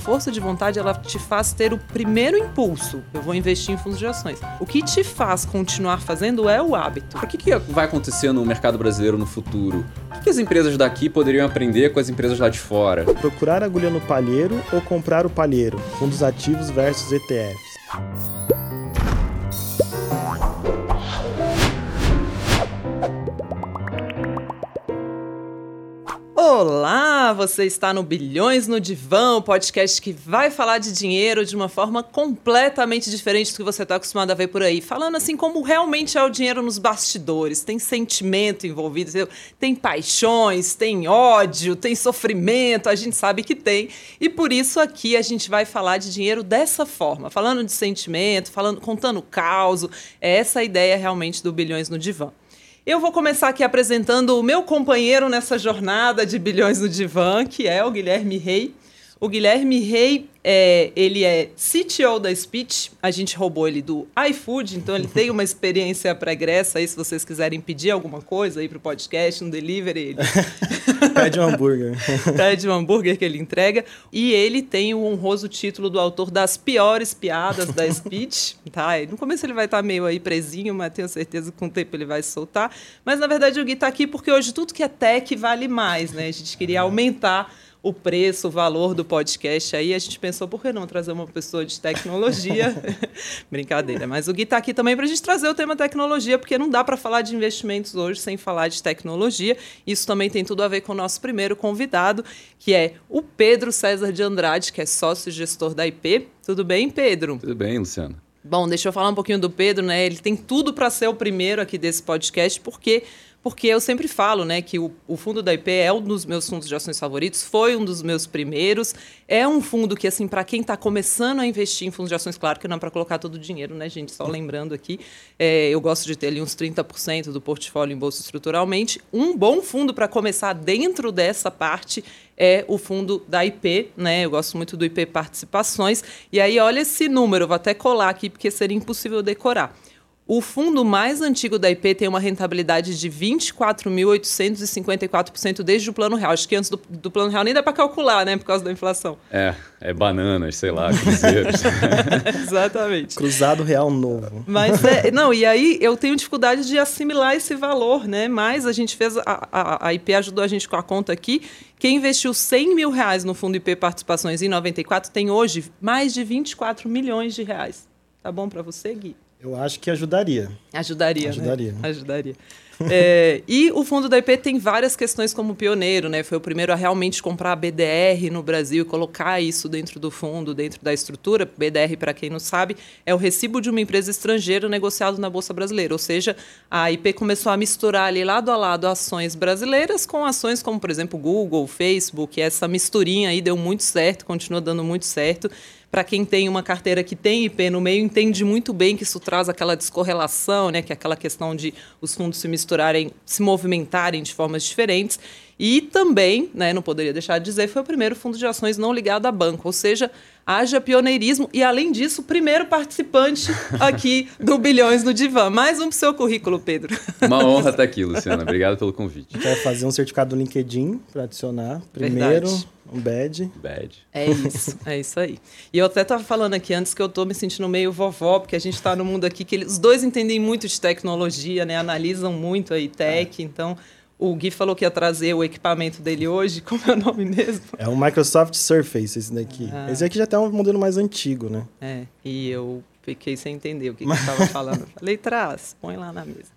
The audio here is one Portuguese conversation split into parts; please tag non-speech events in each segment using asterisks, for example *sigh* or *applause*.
força de vontade ela te faz ter o primeiro impulso. Eu vou investir em fundos de ações. O que te faz continuar fazendo é o hábito. O que, que vai acontecer no mercado brasileiro no futuro? O que as empresas daqui poderiam aprender com as empresas lá de fora? Procurar agulha no palheiro ou comprar o palheiro? Fundos ativos versus ETFs. Olá, você está no Bilhões no Divã, o podcast que vai falar de dinheiro de uma forma completamente diferente do que você está acostumado a ver por aí. Falando assim como realmente é o dinheiro nos bastidores. Tem sentimento envolvido, tem paixões, tem ódio, tem sofrimento, a gente sabe que tem. E por isso aqui a gente vai falar de dinheiro dessa forma, falando de sentimento, falando, contando caos. É essa a ideia realmente do Bilhões no Divã. Eu vou começar aqui apresentando o meu companheiro nessa jornada de bilhões no divã, que é o Guilherme Rei. O Guilherme Rei é, ele é CTO da Speech, a gente roubou ele do iFood, então ele tem uma experiência pregressa aí, se vocês quiserem pedir alguma coisa aí pro podcast, um delivery, ele... *laughs* Pede um hambúrguer. *laughs* Pede um hambúrguer que ele entrega. E ele tem o honroso título do autor das piores piadas da *laughs* Speech, tá? No começo ele vai estar tá meio aí presinho, mas tenho certeza que com o tempo ele vai se soltar. Mas, na verdade, o Gui tá aqui porque hoje tudo que é tech vale mais, né? A gente queria aumentar o preço, o valor do podcast aí, a gente pensou, por que não trazer uma pessoa de tecnologia? *laughs* Brincadeira, mas o Gui está aqui também para a gente trazer o tema tecnologia, porque não dá para falar de investimentos hoje sem falar de tecnologia. Isso também tem tudo a ver com o nosso primeiro convidado, que é o Pedro César de Andrade, que é sócio gestor da IP. Tudo bem, Pedro? Tudo bem, Luciano. Bom, deixa eu falar um pouquinho do Pedro, né? Ele tem tudo para ser o primeiro aqui desse podcast, porque porque eu sempre falo né, que o, o, fundo da IP é um dos meus fundos de ações favoritos, foi um dos meus primeiros. É um fundo que, assim, para quem está começando a investir em fundos de ações, claro que não é para colocar todo o dinheiro, né, gente? Só lembrando aqui, é, eu gosto de ter ali uns 30% do portfólio em bolsa estruturalmente. Um bom fundo para começar dentro dessa parte é o fundo da IP, né? Eu gosto muito do IP Participações. E aí, olha esse número, vou até colar aqui, porque seria impossível decorar. O fundo mais antigo da IP tem uma rentabilidade de 24.854% desde o plano real. Acho que antes do, do plano real nem dá para calcular, né? Por causa da inflação. É, é bananas, sei lá, cruzeiros. *laughs* Exatamente. Cruzado real novo. Mas é, não, e aí eu tenho dificuldade de assimilar esse valor, né? Mas a gente fez, a, a, a IP ajudou a gente com a conta aqui. Quem investiu 100 mil reais no fundo IP Participações em 94 tem hoje mais de 24 milhões de reais. Tá bom para você, Gui? Eu acho que ajudaria. Ajudaria, Ajudaria. Né? Ajudaria. É, e o fundo da IP tem várias questões como pioneiro, né? Foi o primeiro a realmente comprar a BDR no Brasil e colocar isso dentro do fundo, dentro da estrutura. BDR, para quem não sabe, é o recibo de uma empresa estrangeira negociado na Bolsa Brasileira. Ou seja, a IP começou a misturar ali lado a lado ações brasileiras com ações como, por exemplo, Google, Facebook. Essa misturinha aí deu muito certo, continua dando muito certo para quem tem uma carteira que tem IP no meio, entende muito bem que isso traz aquela descorrelação, né, que é aquela questão de os fundos se misturarem, se movimentarem de formas diferentes. E também, né, não poderia deixar de dizer, foi o primeiro fundo de ações não ligado a banco, ou seja, haja pioneirismo e, além disso, primeiro participante *laughs* aqui do Bilhões no Divã. Mais um para o seu currículo, Pedro. Uma *laughs* honra estar aqui, Luciana. Obrigado pelo convite. Quer fazer um certificado do LinkedIn para adicionar. Primeiro, Verdade. um badge. Badge. É isso, é isso aí. E eu até estava falando aqui antes que eu estou me sentindo meio vovó, porque a gente está no mundo aqui que eles, os dois entendem muito de tecnologia, né? Analisam muito aí tech, é. então o Gui falou que ia trazer o equipamento dele hoje. *laughs* Como é o nome mesmo? É o Microsoft Surface, esse daqui. Ah. Esse aqui já tem um modelo mais antigo, né? É, e eu fiquei sem entender o que, ele estava falando. *laughs* Falei, traz, põe lá na mesa.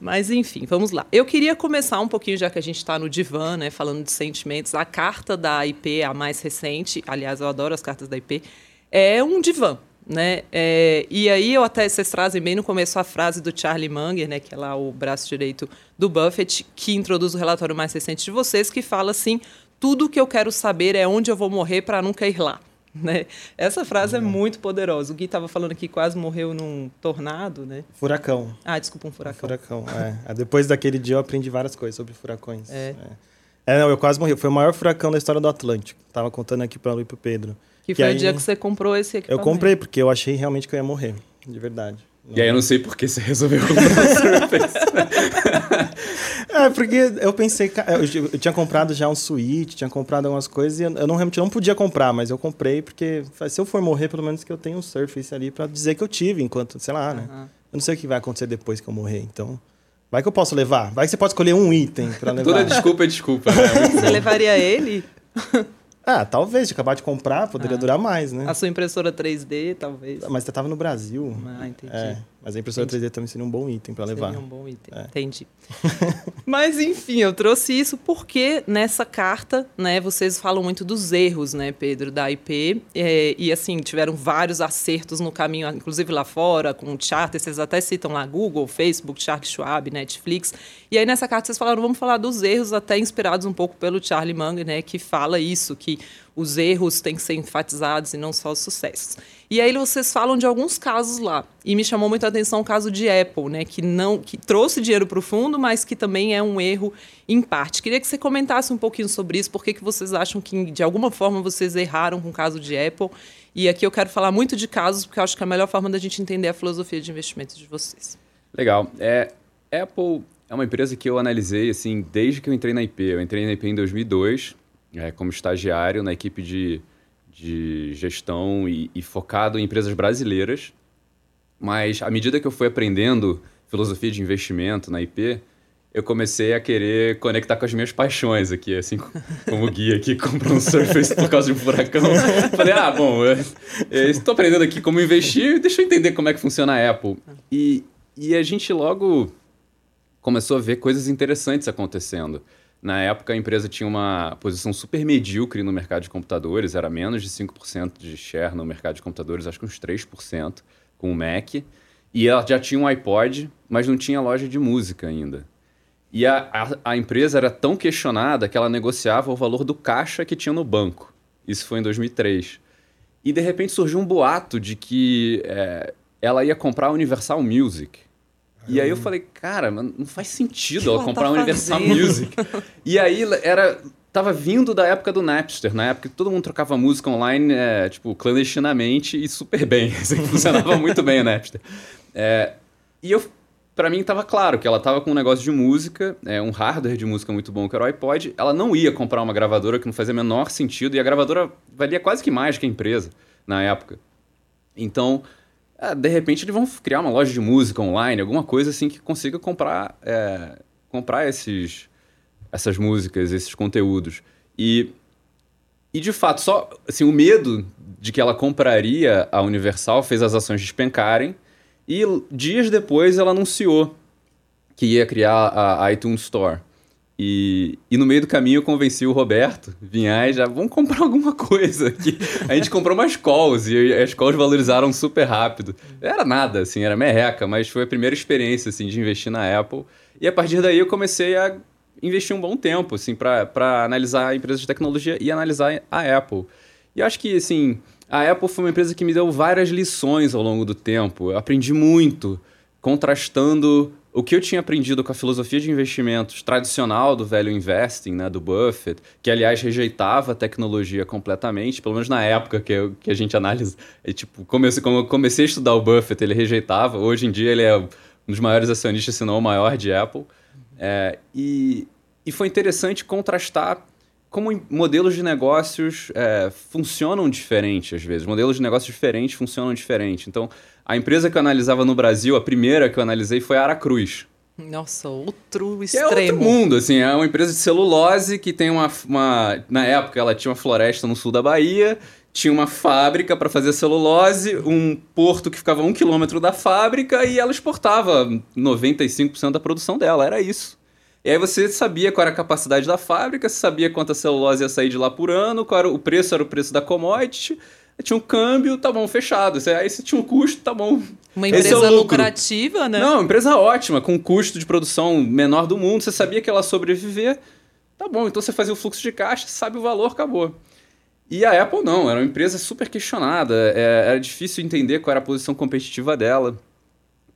Mas, enfim, vamos lá. Eu queria começar um pouquinho, já que a gente está no divã, né, falando de sentimentos. A carta da IP, a mais recente, aliás, eu adoro as cartas da IP, é um divã né? É, e aí eu até vocês trazem bem no começo a frase do Charlie Munger, né, que é lá o braço direito do Buffett, que introduz o relatório mais recente de vocês, que fala assim: tudo que eu quero saber é onde eu vou morrer para nunca ir lá. *laughs* Né? Essa frase é uhum. muito poderosa. O Gui estava falando que quase morreu num tornado, né? Furacão. Ah, desculpa, um furacão. Um furacão, é. Depois daquele dia eu aprendi várias coisas sobre furacões. É. É, é não, eu quase morri. Foi o maior furacão da história do Atlântico. Tava contando aqui para o e Pedro. Que, foi aí, o dia que você comprou esse equipamento. Eu comprei, porque eu achei realmente que eu ia morrer, de verdade. E aí eu não sei por que você resolveu *laughs* comprar o Surface. *laughs* é, porque eu pensei, eu tinha comprado já um Switch, tinha comprado algumas coisas e eu não, realmente não podia comprar, mas eu comprei porque se eu for morrer, pelo menos que eu tenha um Surface ali para dizer que eu tive enquanto, sei lá, né? Eu não sei o que vai acontecer depois que eu morrer, então... Vai que eu posso levar. Vai que você pode escolher um item para levar. Toda desculpa é desculpa, né? *laughs* Você levaria ele? Ah, talvez, de acabar de comprar, poderia ah, durar mais, né? A sua impressora 3D, talvez. Mas você estava no Brasil. Ah, entendi. É, mas a impressora entendi. 3D também seria um bom item para levar. Seria um bom item, é. entendi. *laughs* mas, enfim, eu trouxe isso porque nessa carta, né, vocês falam muito dos erros, né, Pedro, da IP. É, e, assim, tiveram vários acertos no caminho, inclusive lá fora, com o charter. Vocês até citam lá Google, Facebook, Shark Schwab, Netflix. E aí, nessa carta, vocês falaram, vamos falar dos erros, até inspirados um pouco pelo Charlie Munger, né, que fala isso, que os erros têm que ser enfatizados e não só os sucessos. E aí vocês falam de alguns casos lá. E me chamou muito a atenção o caso de Apple, né, que não que trouxe dinheiro para o fundo, mas que também é um erro em parte. Queria que você comentasse um pouquinho sobre isso, por que vocês acham que de alguma forma vocês erraram com o caso de Apple. E aqui eu quero falar muito de casos, porque eu acho que é a melhor forma da gente entender a filosofia de investimentos de vocês. Legal. É, Apple é uma empresa que eu analisei assim desde que eu entrei na IP. Eu entrei na IP em 2002 é, como estagiário na equipe de, de gestão e, e, focado em empresas brasileiras. Mas à medida que eu fui aprendendo filosofia de investimento na IP, eu comecei a querer conectar com as minhas paixões aqui, assim como guia que *laughs* comprou um Surface por causa de um furacão. Falei, ah, bom, estou aprendendo aqui como investir, deixa eu entender como é que funciona a Apple. E, e a gente logo começou a ver coisas interessantes acontecendo. Na época, a empresa tinha uma posição super medíocre no mercado de computadores, era menos de 5% de share no mercado de computadores, acho que uns 3% com o Mac. E ela já tinha um iPod, mas não tinha loja de música ainda. E a, a, a, empresa era tão questionada que ela negociava o valor do caixa que tinha no banco. Isso foi em 2003. E de repente surgiu um boato de que é, ela ia comprar a Universal Music. E aí eu falei, cara, não faz sentido ela, comprar tá um Universal Music. *laughs* e aí era tava vindo da época do Napster, na época que todo mundo trocava música online, é, tipo, clandestinamente e super bem. *laughs* Assim, funcionava muito bem o Napster. É, e eu, para mim, tava claro que ela tava com um negócio de música, é, um hardware de música muito bom que era o iPod. Ela não ia comprar uma gravadora que não fazia menor sentido, e a gravadora valia quase que mais que a empresa na época. Então, é, de repente eles vão criar uma loja de música online, alguma coisa assim que consiga comprar, é, comprar esses, essas músicas, esses conteúdos. E, e de fato, só assim, o medo de que ela compraria a Universal fez as ações despencarem. E dias depois ela anunciou que ia criar a iTunes Store. E, e no meio do caminho eu convenci o Roberto Vinhais já, vamos comprar alguma coisa aqui. A gente comprou umas calls e as calls valorizaram super rápido. Era nada, assim, era merreca, mas foi a primeira experiência, assim, de investir na Apple. E a partir daí eu comecei a investir um bom tempo, assim, para analisar empresas de tecnologia e analisar a Apple. E acho que, assim, a Apple foi uma empresa que me deu várias lições ao longo do tempo. Eu aprendi muito contrastando o que eu tinha aprendido com a filosofia de investimentos tradicional do velho investing, né, do Buffett, que aliás rejeitava a tecnologia completamente, pelo menos na época que, eu, que a gente analisa, e, tipo, como eu comecei a estudar o Buffett, ele rejeitava, hoje em dia ele é um dos maiores acionistas, se não o maior de Apple, é, e, e foi interessante contrastar como modelos de negócios é, funcionam diferente às vezes, modelos de negócios diferentes funcionam diferente, então a empresa que eu analisava no Brasil, a primeira que eu analisei foi a Aracruz. Nossa, outro extremo. é outro mundo, assim, é uma empresa de celulose que tem uma, uma... Na época ela tinha uma floresta no sul da Bahia, tinha uma fábrica para fazer celulose, um porto que ficava a um quilômetro da fábrica e ela exportava 95% da produção dela, era isso. E aí você sabia qual era a capacidade da fábrica, você sabia quanta celulose ia sair de lá por ano, qual era o preço era o preço da commodity, tinha um câmbio, tá bom, fechado. Aí você tinha um custo, tá bom. Uma empresa é lucrativa, né? Não, empresa ótima, com custo de produção menor do mundo. Você sabia que ela sobreviver, tá bom. Então você fazia o fluxo de caixa, sabe o valor, acabou. E a Apple não, era uma empresa super questionada. É, era difícil entender qual era a posição competitiva dela,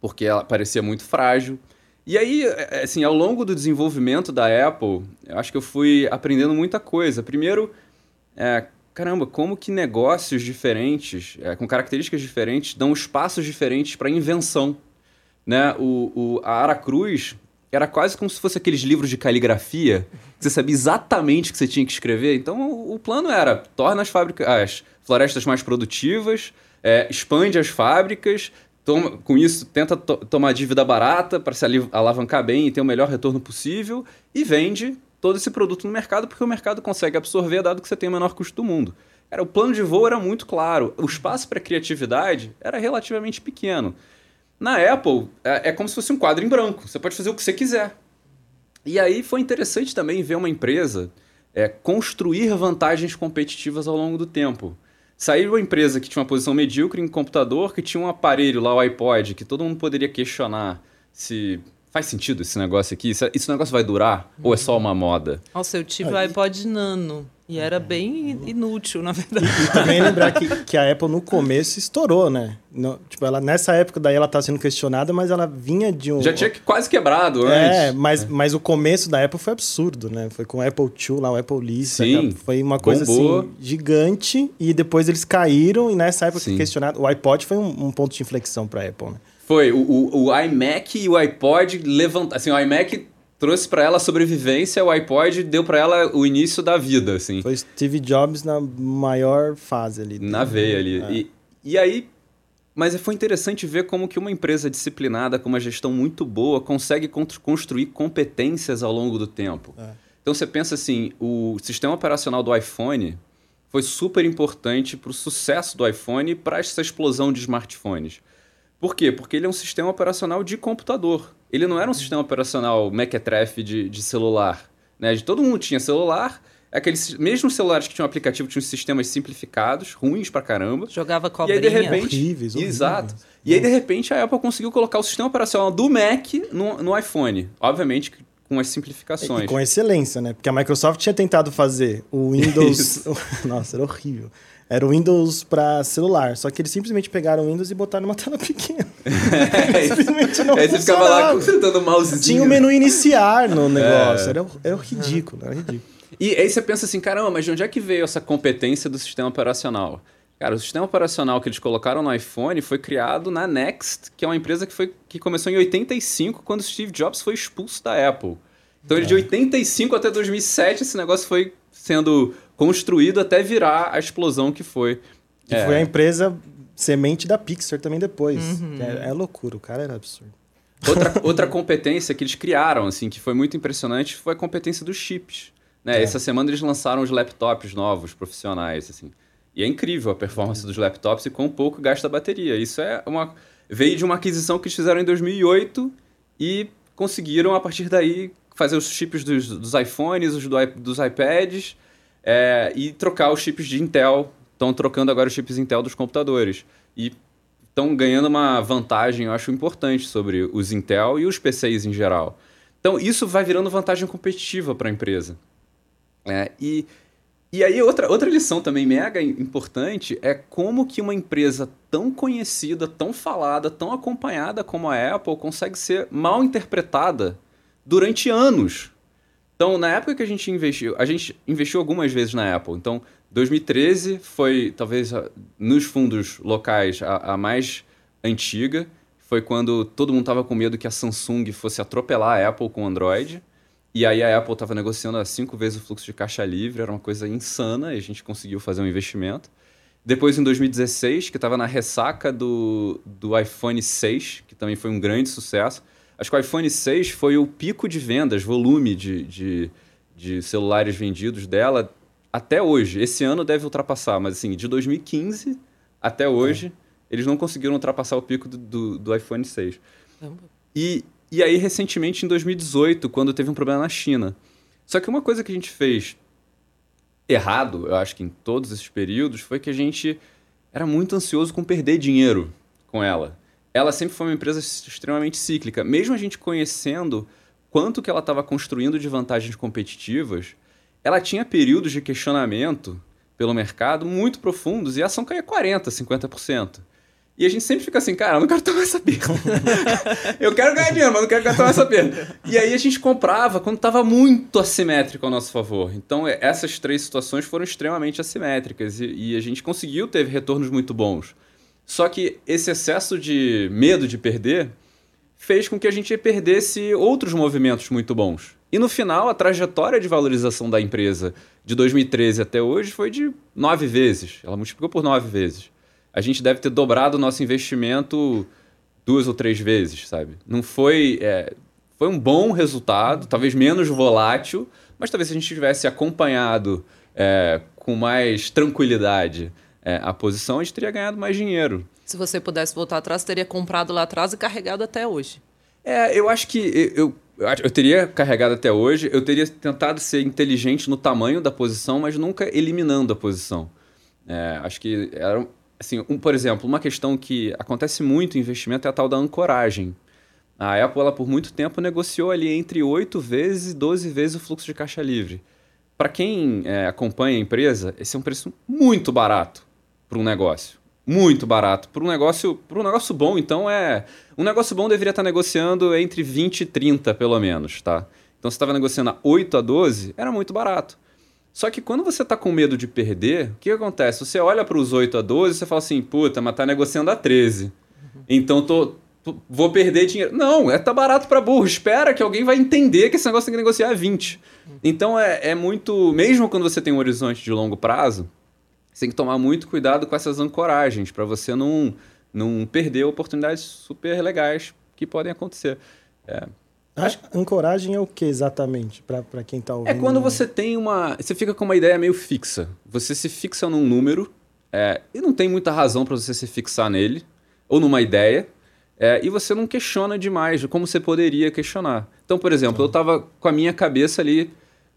porque ela parecia muito frágil. E aí, é, assim, ao longo do desenvolvimento da Apple, eu acho que eu fui aprendendo muita coisa. Primeiro, é, caramba, como que negócios diferentes, é, com características diferentes, dão espaços diferentes para invenção. Né? O, o, a Aracruz era quase como se fosse aqueles livros de caligrafia, que você sabia exatamente o que você tinha que escrever. Então, o, o plano era, torna as, fábricas, as florestas mais produtivas, é, expande as fábricas, toma, com isso tenta to tomar dívida barata para se alavancar bem e ter o melhor retorno possível, e vende todo esse produto no mercado, porque o mercado consegue absorver, dado que você tem o menor custo do mundo. Era, o plano de voo era muito claro, o espaço para criatividade era relativamente pequeno. Na Apple, é, é como se fosse um quadro em branco. Você pode fazer o que você quiser. E aí foi interessante também ver uma empresa é, construir vantagens competitivas ao longo do tempo. Saiu uma empresa que tinha uma posição medíocre em computador, que tinha um aparelho lá, o iPod, que todo mundo poderia questionar se faz sentido esse negócio aqui? Esse negócio vai durar? Ou é só uma moda? Nossa, eu tive o iPod Nano. E era bem inútil, na verdade. E, e também lembrar que, que a Apple no começo estourou, né? No, tipo, ela, nessa época daí ela tá sendo questionada, mas ela vinha de um. Já tinha quase quebrado antes. É, mas, é. mas o começo da Apple foi absurdo, né? Foi com o Apple II lá, o Apple Lisa. Sim. Foi uma coisa bombou. assim gigante. E depois eles caíram, e nessa época Sim. questionado. O iPod foi um, um ponto de inflexão pra Apple, né? Foi. O, o, o iMac e o iPod levantaram. Assim, o iMac trouxe para ela a sobrevivência, o iPod deu para ela o início da vida, assim. Foi Steve Jobs na maior fase ali. Na veia ali. É. E, e aí, mas foi interessante ver como que uma empresa disciplinada, com uma gestão muito boa, consegue construir competências ao longo do tempo. É. Então você pensa assim, o sistema operacional do iPhone foi super importante para o sucesso do iPhone e para essa explosão de smartphones. Por quê? Porque ele é um sistema operacional de computador. Ele não era um sistema operacional mequetrefe de, de celular. Né? De, todo mundo tinha celular, aqueles mesmo celulares que tinham aplicativo tinham sistemas simplificados, ruins pra caramba. Jogava cobrinha. E aí, de repente, horríveis, horríveis. Exato. E aí, de repente, a Apple conseguiu colocar o sistema operacional do Mac no, no iPhone. Obviamente, com as simplificações. E com excelência, né? Porque a Microsoft tinha tentado fazer o *laughs* Windows... *laughs* Nossa, era horrível. Era o Windows para celular. Só que eles simplesmente pegaram o Windows e botaram numa *laughs* tela pequena. É, simplesmente não Aí você ficava lá consertando o mousezinho. Tinha o um menu iniciar no negócio. É. Era, era ridículo, era ridículo. E aí você pensa assim, caramba, mas de onde é que veio essa competência do sistema operacional? Cara, o sistema operacional que eles colocaram no iPhone foi criado na Next, que é uma empresa que, foi, que começou em 85, quando Steve Jobs foi expulso da Apple. Então, é. de 85 até 2007, esse negócio foi sendo construído até virar a explosão que foi. Que é. foi a empresa semente da Pixar também depois. Uhum. É, é, loucura, o cara era absurdo. Outra, *laughs* outra competência que eles criaram, assim, que foi muito impressionante, foi a competência dos chips. Né? É. Essa semana eles lançaram os laptops novos, profissionais, assim. E é incrível a performance dos laptops e quão pouco gasta a bateria. Isso é uma veio de uma aquisição que eles fizeram em 2008 e conseguiram, a partir daí, fazer os chips dos, dos iPhones, os do, dos iPads é, e trocar os chips de Intel. Estão trocando agora os chips Intel dos computadores. E estão ganhando uma vantagem, eu acho, importante sobre os Intel e os PCs em geral. Então, isso vai virando vantagem competitiva para a empresa. É, e, e aí, outra, outra lição também mega importante é como que uma empresa tão conhecida, tão falada, tão acompanhada como a Apple consegue ser mal interpretada durante anos. Então, na época que a gente investiu, a gente investiu algumas vezes na Apple. Então, 2013 foi talvez nos fundos locais a, a mais antiga. Foi quando todo mundo estava com medo que a Samsung fosse atropelar a Apple com Android. E aí a Apple estava negociando a cinco vezes o fluxo de caixa livre, era uma coisa insana e a gente conseguiu fazer um investimento. Depois, em 2016, que estava na ressaca do, do iPhone 6, que também foi um grande sucesso. Acho que o iPhone 6 foi o pico de vendas, volume de, de, de celulares vendidos dela até hoje. Esse ano deve ultrapassar, mas assim, de 2015 até hoje, é. eles não conseguiram ultrapassar o pico do, do, do iPhone 6. E, e aí, recentemente, em 2018, quando teve um problema na China. Só que uma coisa que a gente fez errado, eu acho que em todos esses períodos, foi que a gente era muito ansioso com perder dinheiro com ela ela sempre foi uma empresa extremamente cíclica. Mesmo a gente conhecendo quanto que ela estava construindo de vantagens competitivas, ela tinha períodos de questionamento pelo mercado muito profundos e a ação caía 40%, 50%. E a gente sempre fica assim, cara, eu não quero tomar essa perda. *laughs* eu quero ganhar dinheiro, mas não quero tomar essa perda. E aí a gente comprava quando estava muito assimétrico ao nosso favor. Então essas três situações foram extremamente assimétricas e, e a gente conseguiu ter retornos muito bons. Só que esse excesso de medo de perder fez com que a gente perdesse outros movimentos muito bons. E no final, a trajetória de valorização da empresa de 2013 até hoje foi de nove vezes. Ela multiplicou por nove vezes a gente deve ter dobrado o nosso investimento duas ou três vezes, sabe? Não foi. É, foi um bom resultado, talvez menos volátil, mas talvez se a gente tivesse acompanhado é, com mais tranquilidade é, a posição, a gente teria ganhado mais dinheiro. Se você pudesse voltar atrás, teria comprado lá atrás e carregado até hoje. É, eu acho que eu, eu, eu teria carregado até hoje, eu teria tentado ser inteligente no tamanho da posição, mas nunca eliminando a posição. É, acho que era, assim, um, por exemplo, uma questão que acontece muito em investimento é a tal da ancoragem. A Apple, ela, por muito tempo, negociou ali entre 8 vezes e 12 vezes o fluxo de caixa livre. Para quem é, acompanha a empresa, esse é um preço muito barato para um negócio. Muito barato. Para um negócio, um negócio bom, então é. Um negócio bom deveria estar negociando entre 20 e 30, pelo menos, tá? Então, se estava negociando a 8 a 12, era muito barato. Só que quando você tá com medo de perder, o que, acontece? Você olha para os 8 a 12 e você fala assim, puta, mas tá negociando a 13. Uhum. Então tô, tô, vou perder dinheiro. Não, é tá barato para burro. Espera que alguém vai entender que esse negócio tem que negociar a 20. Então é, é muito. Mesmo quando você tem um horizonte de longo prazo, você tem que tomar muito cuidado com essas ancoragens para você não, não perder oportunidades super legais que podem acontecer. É, a ancoragem é o que exatamente, para quem está ouvindo? É quando você tem uma. Você fica com uma ideia meio fixa. Você se fixa num número, é, e não tem muita razão para você se fixar nele, ou numa ideia, é, e você não questiona demais como você poderia questionar. Então, por exemplo, eu estava com a minha cabeça ali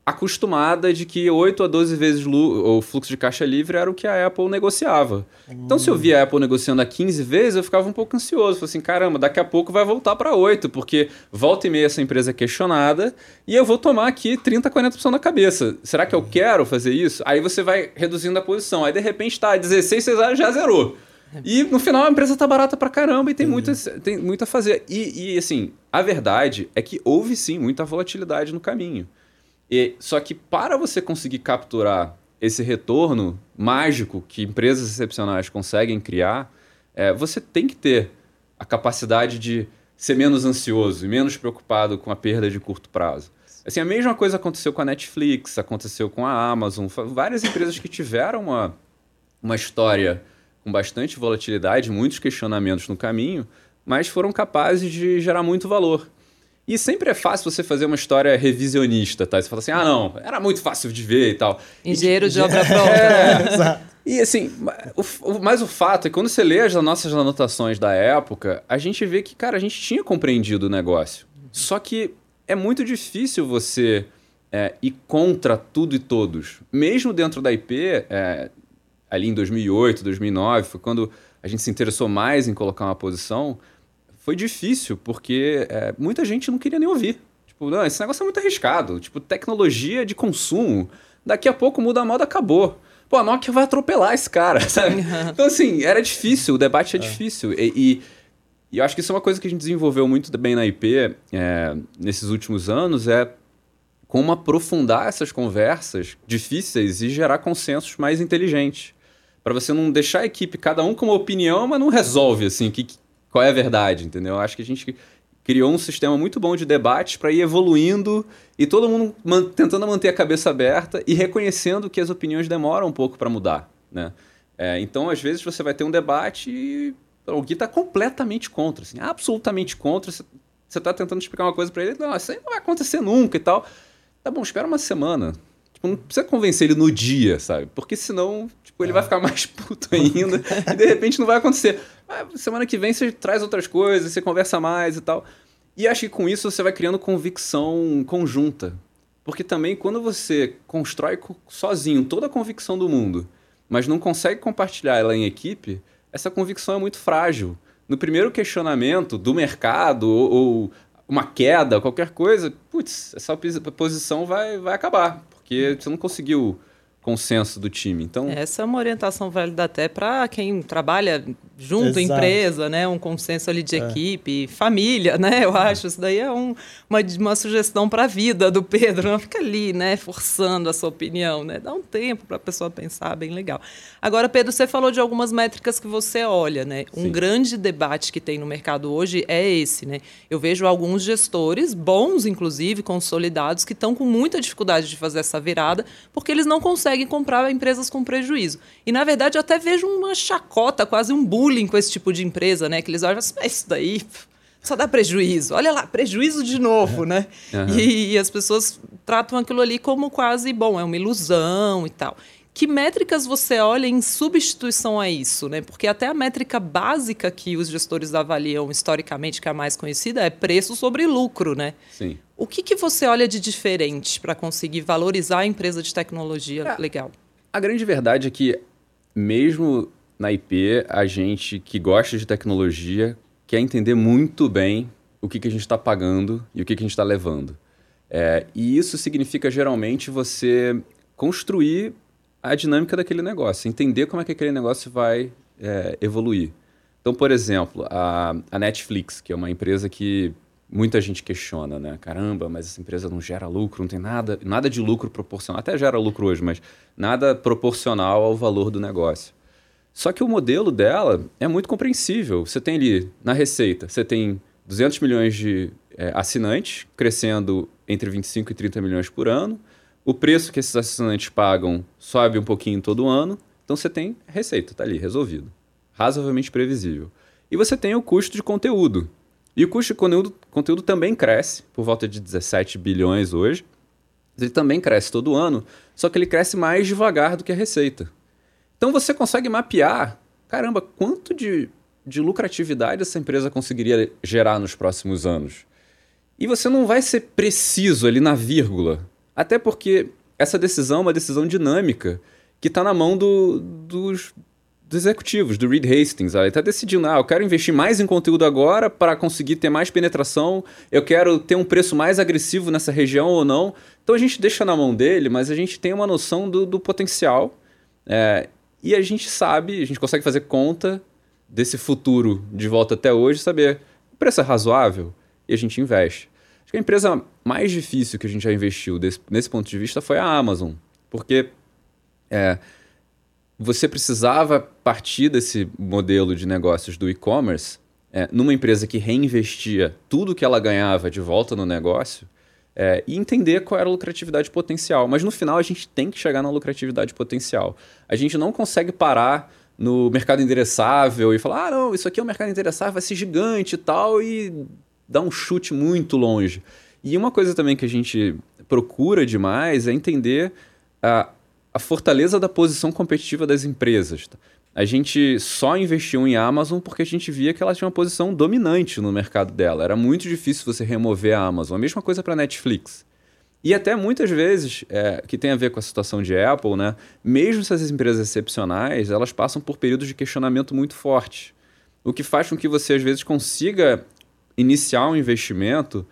acostumada de que 8 a 12 vezes o fluxo de caixa livre era o que a Apple negociava. Hum. Então, se eu via a Apple negociando a 15 vezes, eu ficava um pouco ansioso. Falei assim, caramba, daqui a pouco vai voltar para 8, porque volta e meia essa empresa é questionada e eu vou tomar aqui 30, 40% na cabeça. Será que eu quero fazer isso? Aí você vai reduzindo a posição. Aí, de repente, está 16, você já zerou. E no final a empresa tá barata pra caramba e tem, muito, tem muito a fazer. E, e assim, a verdade é que houve sim muita volatilidade no caminho. E, só que para você conseguir capturar esse retorno mágico que empresas excepcionais conseguem criar, é, você tem que ter a capacidade de ser menos ansioso e menos preocupado com a perda de curto prazo. Assim, a mesma coisa aconteceu com a Netflix, aconteceu com a Amazon, várias empresas que tiveram uma, uma história com bastante volatilidade, muitos questionamentos no caminho, mas foram capazes de gerar muito valor. E sempre é fácil você fazer uma história revisionista, tá? Você fala assim, ah, não, era muito fácil de ver e tal. Engenheiro de obra *laughs* pronta. É, exato. E assim, o, o, mas o fato é que quando você lê as nossas anotações da época, a gente vê que, cara, a gente tinha compreendido o negócio. Só que é muito difícil você é, ir contra tudo e todos. Mesmo dentro da IP, é, ali em 2008, 2009, foi quando a gente se interessou mais em colocar uma posição foi difícil, porque é, muita gente não queria nem ouvir. Tipo, não, esse negócio é muito arriscado. Tipo, tecnologia de consumo. Daqui a pouco muda a moda, acabou. Pô, a Nokia vai atropelar esse cara, *laughs* sabe? então, assim, era difícil, o debate é, é. difícil. E, e, e, eu acho que isso é uma coisa que a gente desenvolveu muito bem na IP é, nesses últimos anos, é como aprofundar essas conversas difíceis e gerar consensos mais inteligentes. Para você não deixar a equipe, cada um com uma opinião, mas não resolve, assim, o que, qual é a verdade, entendeu? Acho que a gente criou um sistema muito bom de debate para ir evoluindo e todo mundo man tentando manter a cabeça aberta e reconhecendo que as opiniões demoram um pouco para mudar, né? É, então, às vezes, você vai ter um debate e alguém está completamente contra, assim, absolutamente contra. Você está tentando explicar uma coisa para ele, não, isso aí não vai acontecer nunca e tal. Tá bom, espera uma semana. Tipo, não precisa convencer ele no dia, sabe? Porque senão, tipo, ele vai ficar mais *laughs* puto ainda e de repente não vai acontecer. Ah, semana que vem você traz outras coisas, você conversa mais e tal. E acho que com isso você vai criando convicção conjunta. Porque também quando você constrói sozinho toda a convicção do mundo, mas não consegue compartilhar ela em equipe, essa convicção é muito frágil. No primeiro questionamento do mercado ou, ou uma queda, qualquer coisa, putz, essa posição vai, vai acabar porque você não conseguiu consenso do time. Então, essa é uma orientação válida até para quem trabalha junto, Exato. empresa, né? Um consenso ali de é. equipe, família, né? Eu acho. Isso daí é um, uma, uma sugestão para a vida do Pedro. Não fica ali, né? Forçando a sua opinião, né? Dá um tempo para a pessoa pensar, bem legal. Agora, Pedro, você falou de algumas métricas que você olha, né? Um Sim. grande debate que tem no mercado hoje é esse, né? Eu vejo alguns gestores, bons inclusive, consolidados, que estão com muita dificuldade de fazer essa virada, porque eles não conseguem comprar empresas com prejuízo. E, na verdade, eu até vejo uma chacota, quase um bullying bullying com esse tipo de empresa, né? Que eles olham assim, isso daí só dá prejuízo. Olha lá, prejuízo de novo, né? Uhum. E, e, as pessoas tratam aquilo ali como quase, bom, é uma ilusão e tal. Que métricas você olha em substituição a isso, né? Porque até a métrica básica que os gestores avaliam historicamente, que é a mais conhecida, é preço sobre lucro, né? Sim. O que, que você olha de diferente para conseguir valorizar a empresa de tecnologia é, legal? A grande verdade é que, mesmo na IP, a gente que gosta de tecnologia quer entender muito bem o que, que a gente está pagando e o que, que a gente está levando. É, e isso significa geralmente você construir a dinâmica daquele negócio, entender como é que aquele negócio vai é, evoluir. Então, por exemplo, a, a Netflix, que é uma empresa que muita gente questiona, né? Caramba, mas essa empresa não gera lucro, não tem nada, nada de lucro proporcional. Até gera lucro hoje, mas nada proporcional ao valor do negócio. Só que o modelo dela é muito compreensível. Você tem ali na receita, você tem 200 milhões de é, assinantes, crescendo entre 25 e 30 milhões por ano. O preço que esses assinantes pagam sobe um pouquinho todo ano. Então você tem receita, está ali, resolvido. Razoavelmente previsível. E você tem o custo de conteúdo. E o custo de conteúdo, conteúdo também cresce, por volta de 17 bilhões hoje. Ele também cresce todo ano, só que ele cresce mais devagar do que a receita. Então você consegue mapear, caramba, quanto de, de lucratividade essa empresa conseguiria gerar nos próximos anos. E você não vai ser preciso ali na vírgula. Até porque essa decisão é uma decisão dinâmica que está na mão do, dos, dos, executivos, do Reed Hastings. Ele está decidindo, ah, eu quero investir mais em conteúdo agora para conseguir ter mais penetração, eu quero ter um preço mais agressivo nessa região ou não. Então a gente deixa na mão dele, mas a gente tem uma noção do, do potencial. É, e a gente sabe, a gente consegue fazer conta desse futuro de volta até hoje, saber o preço é razoável e a gente investe. Acho que a empresa mais difícil que a gente já investiu desse, nesse ponto de vista foi a Amazon, porque é, você precisava partir desse modelo de negócios do e-commerce é, numa empresa que reinvestia tudo que ela ganhava de volta no negócio é, e entender qual era a lucratividade potencial. Mas no final a gente tem que chegar na lucratividade potencial. A gente não consegue parar no mercado endereçável e falar: ah, não, isso aqui é um mercado endereçável, vai ser gigante e tal, e dar um chute muito longe. E uma coisa também que a gente procura demais é entender a, a fortaleza da posição competitiva das empresas. A gente só investiu em Amazon porque a gente via que ela tinha uma posição dominante no mercado dela. Era muito difícil você remover a Amazon. A mesma coisa para Netflix. E até muitas vezes, é, que tem a ver com a situação de Apple, né? mesmo essas empresas excepcionais, elas passam por períodos de questionamento muito forte. O que faz com que você, às vezes, consiga iniciar um investimento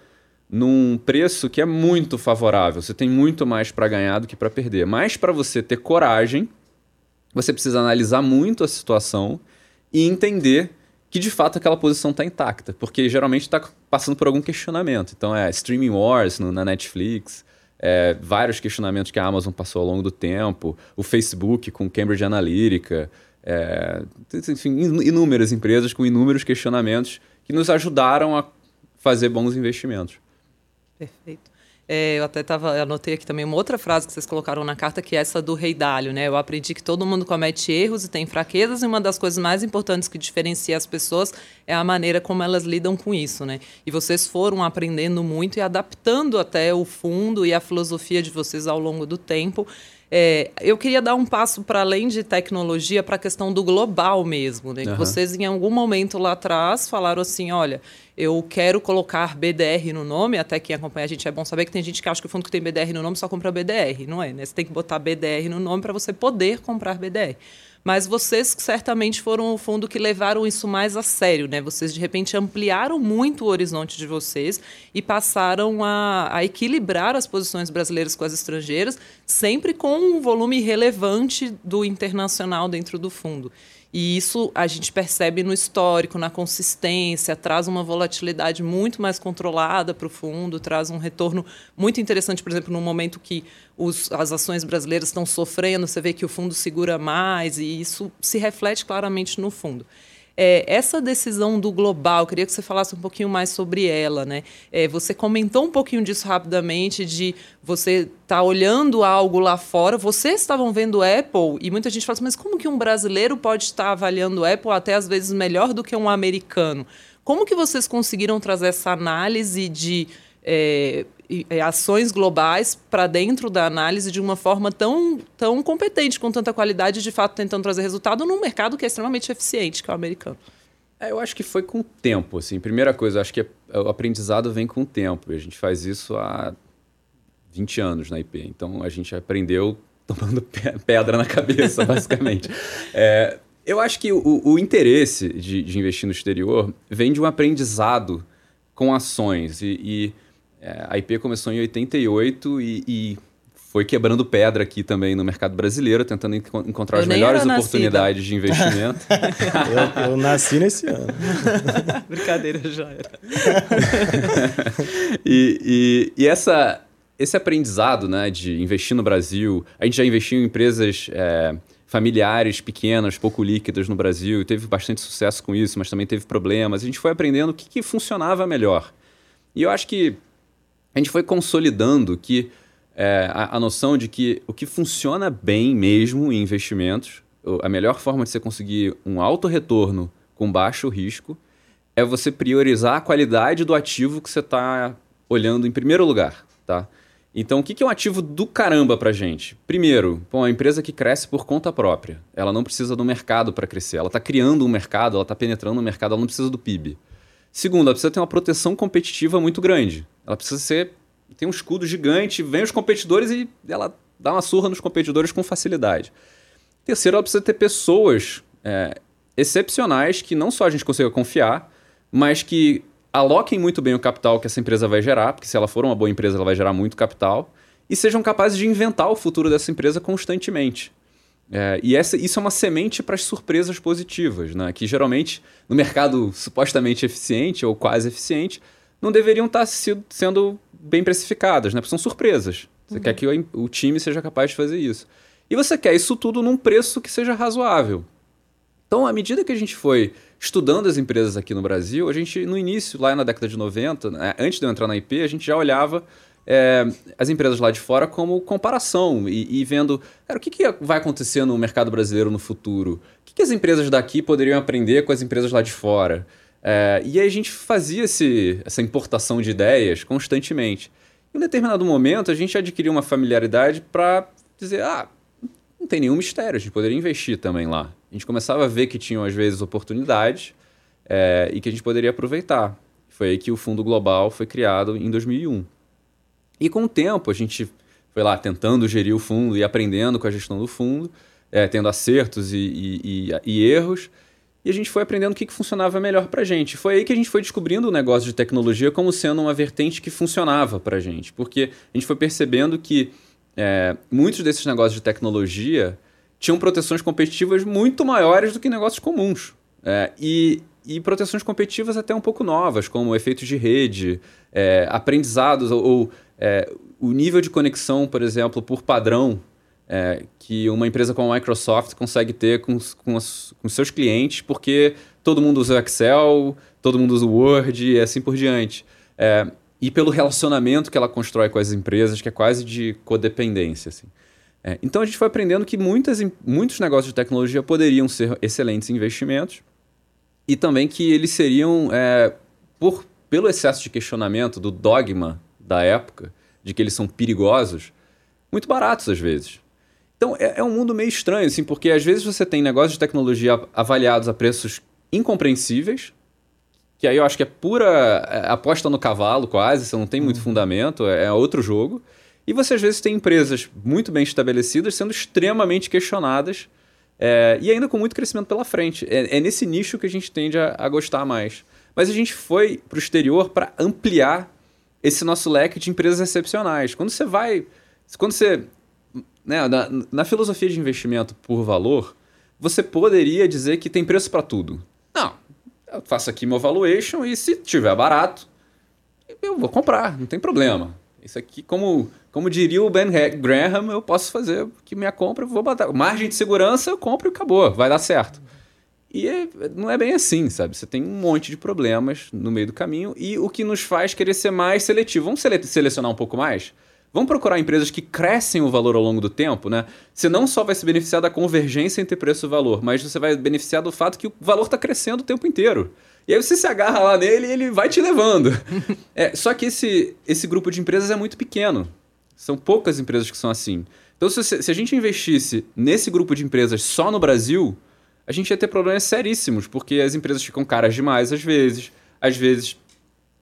num preço que é muito favorável. Você tem muito mais para ganhar do que para perder. Mas para você ter coragem você precisa analisar muito a situação e entender que de fato aquela posição está intacta, porque geralmente está passando por algum questionamento. Então é streaming wars no, na Netflix, é, vários questionamentos que a Amazon passou ao longo do tempo, o Facebook com Cambridge Analytica, é, enfim, inúmeras empresas com inúmeros questionamentos que nos ajudaram a fazer bons investimentos. Perfeito. É, eu até tava, anotei aqui também uma outra frase que vocês colocaram na carta, que é essa do rei Dálio, né? Eu aprendi que todo mundo comete erros e tem fraquezas, e uma das coisas mais importantes que diferencia as pessoas é a maneira como elas lidam com isso, né? E vocês foram aprendendo muito e adaptando até o fundo e a filosofia de vocês ao longo do tempo. É, eu queria dar um passo para além de tecnologia para a questão do global mesmo. Né? Uhum. Vocês, em algum momento lá atrás, falaram assim: olha, eu quero colocar BDR no nome, até quem acompanha a gente é bom saber que tem gente que acha que o fundo que tem BDR no nome só compra BDR, não é? Né? Você tem que botar BDR no nome para você poder comprar BDR. Mas vocês certamente foram o fundo que levaram isso mais a sério, né? Vocês de repente ampliaram muito o horizonte de vocês e passaram a, a equilibrar as posições brasileiras com as estrangeiras, sempre com um volume relevante do internacional dentro do fundo. E isso a gente percebe no histórico, na consistência, traz uma volatilidade muito mais controlada para o fundo, traz um retorno muito interessante, por exemplo, no momento que os, as ações brasileiras estão sofrendo, você vê que o fundo segura mais, e isso se reflete claramente no fundo. É, essa decisão do global, queria que você falasse um pouquinho mais sobre ela. Né? É, você comentou um pouquinho disso rapidamente, de você estar tá olhando algo lá fora. Vocês estavam vendo Apple, e muita gente fala assim, mas como que um brasileiro pode estar avaliando Apple até às vezes melhor do que um americano? Como que vocês conseguiram trazer essa análise de é, ações globais para dentro da análise de uma forma tão, tão competente, com tanta qualidade, de fato tentando trazer resultado num mercado que é extremamente eficiente, que é o americano. É, eu acho que foi com o tempo, assim. Primeira coisa, acho que o aprendizado vem com o tempo. E a gente faz isso há 20 anos na IP. Então a gente aprendeu *laughs* tomando pedra na cabeça, basicamente. *laughs* é, eu acho que o, o interesse de, de, investir no exterior vem de um aprendizado com ações. E, e é, a IP começou em 88 e, e foi quebrando pedra aqui também no mercado brasileiro, tentando enco encontrar eu as melhores oportunidades de investimento. *laughs* eu, eu, nasci nesse ano. *laughs* Brincadeira, já era. *laughs* e, e, e, essa, esse aprendizado né, de investir no Brasil, a gente já investiu em empresas é, familiares, pequenas, pouco líquidas no Brasil, teve bastante sucesso com isso, mas também teve problemas. A gente foi aprendendo o que, que funcionava melhor. E eu acho que a gente foi consolidando que é, a, a, noção de que o que funciona bem mesmo em investimentos, a melhor forma de você conseguir um alto retorno com baixo risco é você priorizar a qualidade do ativo que você está olhando em primeiro lugar, tá? Então, o que é um ativo do caramba para gente? Primeiro, bom, uma empresa que cresce por conta própria. Ela não precisa do mercado para crescer. Ela está criando um mercado, ela está penetrando no mercado, ela não precisa do PIB. Segundo, ela precisa ter uma proteção competitiva muito grande. Ela precisa ser. tem um escudo gigante, vem os competidores e ela dá uma surra nos competidores com facilidade. Terceiro, ela precisa ter pessoas é, excepcionais que não só a gente consiga confiar, mas que aloquem muito bem o capital que essa empresa vai gerar, porque se ela for uma boa empresa, ela vai gerar muito capital, e sejam capazes de inventar o futuro dessa empresa constantemente. É, e essa, isso é uma semente para as surpresas positivas, né? que geralmente no mercado supostamente eficiente ou quase eficiente não deveriam estar sido, sendo bem precificadas, né? porque são surpresas. Você uhum. quer que o, o time seja capaz de fazer isso. E você quer isso tudo num preço que seja razoável. Então, à medida que a gente foi estudando as empresas aqui no Brasil, a gente, no início, lá na década de 90, né, antes de eu entrar na IP, a gente já olhava é, as empresas lá de fora como comparação e, e vendo, cara, o que, que, vai acontecer no mercado brasileiro no futuro? O que, que, as empresas daqui poderiam aprender com as empresas lá de fora? É, e aí a gente fazia esse, essa importação de ideias constantemente. Em um determinado momento, a gente adquiriu uma familiaridade para dizer, ah, não tem nenhum mistério, a gente poderia investir também lá. A gente começava a ver que tinham, às vezes, oportunidades é, e que a gente poderia aproveitar. Foi aí que o Fundo Global foi criado em 2001. E com o tempo, a gente foi lá tentando gerir o fundo e aprendendo com a gestão do fundo, é, tendo acertos e, e, e, e, erros. E a gente foi aprendendo o que, que funcionava melhor para a gente. Foi aí que a gente foi descobrindo o negócio de tecnologia como sendo uma vertente que funcionava para gente. Porque a gente foi percebendo que é, muitos desses negócios de tecnologia tinham proteções competitivas muito maiores do que negócios comuns. É, e, e proteções competitivas até um pouco novas, como efeitos de rede, é, aprendizados ou, ou é, o nível de conexão, por exemplo, por padrão, é, que uma empresa como a Microsoft consegue ter com, com, os, com seus clientes, porque todo mundo usa o Excel, todo mundo usa o Word e assim por diante. É, e pelo relacionamento que ela constrói com as empresas, que é quase de codependência. Assim. É, então a gente foi aprendendo que muitas, muitos negócios de tecnologia poderiam ser excelentes investimentos e também que eles seriam, é, por, pelo excesso de questionamento do dogma da época, de que eles são perigosos, muito baratos às vezes. Então é, é um mundo meio estranho, assim, porque às vezes você tem negócios de tecnologia avaliados a preços incompreensíveis, que aí eu acho que é pura é, aposta no cavalo quase, você não tem muito uhum. fundamento, é, é outro jogo. E você às vezes tem empresas muito bem estabelecidas sendo extremamente questionadas É, e ainda com muito crescimento pela frente. É, é nesse nicho que a gente tende a, a gostar mais. Mas a gente foi para o exterior para ampliar esse nosso leque de empresas excepcionais. Quando você vai. Quando você. Né, na, na filosofia de investimento por valor, você poderia dizer que tem preço para tudo. Não. Eu faço aqui meu valuation e se tiver barato, eu vou comprar, não tem problema. Isso aqui, como, como diria o Ben Graham, eu posso fazer que minha compra, vou botar. Margem de segurança, eu compro e acabou, vai dar certo. E é, não é bem assim, sabe? Você tem um monte de problemas no meio do caminho e o que nos faz querer ser mais seletivo. Vamos sele selecionar um pouco mais? Vamos procurar empresas que crescem o valor ao longo do tempo, né? Você não só vai se beneficiar da convergência entre preço e valor, mas você vai beneficiar do fato que o valor está crescendo o tempo inteiro. E aí você se agarra lá nele e ele vai te levando. *laughs* é, só que esse, esse grupo de empresas é muito pequeno. São poucas empresas que são assim. Então, se, se a gente investisse nesse grupo de empresas só no Brasil, a gente ia ter problemas seríssimos, porque as empresas ficam caras demais às vezes. Às vezes,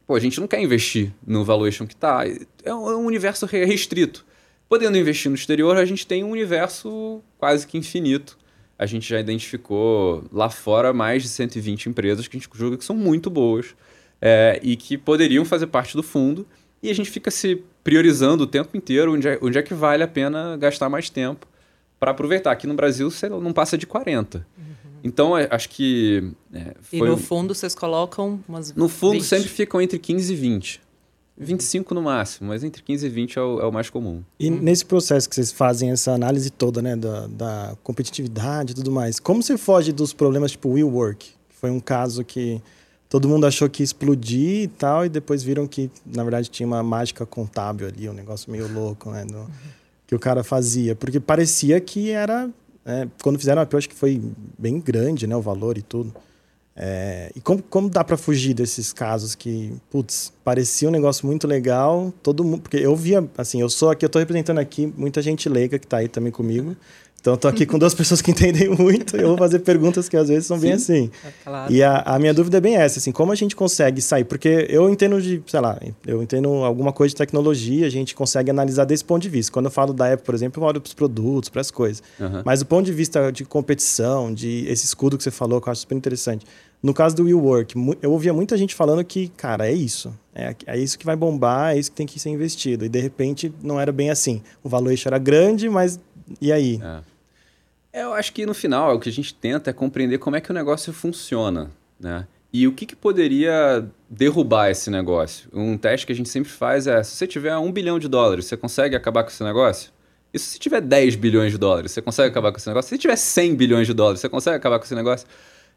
pô, a gente não quer investir no valuation que está. É um, é universo restrito. Podendo investir no exterior, a gente tem um universo quase que infinito a gente já identificou lá fora mais de 120 empresas que a gente julga que são muito boas é, e que poderiam fazer parte do fundo. E a gente fica se priorizando o tempo inteiro onde é, onde é que vale a pena gastar mais tempo para aproveitar. Aqui no Brasil você não passa de 40. Uhum. Então, é, acho que. É, e no fundo vocês colocam umas. No fundo 20. sempre ficam entre 15 e 20. 25 no máximo, mas entre 15 e 20 é o, é o mais comum. E hum. nesse processo que vocês fazem essa análise toda, né, da, da competitividade e tudo mais, como você foge dos problemas tipo WeWork? Foi um caso que todo mundo achou que ia explodir e tal, e depois viram que, na verdade, tinha uma mágica contábil ali, um negócio meio louco, né, do, que o cara fazia. Porque parecia que era... É, quando fizeram a eu acho que foi bem grande, né, o valor e tudo. É, e como, como dá para fugir desses casos que, putz, parecia um negócio muito legal, todo mundo, porque eu via, assim, eu sou aqui, eu tô representando aqui muita gente leiga que tá aí também comigo. Então eu tô aqui com duas pessoas que *laughs* entendem muito e eu vou fazer perguntas que às vezes são Sim, bem assim. É claro. E a, a, minha dúvida é bem essa, assim, como a gente consegue sair? Porque eu entendo de, sei lá, eu entendo alguma coisa de tecnologia, a gente consegue analisar desse ponto de vista. Quando eu falo da Apple, por exemplo, eu olho para os produtos, para as coisas. Uhum. Mas do ponto de vista de competição, de esse escudo que você falou, que eu acho super interessante. No caso do WeWork, eu ouvia muita gente falando que, cara, é isso. É, é isso que vai bombar, é isso que tem que ser investido. E de repente não era bem assim. O valuation era grande, mas e aí? É. Eu acho que no final o que a gente tenta é compreender como é que o negócio funciona, né? E o que, que poderia derrubar esse negócio? Um teste que a gente sempre faz é: se você tiver um bilhão de dólares, você consegue acabar com esse negócio? E se você tiver 10 bilhões de dólares, você consegue acabar com esse negócio? Se tiver 100 bilhões de dólares, você consegue acabar com esse negócio?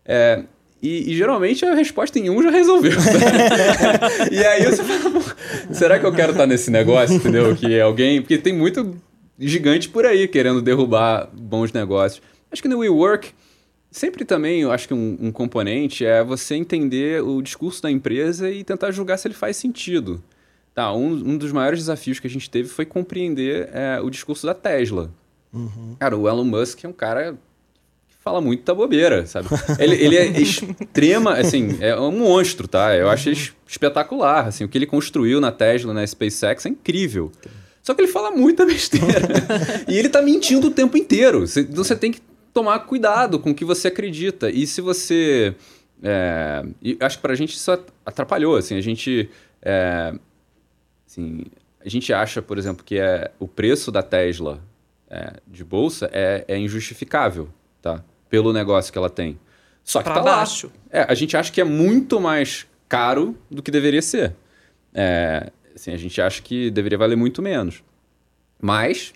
É, e, e, geralmente a resposta em um já resolveu. *laughs* *laughs* e aí você fala, será que eu quero estar nesse negócio, entendeu? Que alguém. Porque tem muito gigante por aí querendo derrubar bons negócios. Acho que no WeWork, sempre também, eu acho que um, um componente é você entender o discurso da empresa e tentar julgar se ele faz sentido. Tá, um, um dos maiores desafios que a gente teve foi compreender é, o discurso da Tesla. Uhum. Cara, o Elon Musk é um cara fala muita bobeira, sabe? Ele, ele é extrema, assim, é um monstro, tá? Eu acho espetacular, assim, o que ele construiu na Tesla, na SpaceX é incrível. Só que ele fala muita besteira. e ele tá mentindo o tempo inteiro. Você, você tem que tomar cuidado com o que você acredita. E se você... É, e acho que pra gente isso atrapalhou, assim, a gente... É, assim, a gente acha, por exemplo, que é, o preço da Tesla é, de bolsa é, é injustificável, tá? pelo negócio que ela tem. Só que pra tá baixo. lá. É, a gente acha que é muito mais caro do que deveria ser. É, assim, a gente acha que deveria valer muito menos. Mas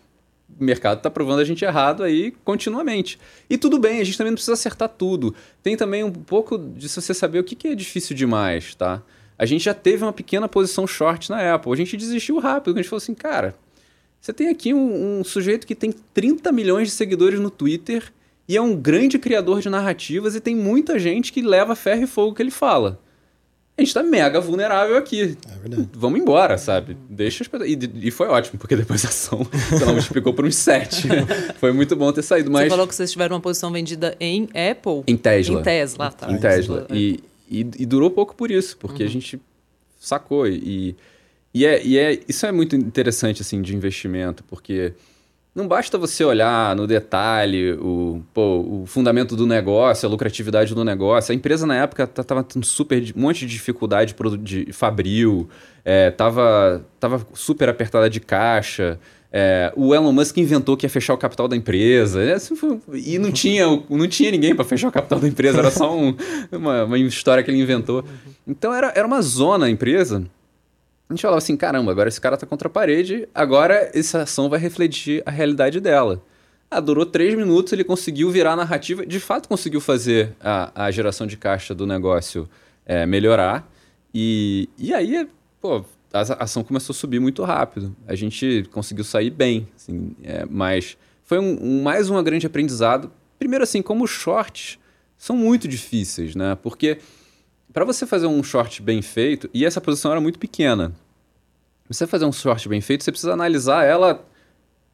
o mercado está provando a gente errado aí continuamente. E tudo bem, a gente também não precisa acertar tudo. Tem também um pouco de você saber o que, que é difícil demais, tá? A gente já teve uma pequena posição short na Apple. A gente desistiu rápido. A gente falou assim, cara, você tem aqui um, um sujeito que tem 30 milhões de seguidores no Twitter e é um grande criador de narrativas e tem muita gente que leva ferro e fogo que ele fala. A gente tá mega vulnerável aqui. É verdade. Vamos embora, sabe? Deixa as pessoas. E, e foi ótimo, porque depois a ação, *laughs* sei lá, multiplicou por uns sete. *laughs* foi muito bom ter saído. Mas... Você falou que vocês tiveram uma posição vendida em Apple? Em Tesla. Em Tesla, tá. Em Tesla. E, e, e durou pouco por isso, porque uhum. a gente sacou. E, e, é, e é, isso é muito interessante, assim, de investimento, porque não basta você olhar no detalhe o, pô, o fundamento do negócio, a lucratividade do negócio. A empresa na época estava tendo super um monte de dificuldade de fabril, é, tava, super apertada de caixa. É, o Elon Musk inventou que ia fechar o capital da empresa. É, e não tinha, não tinha ninguém para fechar o capital da empresa, era só um, uma, uma, história que ele inventou. Então era, era uma zona a empresa a gente falava assim, caramba, agora esse cara tá contra a parede, agora essa ação vai refletir a realidade dela. Ah, durou três minutos, ele conseguiu virar a narrativa, de fato conseguiu fazer a, a geração de caixa do negócio é, melhorar. E, e aí, pô, a ação começou a subir muito rápido. A gente conseguiu sair bem, assim, é, mas foi um, um, mais um grande aprendizado. Primeiro, assim, como os shorts são muito difíceis, né? Porque para você fazer um short bem feito, e essa posição era muito pequena, você fazer um short bem feito, você precisa analisar ela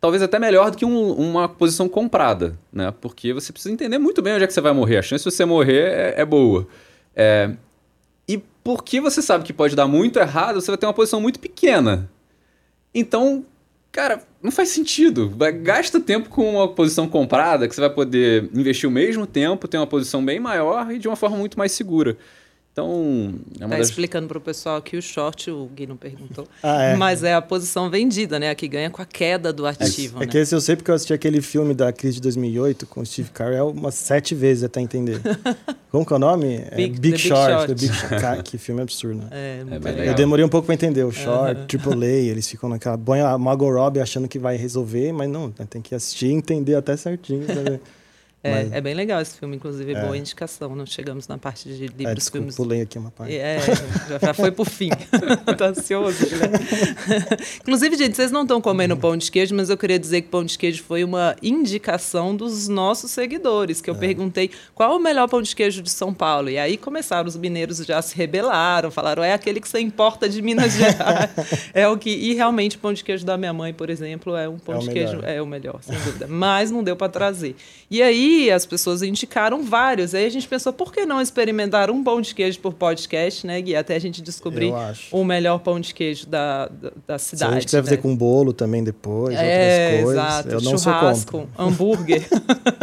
talvez até melhor do que um, uma posição comprada, né? Porque você precisa entender muito bem onde é que você vai morrer. A chance de você morrer é, é boa. É, e porque você sabe que pode dar muito errado, você vai ter uma posição muito pequena. Então, cara, não faz sentido. Gasta tempo com uma posição comprada, que você vai poder investir o mesmo tempo, ter uma posição bem maior e de uma forma muito mais segura. Então. É tá das... explicando para o pessoal aqui o short, o Gui não perguntou. *laughs* Ah, é. Mas é a posição vendida, né? A que ganha com a queda do ativo. É, é né? que esse eu sei porque eu assisti aquele filme da crise de 2008 com o Steve Carell umas sete vezes até entender. *laughs* Como que é o nome? Big, é Big, Big Short. Short. Big Short. *laughs* que filme absurdo, né? É, muito é Eu demorei um pouco para entender. O Short, Triple A, eles ficam naquela. Põe a Margot Robbie achando que vai resolver, mas não, né? tem que assistir e entender até certinho. É, Mas... é bem legal esse filme, inclusive, é. boa indicação. Não chegamos na parte de livros, é, desculpa, filmes. pulei aqui uma parte. É, já foi pro fim. *laughs* Tô ansioso. Né? *laughs* inclusive, gente, vocês não estão comendo pão de queijo, mas eu queria dizer que pão de queijo foi uma indicação dos nossos seguidores, que eu é. perguntei qual é o melhor pão de queijo de São Paulo. E aí começaram, os mineiros já se rebelaram, falaram, é aquele que você importa de Minas Gerais. *laughs* é o que. E realmente, o pão de queijo da minha mãe, por exemplo, é um pão é de queijo. É o melhor, sem dúvida. Mas não deu para trazer. E aí, as pessoas indicaram vários. Aí a gente pensou, por que não experimentar um pão de queijo por podcast, né, Gui? Até a gente descobrir o melhor pão de queijo da, da, da cidade. Se a gente quiser né? fazer com bolo também depois, é, outras coisas. Exato. Eu não Churrasco, hambúrguer.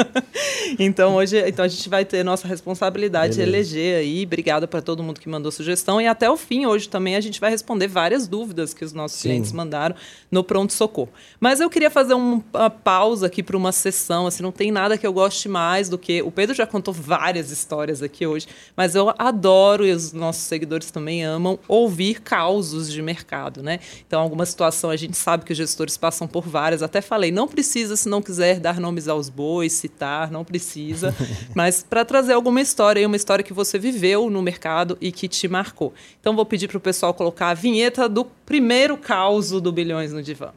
*laughs* então hoje então a gente vai ter nossa responsabilidade Beleza. de eleger aí. Obrigada para todo mundo que mandou sugestão. E até o fim, hoje também, a gente vai responder várias dúvidas que os nossos Sim. clientes mandaram no Pronto Socorro. Mas eu queria fazer uma pausa aqui para uma sessão. Assim, não tem nada que eu goste mais do que. O Pedro já contou várias histórias aqui hoje, mas eu adoro, e os nossos seguidores também amam, ouvir causos de mercado, né? Então, alguma situação a gente sabe que os gestores passam por várias. Até falei, não precisa, se não quiser, dar nomes aos bois, citar, não precisa. *laughs* mas para trazer alguma história, uma história que você viveu no mercado e que te marcou. Então, vou pedir para o pessoal colocar a vinheta do primeiro caos do Bilhões no Divã.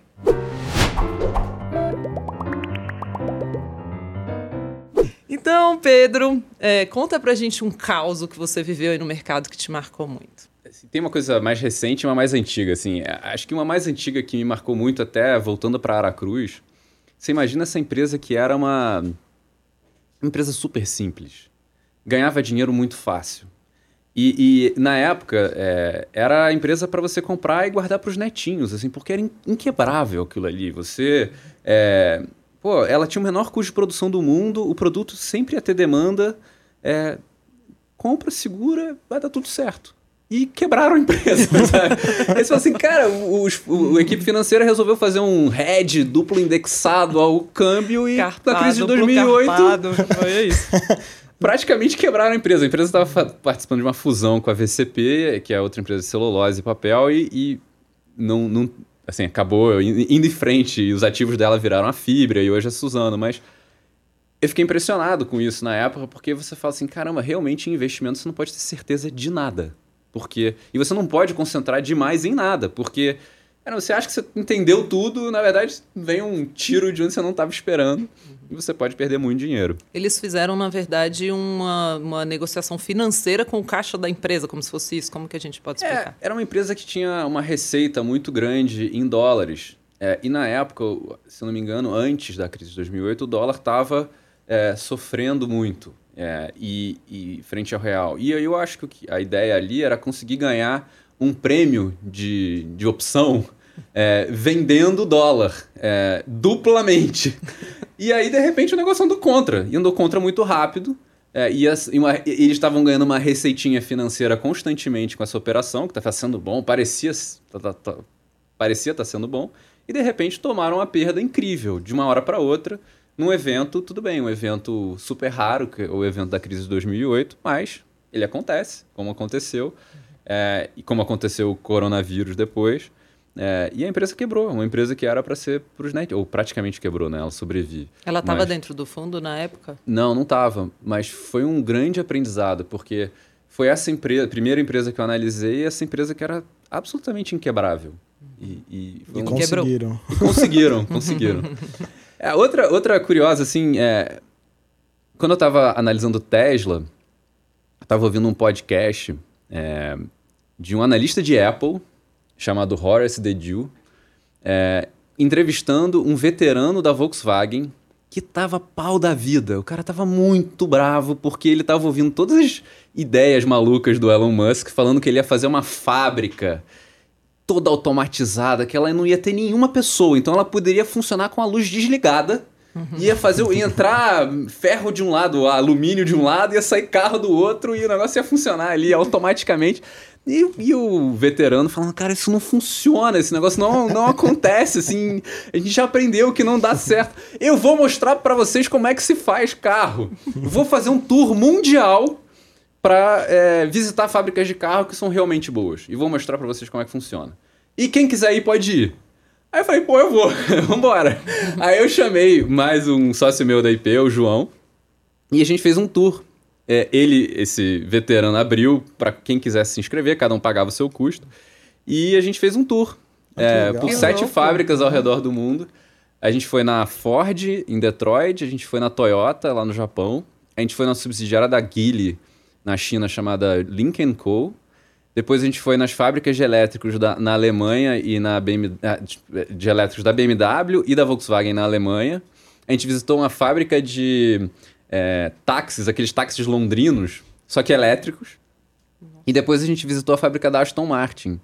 Então, Pedro, é, conta pra gente um caos que você viveu aí no mercado que te marcou muito. Assim, tem uma coisa mais recente e uma mais antiga, assim. É, acho que uma mais antiga que me marcou muito, até voltando para Aracruz. Você imagina essa empresa que era uma, empresa super simples. Ganhava dinheiro muito fácil. E, e na época, é, era a empresa para você comprar e guardar para os netinhos, assim, porque era inquebrável aquilo ali. Você é, Pô, ela tinha o menor custo de produção do mundo, o produto sempre ia ter demanda. É, compra, segura, vai dar tudo certo. E quebraram a empresa. *laughs* Eles falaram assim, cara, o, o, a equipe financeira resolveu fazer um hedge duplo indexado ao câmbio e Carpado, na crise de 2008... Carpado, foi isso. *laughs* praticamente quebraram a empresa. A empresa estava participando de uma fusão com a VCP, que é outra empresa de celulose e papel, e, e não, não, assim, acabou indo em frente e os ativos dela viraram a Fibra e hoje é Suzano, mas eu fiquei impressionado com isso na época, porque você fala assim, caramba, realmente em investimento você não pode ter certeza de nada. Porque e você não pode concentrar demais em nada, porque você acha que você entendeu tudo, na verdade vem um tiro de onde você não estava esperando e você pode perder muito dinheiro. Eles fizeram, na verdade, uma, uma negociação financeira com o caixa da empresa, como se fosse isso. Como que a gente pode é, explicar? É, era uma empresa que tinha uma receita muito grande em dólares. É, e na época, se não me engano, antes da crise de 2008, o dólar estava é, sofrendo muito é, e, e, frente ao real. E aí eu acho que a ideia ali era conseguir ganhar um prêmio de, de opção é, vendendo dólar é, duplamente. E aí, de repente, o negócio andou contra. E andou contra muito rápido. É, e, as, e, uma, e eles estavam ganhando uma receitinha financeira constantemente com essa operação, que estava sendo bom, parecia tá, tá, tá, parecia estar tá sendo bom. E de repente tomaram uma perda incrível, de uma hora para outra, num evento, tudo bem, um evento super raro, que é o evento da crise de 2008, mas ele acontece, como aconteceu, é, e como aconteceu o coronavírus depois. É, e a empresa quebrou, uma empresa que era para ser para os net, ou praticamente quebrou, né? Ela sobrevive. Ela estava dentro do fundo na época? Não, não estava, mas foi um grande aprendizado, porque foi essa empresa, a primeira empresa que eu analisei, essa empresa que era absolutamente inquebrável. E, e, e um... conseguiram. E conseguiram, conseguiram. *laughs* É, outra, outra curiosa, assim, é... quando eu estava analisando Tesla, eu estava ouvindo um podcast é... de um analista de Apple chamado Horace DeDew, é, entrevistando um veterano da Volkswagen que tava pau da vida. O cara tava muito bravo porque ele tava ouvindo todas as ideias malucas do Elon Musk falando que ele ia fazer uma fábrica toda automatizada, que ela não ia ter nenhuma pessoa, então ela poderia funcionar com a luz desligada. Uhum. Ia fazer ia entrar ferro de um lado, alumínio de um lado, ia sair carro do outro e o negócio ia funcionar ali automaticamente. E, e, o veterano falando, cara, isso não funciona, esse negócio não, não acontece, assim, a gente já aprendeu que não dá certo. Eu vou mostrar para vocês como é que se faz carro. vou fazer um tour mundial para é, visitar fábricas de carro que são realmente boas. E vou mostrar para vocês como é que funciona. E quem quiser ir, pode ir. Aí eu falei, pô, eu vou, *laughs* vambora. Aí eu chamei mais um sócio meu da IP, o João, e a gente fez um tour é, ele, esse veterano, abriu para quem quisesse se inscrever, cada um pagava o seu custo. E a gente fez um tour ah, é, por sete fábricas ao redor do mundo. A gente foi na Ford, em Detroit, a gente foi na Toyota, lá no Japão. A gente foi na subsidiária da Geely, na China, chamada Lincoln Co. Depois a gente foi nas fábricas de elétricos da, na Alemanha e na BMW, ah, de elétricos da BMW e da Volkswagen na Alemanha. A gente visitou uma fábrica de é, táxis, aqueles táxis londrinos, só que elétricos. E depois a gente visitou a fábrica da Aston Martin.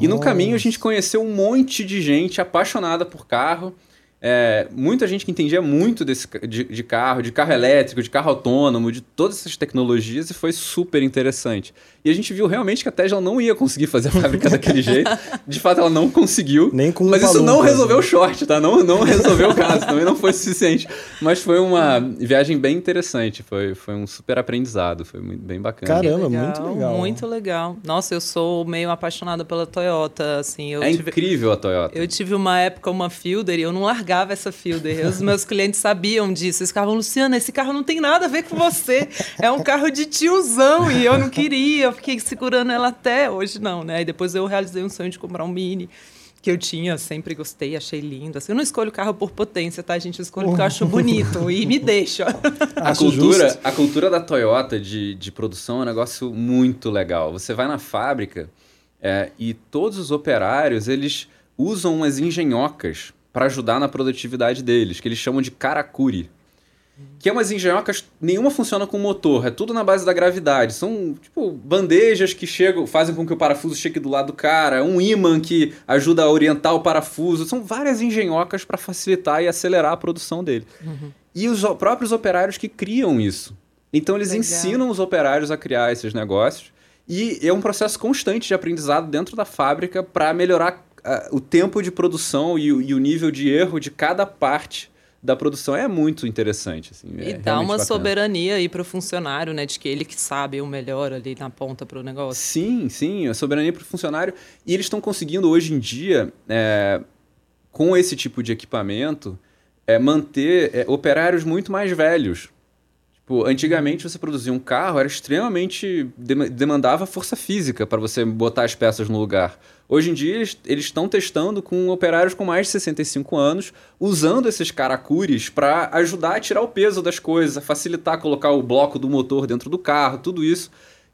E no caminho a gente conheceu um monte de gente apaixonada por carro é, muita gente que entendia muito desse, de, de, carro, de carro elétrico, de carro autônomo, de todas essas tecnologias e foi super interessante. E a gente viu realmente que a Tesla não ia conseguir fazer a fábrica *laughs* daquele jeito. De fato, ela não conseguiu. Nem com Mas isso não resolveu o short, tá? Não, não resolveu o caso, também não foi suficiente. Mas foi uma viagem bem interessante, foi, foi um super aprendizado, foi muito, bem bacana. Caramba, legal, muito legal. Muito legal. Nossa, eu sou meio apaixonada pela Toyota, assim. é tive, incrível a Toyota. Eu tive uma época, uma Fielder, e eu não larguei largava essa Fielder. Os meus clientes sabiam disso. Eles ficavam, Luciana, esse carro não tem nada a ver com você. É um carro de tiozão. E eu não queria. Eu fiquei segurando ela até hoje, não, né? E depois eu realizei um sonho de comprar um Mini que eu tinha, sempre gostei, achei lindo. Assim, eu não escolho carro por potência, tá, gente? Eu escolho porque eu acho bonito e me deixa. a, cultura, a cultura da Toyota de, de produção é um negócio muito legal. Você vai na fábrica é, e todos os operários, eles usam umas engenhocas para ajudar na produtividade deles, que eles chamam de karakuri. Que é umas engenhocas, nenhuma funciona com motor, é tudo na base da gravidade. São, tipo, bandejas que chegam, fazem com que o parafuso chegue do lado do cara, um imã que ajuda a orientar o parafuso. São várias engenhocas para facilitar e acelerar a produção dele. Uhum. E os próprios operários que criam isso. Então eles Legal. ensinam os operários a criar esses negócios. E é um processo constante de aprendizado dentro da fábrica para melhorar o tempo de produção e, e, o nível de erro de cada parte da produção é muito interessante. Assim, e é dá uma bacana. soberania aí para o funcionário, né? De que ele que sabe o melhor ali na ponta para o negócio. Sim, sim, a soberania para o funcionário. E eles estão conseguindo hoje em dia, é, com esse tipo de equipamento, é, manter é, operários muito mais velhos. Tipo, antigamente você produzia um carro, era extremamente. demandava força física para você botar as peças no lugar. Hoje em dia, eles estão testando com operários com mais de 65 anos, usando esses caracures para ajudar a tirar o peso das coisas, facilitar colocar o bloco do motor dentro do carro, tudo isso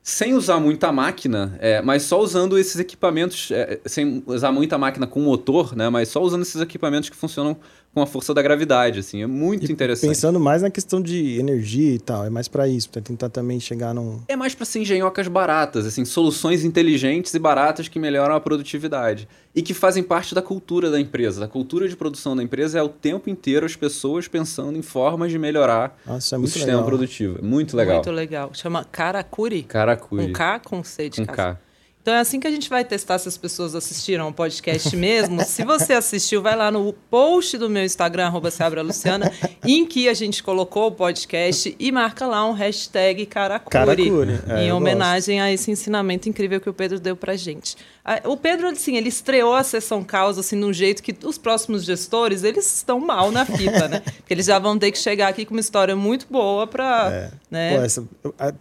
sem usar muita máquina, é, mas só usando esses equipamentos, é, sem usar muita máquina com motor, né, mas só usando esses equipamentos que funcionam com a força da gravidade, assim, é muito E interessante. Pensando mais na questão de energia e tal, é mais pra isso, pra tentar também chegar num. É mais para ser engenhocas baratas, assim, soluções inteligentes e baratas que melhoram a produtividade e que fazem parte da cultura da empresa. A cultura de produção da empresa é o tempo inteiro as pessoas pensando em formas de melhorar Nossa, é o sistema legal. produtivo. Muito legal. Muito legal. Chama Karakuri. Karakuri. Com K, com C de Com casa. K. Então é assim que a gente vai testar se as pessoas assistiram ao podcast mesmo. se você assistiu, vai lá no post do meu Instagram, arroba Luciana, em que a gente colocou o podcast e marca lá um hashtag Karakuri. Karakuri, é, em homenagem a esse ensinamento incrível que o Pedro deu pra gente. O Pedro, assim, ele estreou a sessão causa assim, num jeito que os próximos gestores, eles estão mal na fita, né? Porque eles já vão ter que chegar aqui com uma história muito boa pra... Né? Pô, essa-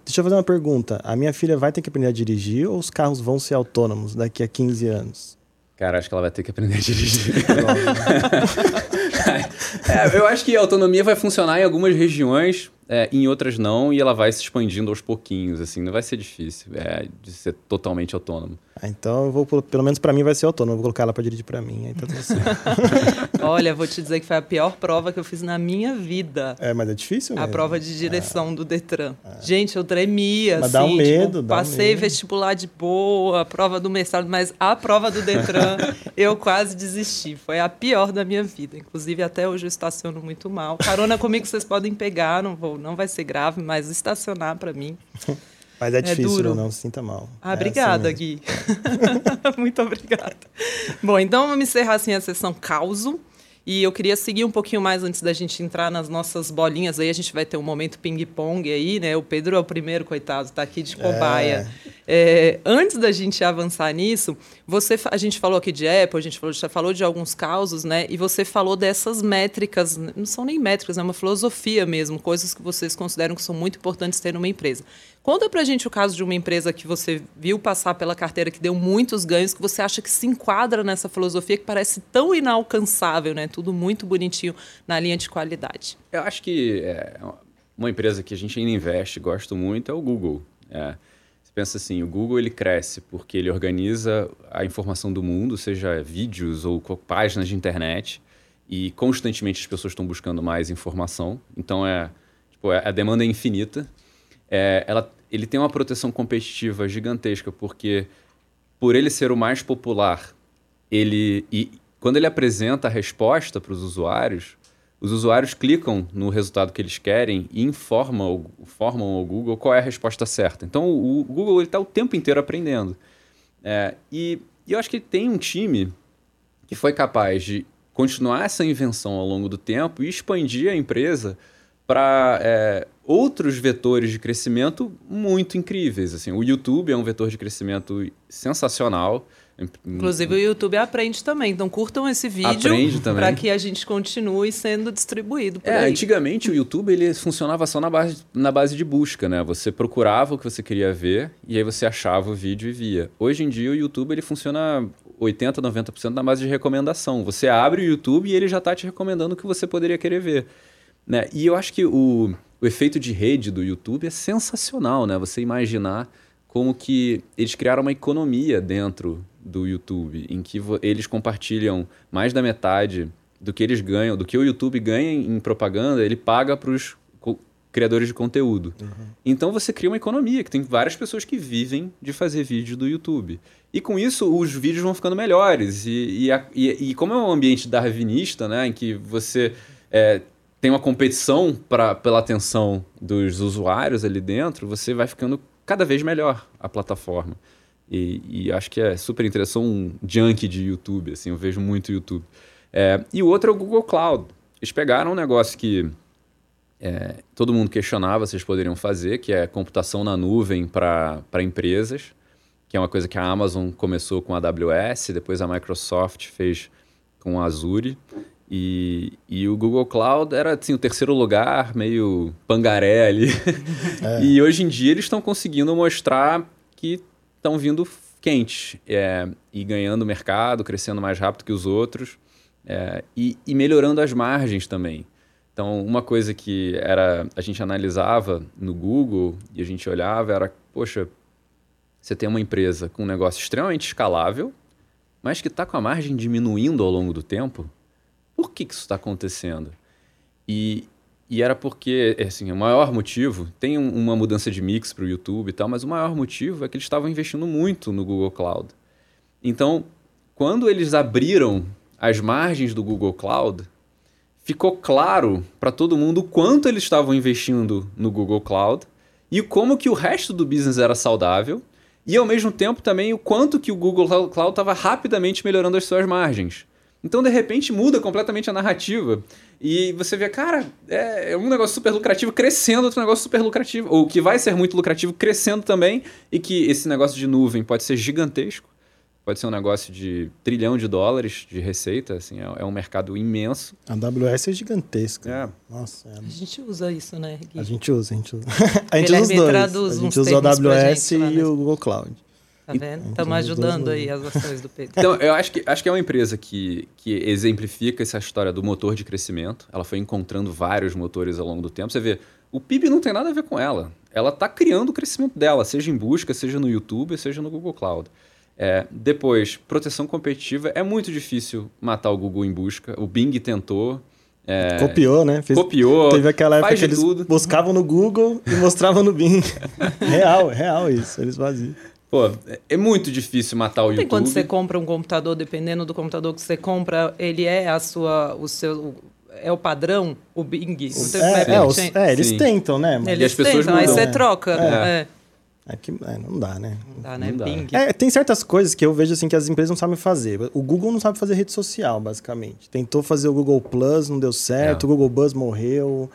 deixa eu fazer uma pergunta. A minha filha vai ter que aprender a dirigir ou os carros vão ser autônomos daqui a 15 anos? Cara, acho que ela vai ter que aprender a dirigir. *laughs* É, eu acho que a autonomia vai funcionar em algumas regiões, é, em outras não, e ela vai se expandindo aos pouquinhos, assim, não vai ser difícil é, de ser totalmente autônomo. Ah, então, eu vou, pelo- pelo menos pra mim vai ser autônomo. Vou colocar ela pra dirigir pra mim. Aí tá tudo certo. *laughs* Olha, vou te dizer que foi a pior prova que eu fiz na minha vida. é, mas é difícil A prova de direção do Detran. Gente, eu tremia, Mas assim. dá um tipo, medo, dá um passei medo. vestibular de boa, a prova do mestrado, mas a prova do Detran *laughs* eu quase desisti. Foi a pior da minha vida. Inclusive, até hoje eu estaciono muito mal. Carona comigo vocês podem pegar, não vou, não vai ser grave, mas estacionar pra mim. *laughs* Mas é difícil, duro. não se sinta mal. Ah, É assim obrigada, mesmo. Gui. *laughs* Muito obrigada. Bom, então vamos encerrar assim a sessão causo. E eu queria seguir um pouquinho mais antes da gente entrar nas nossas bolinhas. Aí a gente vai ter um momento ping-pong aí, né? O Pedro é o primeiro, coitado, tá aqui de cobaia. É, antes da gente avançar nisso, você, a gente falou aqui de Apple, a gente falou, já falou de alguns causos, né? E você falou dessas métricas, não são nem métricas, é uma filosofia mesmo, coisas que vocês consideram que são muito importantes ter numa empresa. Conta pra gente o caso de uma empresa que você viu passar pela carteira, que deu muitos ganhos, que você acha que se enquadra nessa filosofia que parece tão inalcançável, né? Tudo muito bonitinho na linha de qualidade. Eu acho que é, uma empresa que a gente ainda investe, gosto muito, é o Google. É, pensa assim, o Google ele cresce porque ele organiza a informação do mundo, seja vídeos ou páginas de internet, e constantemente as pessoas estão buscando mais informação. Então é, tipo, é- a demanda é infinita. É, ela, ele tem uma proteção competitiva gigantesca porque por ele ser o mais popular, ele e quando ele apresenta a resposta para os usuários, os usuários clicam no resultado que eles querem e informam, informam ao Google qual é a resposta certa. Então o Google está o tempo inteiro aprendendo. É, e, e eu acho que tem um time que foi capaz de continuar essa invenção ao longo do tempo e expandir a empresa para é, outros vetores de crescimento muito incríveis. Assim, o YouTube é um vetor de crescimento sensacional. Inclusive o YouTube aprende também. Então curtam esse vídeo para que a gente continue sendo distribuído É, aí. antigamente o YouTube ele funcionava só na base, na base de busca, né? Você procurava o que você queria ver e aí você achava o vídeo e via. Hoje em dia o YouTube ele funciona 80, 90% na base de recomendação. Você abre o YouTube e ele já está te recomendando o que você poderia querer ver. Né? E eu acho que o, o efeito de rede do YouTube é sensacional, né? Você imaginar como que eles criaram uma economia dentro do YouTube, em que eles compartilham mais da metade do que eles ganham, do que o YouTube ganha em propaganda, ele paga para os criadores de conteúdo. Então você cria uma economia, que tem várias pessoas que vivem de fazer vídeo do YouTube. E com isso os vídeos vão ficando melhores. E, e, a- e- e como é um ambiente darwinista, né, em que você é, tem uma competição pra, pela atenção dos usuários ali dentro, você vai ficando cada vez melhor a plataforma. E, e acho que é super interessante. Sou um junkie de YouTube, assim, eu vejo muito YouTube. É, e o outro é o Google Cloud. Eles pegaram um negócio que é, todo mundo questionava se eles poderiam fazer, que é computação na nuvem para empresas, que é uma coisa que a Amazon começou com a AWS, depois a Microsoft fez com a Azure. E, e o Google Cloud era assim, o terceiro lugar, meio pangaré ali. *laughs* E hoje em dia eles estão conseguindo mostrar que estão vindo quentes é, e ganhando mercado, crescendo mais rápido que os outros é, e, e melhorando as margens também. Então, uma coisa que era a gente analisava no Google e a gente olhava era, poxa, você tem uma empresa com um negócio extremamente escalável, mas que está com a margem diminuindo ao longo do tempo. Por que, que isso está acontecendo? E, e era porque, assim, o maior motivo, tem um, uma mudança de mix para o YouTube e tal, mas o maior motivo é que eles estavam investindo muito no Google Cloud. Então, quando eles abriram as margens do Google Cloud, ficou claro para todo mundo quanto eles estavam investindo no Google Cloud e como que o resto do business era saudável e ao mesmo tempo também o quanto que o Google Cloud estava rapidamente melhorando as suas margens. Então, de repente, muda completamente a narrativa. E você vê, cara, é, é um negócio super lucrativo crescendo, outro negócio super lucrativo. Ou que vai ser muito lucrativo crescendo também. E que esse negócio de nuvem pode ser gigantesco. Pode ser um negócio de trilhão de dólares de receita, assim, é, é um mercado imenso. A AWS é gigantesca. É. Nossa, é... A gente usa isso, né, Gui? A gente usa, a gente usa. *laughs* a gente Guilherme usa os dois. traduz A gente usa o AWS gente lá e o Google Cloud. Tá vendo? Estamos ajudando aí as ações do Pedro. Então, eu acho que, acho que é uma empresa que, que exemplifica essa história do motor de crescimento. Ela foi encontrando vários motores ao longo do tempo. Você vê, o PIB não tem nada a ver com ela. Ela está criando o crescimento dela, seja em busca, seja no YouTube, seja no Google Cloud. É, depois, proteção competitiva. É muito difícil matar o Google em busca. O Bing tentou. é, Copiou, né? Fez- copiou. Teve aquela época que de eles tudo. buscavam no Google e mostravam no Bing. *laughs* real, real isso. Eles faziam. Pô, é- é muito difícil matar o Tem YouTube. quando você compra um computador, dependendo do computador que você compra, ele é a sua, o seu, é o padrão, o Bing. Tem- É, é é, é, eles Sim. tentam, né? Mas Eles as pessoas tentam, aí mudam, você né? troca. É. É. é que, é, não dá, né? Não dá, né? Não dá. Bing. É, tem certas coisas que eu vejo assim que as empresas não sabem fazer. O Google não sabe fazer rede social, basicamente. Tentou fazer o Google Plus, não deu certo. É. O Google Buzz morreu.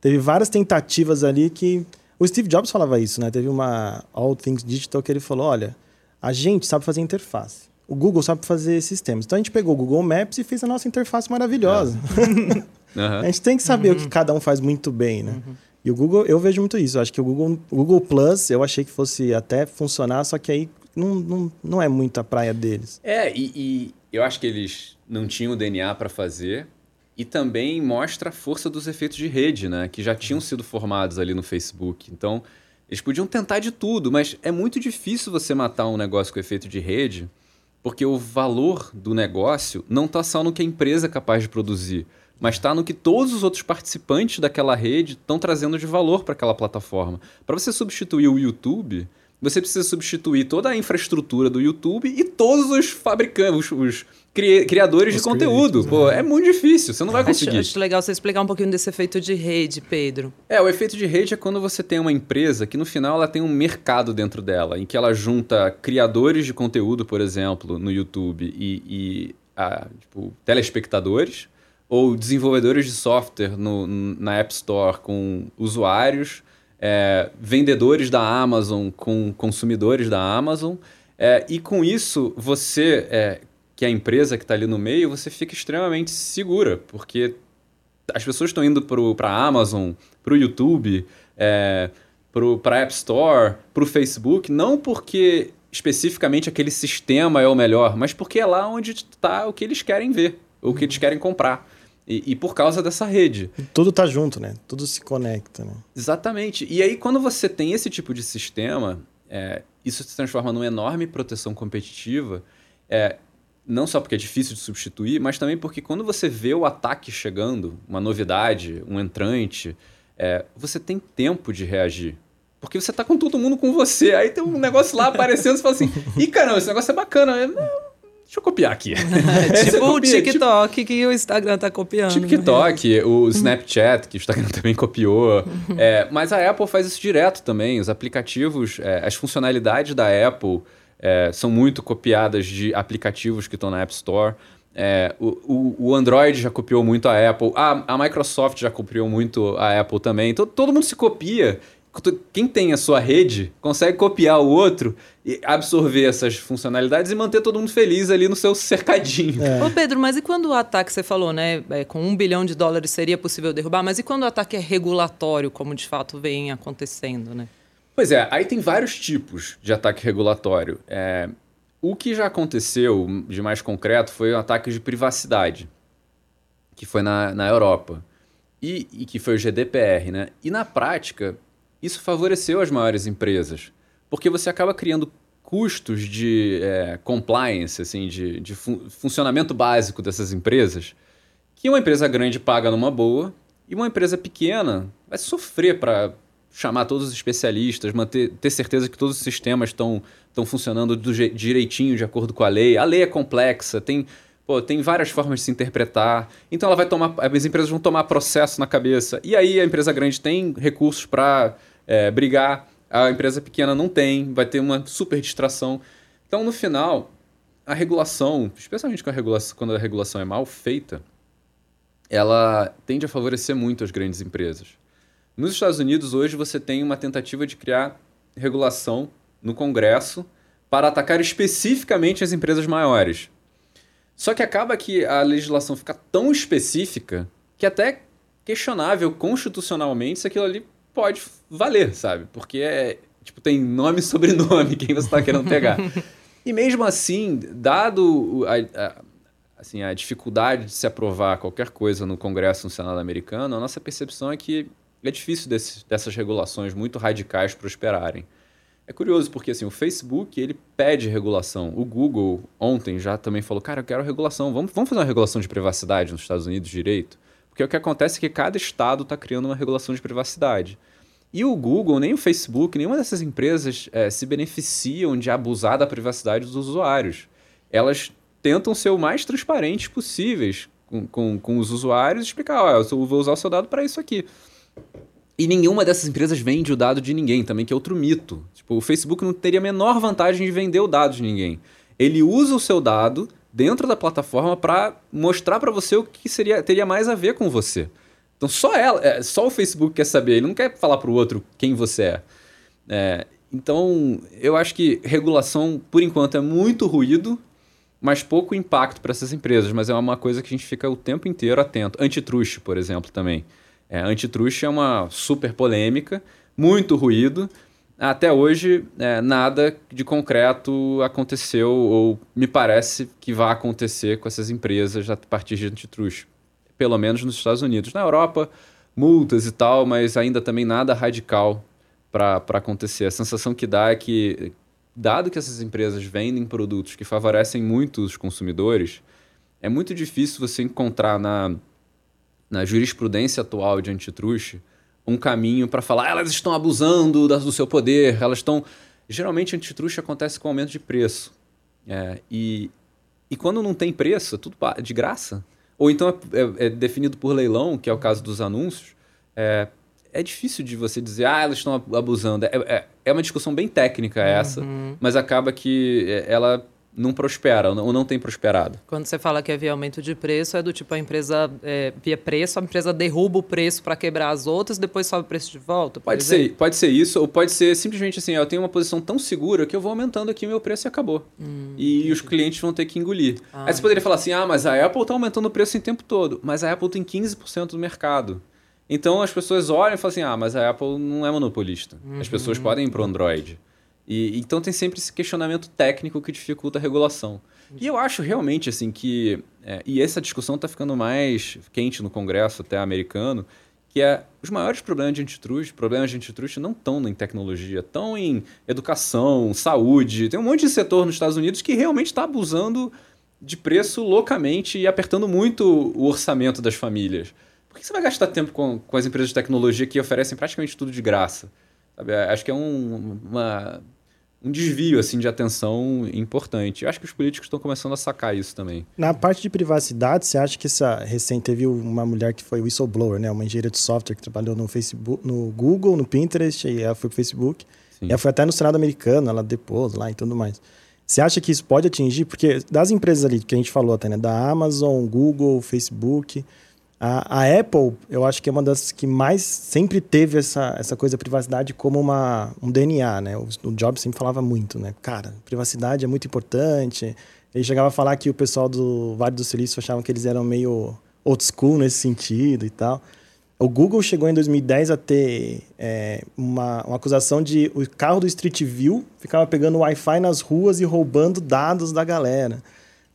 Teve várias tentativas ali que o Steve Jobs falava isso, né? Teve uma All Things Digital que ele falou, olha, a gente sabe fazer interface. O Google sabe fazer sistemas. Então a gente pegou o Google Maps e fez a nossa interface maravilhosa. *laughs* Aham. A gente tem que saber o que cada um faz muito bem, né? E o Google, eu vejo muito isso. Eu acho que o Google, o Google Plus, eu achei que fosse até funcionar, só que aí não, não, não é muito a praia deles. É, e, e eu acho que eles não tinham o DNA para fazer. E também mostra a força dos efeitos de rede, né? Que já tinham sido formados ali no Facebook. Então, eles podiam tentar de tudo, mas é muito difícil você matar um negócio com efeito de rede, porque o valor do negócio não está só no que a empresa é capaz de produzir, mas está no que todos os outros participantes daquela rede estão trazendo de valor para aquela plataforma. Para você substituir o YouTube, você precisa substituir toda a infraestrutura do YouTube e todos os fabricantes, os, os cri- criadores Os de conteúdo. Pô, é muito difícil, você não vai Acho, conseguir. acho legal você explicar um pouquinho desse efeito de rede, Pedro. É, o efeito de rede é quando você tem uma empresa que no final ela tem um mercado dentro dela, em que ela junta criadores de conteúdo, por exemplo, no YouTube e, e ah, tipo, telespectadores, ou desenvolvedores de software no- na App Store com usuários, é, vendedores da Amazon com consumidores da Amazon. é, e com isso, você, é, que é a empresa que está ali no meio, você fica extremamente segura, porque as pessoas estão indo para a Amazon, para o YouTube, é, para a App Store, para o Facebook, não porque especificamente aquele sistema é o melhor, mas porque é lá onde está o que eles querem ver, o que eles querem comprar. E, e por causa dessa rede. Tudo tá junto, né? Tudo se conecta, né? Exatamente. E aí, quando você tem esse tipo de sistema, é, isso se transforma numa enorme proteção competitiva. É, não só porque é difícil de substituir, mas também porque quando você vê o ataque chegando, uma novidade, um entrante, é, você tem tempo de reagir. Porque você tá com todo mundo com você. Aí tem um negócio lá aparecendo, você fala assim: ih, caramba, esse negócio é bacana. Eu, "Não, deixa eu copiar aqui. *laughs* É você tipo o copia, tipo- TikTok que o Instagram tá copiando. Tipo TikTok, o Snapchat, que o Instagram *laughs* também copiou. É, mas a Apple faz isso direto também. Os aplicativos, é, as funcionalidades da Apple é, são muito copiadas de aplicativos que estão na App Store. É, o, o- o Android já copiou muito a Apple. A, a Microsoft já copiou muito a Apple também. Então todo mundo se copia. Quem tem a sua rede consegue copiar o outro absorver essas funcionalidades e manter todo mundo feliz ali no seu cercadinho. É. Ô Pedro, mas e quando o ataque, você falou, né? é, com um bilhão de dólares seria possível derrubar, mas e quando o ataque é regulatório, como de fato vem acontecendo, né? Pois é, aí tem vários tipos de ataque regulatório. É, o que já aconteceu de mais concreto foi um ataque de privacidade, que foi na, na Europa, e, e que foi o GDPR, né? E na prática, isso favoreceu as maiores empresas, porque você acaba criando custos de é, compliance, assim, de, de fun- funcionamento básico dessas empresas, que uma empresa grande paga numa boa e uma empresa pequena vai sofrer para chamar todos os especialistas, manter, ter certeza que todos os sistemas estão funcionando do direitinho, de acordo com a lei. A lei é complexa, tem, pô, tem várias formas de se interpretar. Então ela vai tomar, as empresas vão tomar processo na cabeça. E aí a empresa grande tem recursos para é, brigar, a empresa pequena não tem, vai ter uma super distração. Então no final, a regulação, especialmente quando a regulação é mal feita, ela tende a favorecer muito as grandes empresas. Nos Estados Unidos, hoje, você tem uma tentativa de criar regulação no Congresso para atacar especificamente as empresas maiores. Só que acaba que a legislação fica tão específica que até questionável constitucionalmente se aquilo ali pode valer, sabe? Porque é, tipo, tem nome e sobrenome *laughs* quem você está querendo pegar. e mesmo assim, dado a, a, assim, a dificuldade de se aprovar qualquer coisa no Congresso, no Senado americano, a nossa percepção é que é difícil desse, dessas regulações muito radicais prosperarem. É curioso porque assim, o Facebook ele pede regulação. O Google ontem já também falou, cara, eu quero regulação. Vamos, vamos fazer uma regulação de privacidade nos Estados Unidos direito? Porque o que acontece é que cada estado está criando uma regulação de privacidade. E o Google, nem o Facebook, nenhuma dessas empresas é, se beneficiam de abusar da privacidade dos usuários. Elas tentam ser o mais transparentes possíveis com, com, com os usuários e explicar, eu vou usar o seu dado para isso aqui. E nenhuma dessas empresas vende o dado de ninguém também, que é outro mito. Tipo, o Facebook não teria a menor vantagem de vender o dado de ninguém. Ele usa o seu dado dentro da plataforma para mostrar para você o que seria, teria mais a ver com você. Então só ela, é, só o Facebook quer saber, ele não quer falar para o outro quem você é. é. Então eu acho que regulação, por enquanto, é muito ruído, mas pouco impacto para essas empresas. Mas é uma coisa que a gente fica o tempo inteiro atento. Antitruste, por exemplo, também. É, antitruste é uma super polêmica, muito ruído. Até hoje, é, nada de concreto aconteceu, ou me parece que vai acontecer com essas empresas a partir de antitruste. Pelo menos nos Estados Unidos. Na Europa, multas e tal, mas ainda também nada radical para acontecer. A sensação que dá é que, dado que essas empresas vendem produtos que favorecem muito os consumidores, é muito difícil você encontrar na na jurisprudência atual de antitruste, um caminho para falar ah, elas estão abusando do seu poder, elas estão. Geralmente, antitruste acontece com aumento de preço. É, e, e quando não tem preço, é tudo de graça. Ou então é, é, é, definido por leilão, que é o caso dos anúncios. É, é difícil de você dizer, ah, elas estão abusando. É, é, é uma discussão bem técnica essa, uhum. mas acaba que é, ela não prospera ou não tem prosperado. Quando você fala que havia é aumento de preço, é do tipo a empresa é, via preço, a empresa derruba o preço para quebrar as outras, depois sobe o preço de volta? Pode ser, pode ser isso, ou pode ser simplesmente assim, eu tenho uma posição tão segura que eu vou aumentando aqui meu preço e acabou. Hum, e entendi. os clientes vão ter que engolir. Ah, Aí você poderia falar assim, ah, mas a Apple está aumentando o preço o tempo todo, mas a Apple tem 15% do mercado. Então as pessoas olham e falam assim, ah, mas a Apple não é monopolista. Uhum. As pessoas uhum. podem ir para o Android. E, então tem sempre esse questionamento técnico que dificulta a regulação. E eu acho realmente assim que. É, e essa discussão está ficando mais quente no Congresso até americano, que é os maiores problemas de antitruste, problemas de antitruste não estão em tecnologia, estão em educação, saúde. Tem um monte de setor nos Estados Unidos que realmente está abusando de preço loucamente e apertando muito o orçamento das famílias. Por que você vai gastar tempo com, com as empresas de tecnologia que oferecem praticamente tudo de graça? Sabe? Acho que é um, uma, um desvio assim de atenção importante. Eu acho que os políticos estão começando a sacar isso também. Na parte de privacidade, você acha que essa recente teve uma mulher que foi whistleblower, né, uma engenheira de software que trabalhou no Facebook, no Google, no Pinterest, e ela foi pro Facebook. Sim. E ela foi até no Senado americano, ela depôs lá e tudo mais. Você acha que isso pode atingir? Porque das empresas ali que a gente falou até, né, da Amazon, Google, Facebook, a, a, Apple, eu acho que é uma das que mais sempre teve essa, essa coisa da privacidade como uma, um DNA, né? O, o Jobs sempre falava muito, né? Cara, privacidade é muito importante. Ele chegava a falar que o pessoal do Vale do Silício achava que eles eram meio old school nesse sentido e tal. O Google chegou em 2010 a ter é, uma, uma acusação de o carro do Street View ficava pegando Wi-Fi nas ruas e roubando dados da galera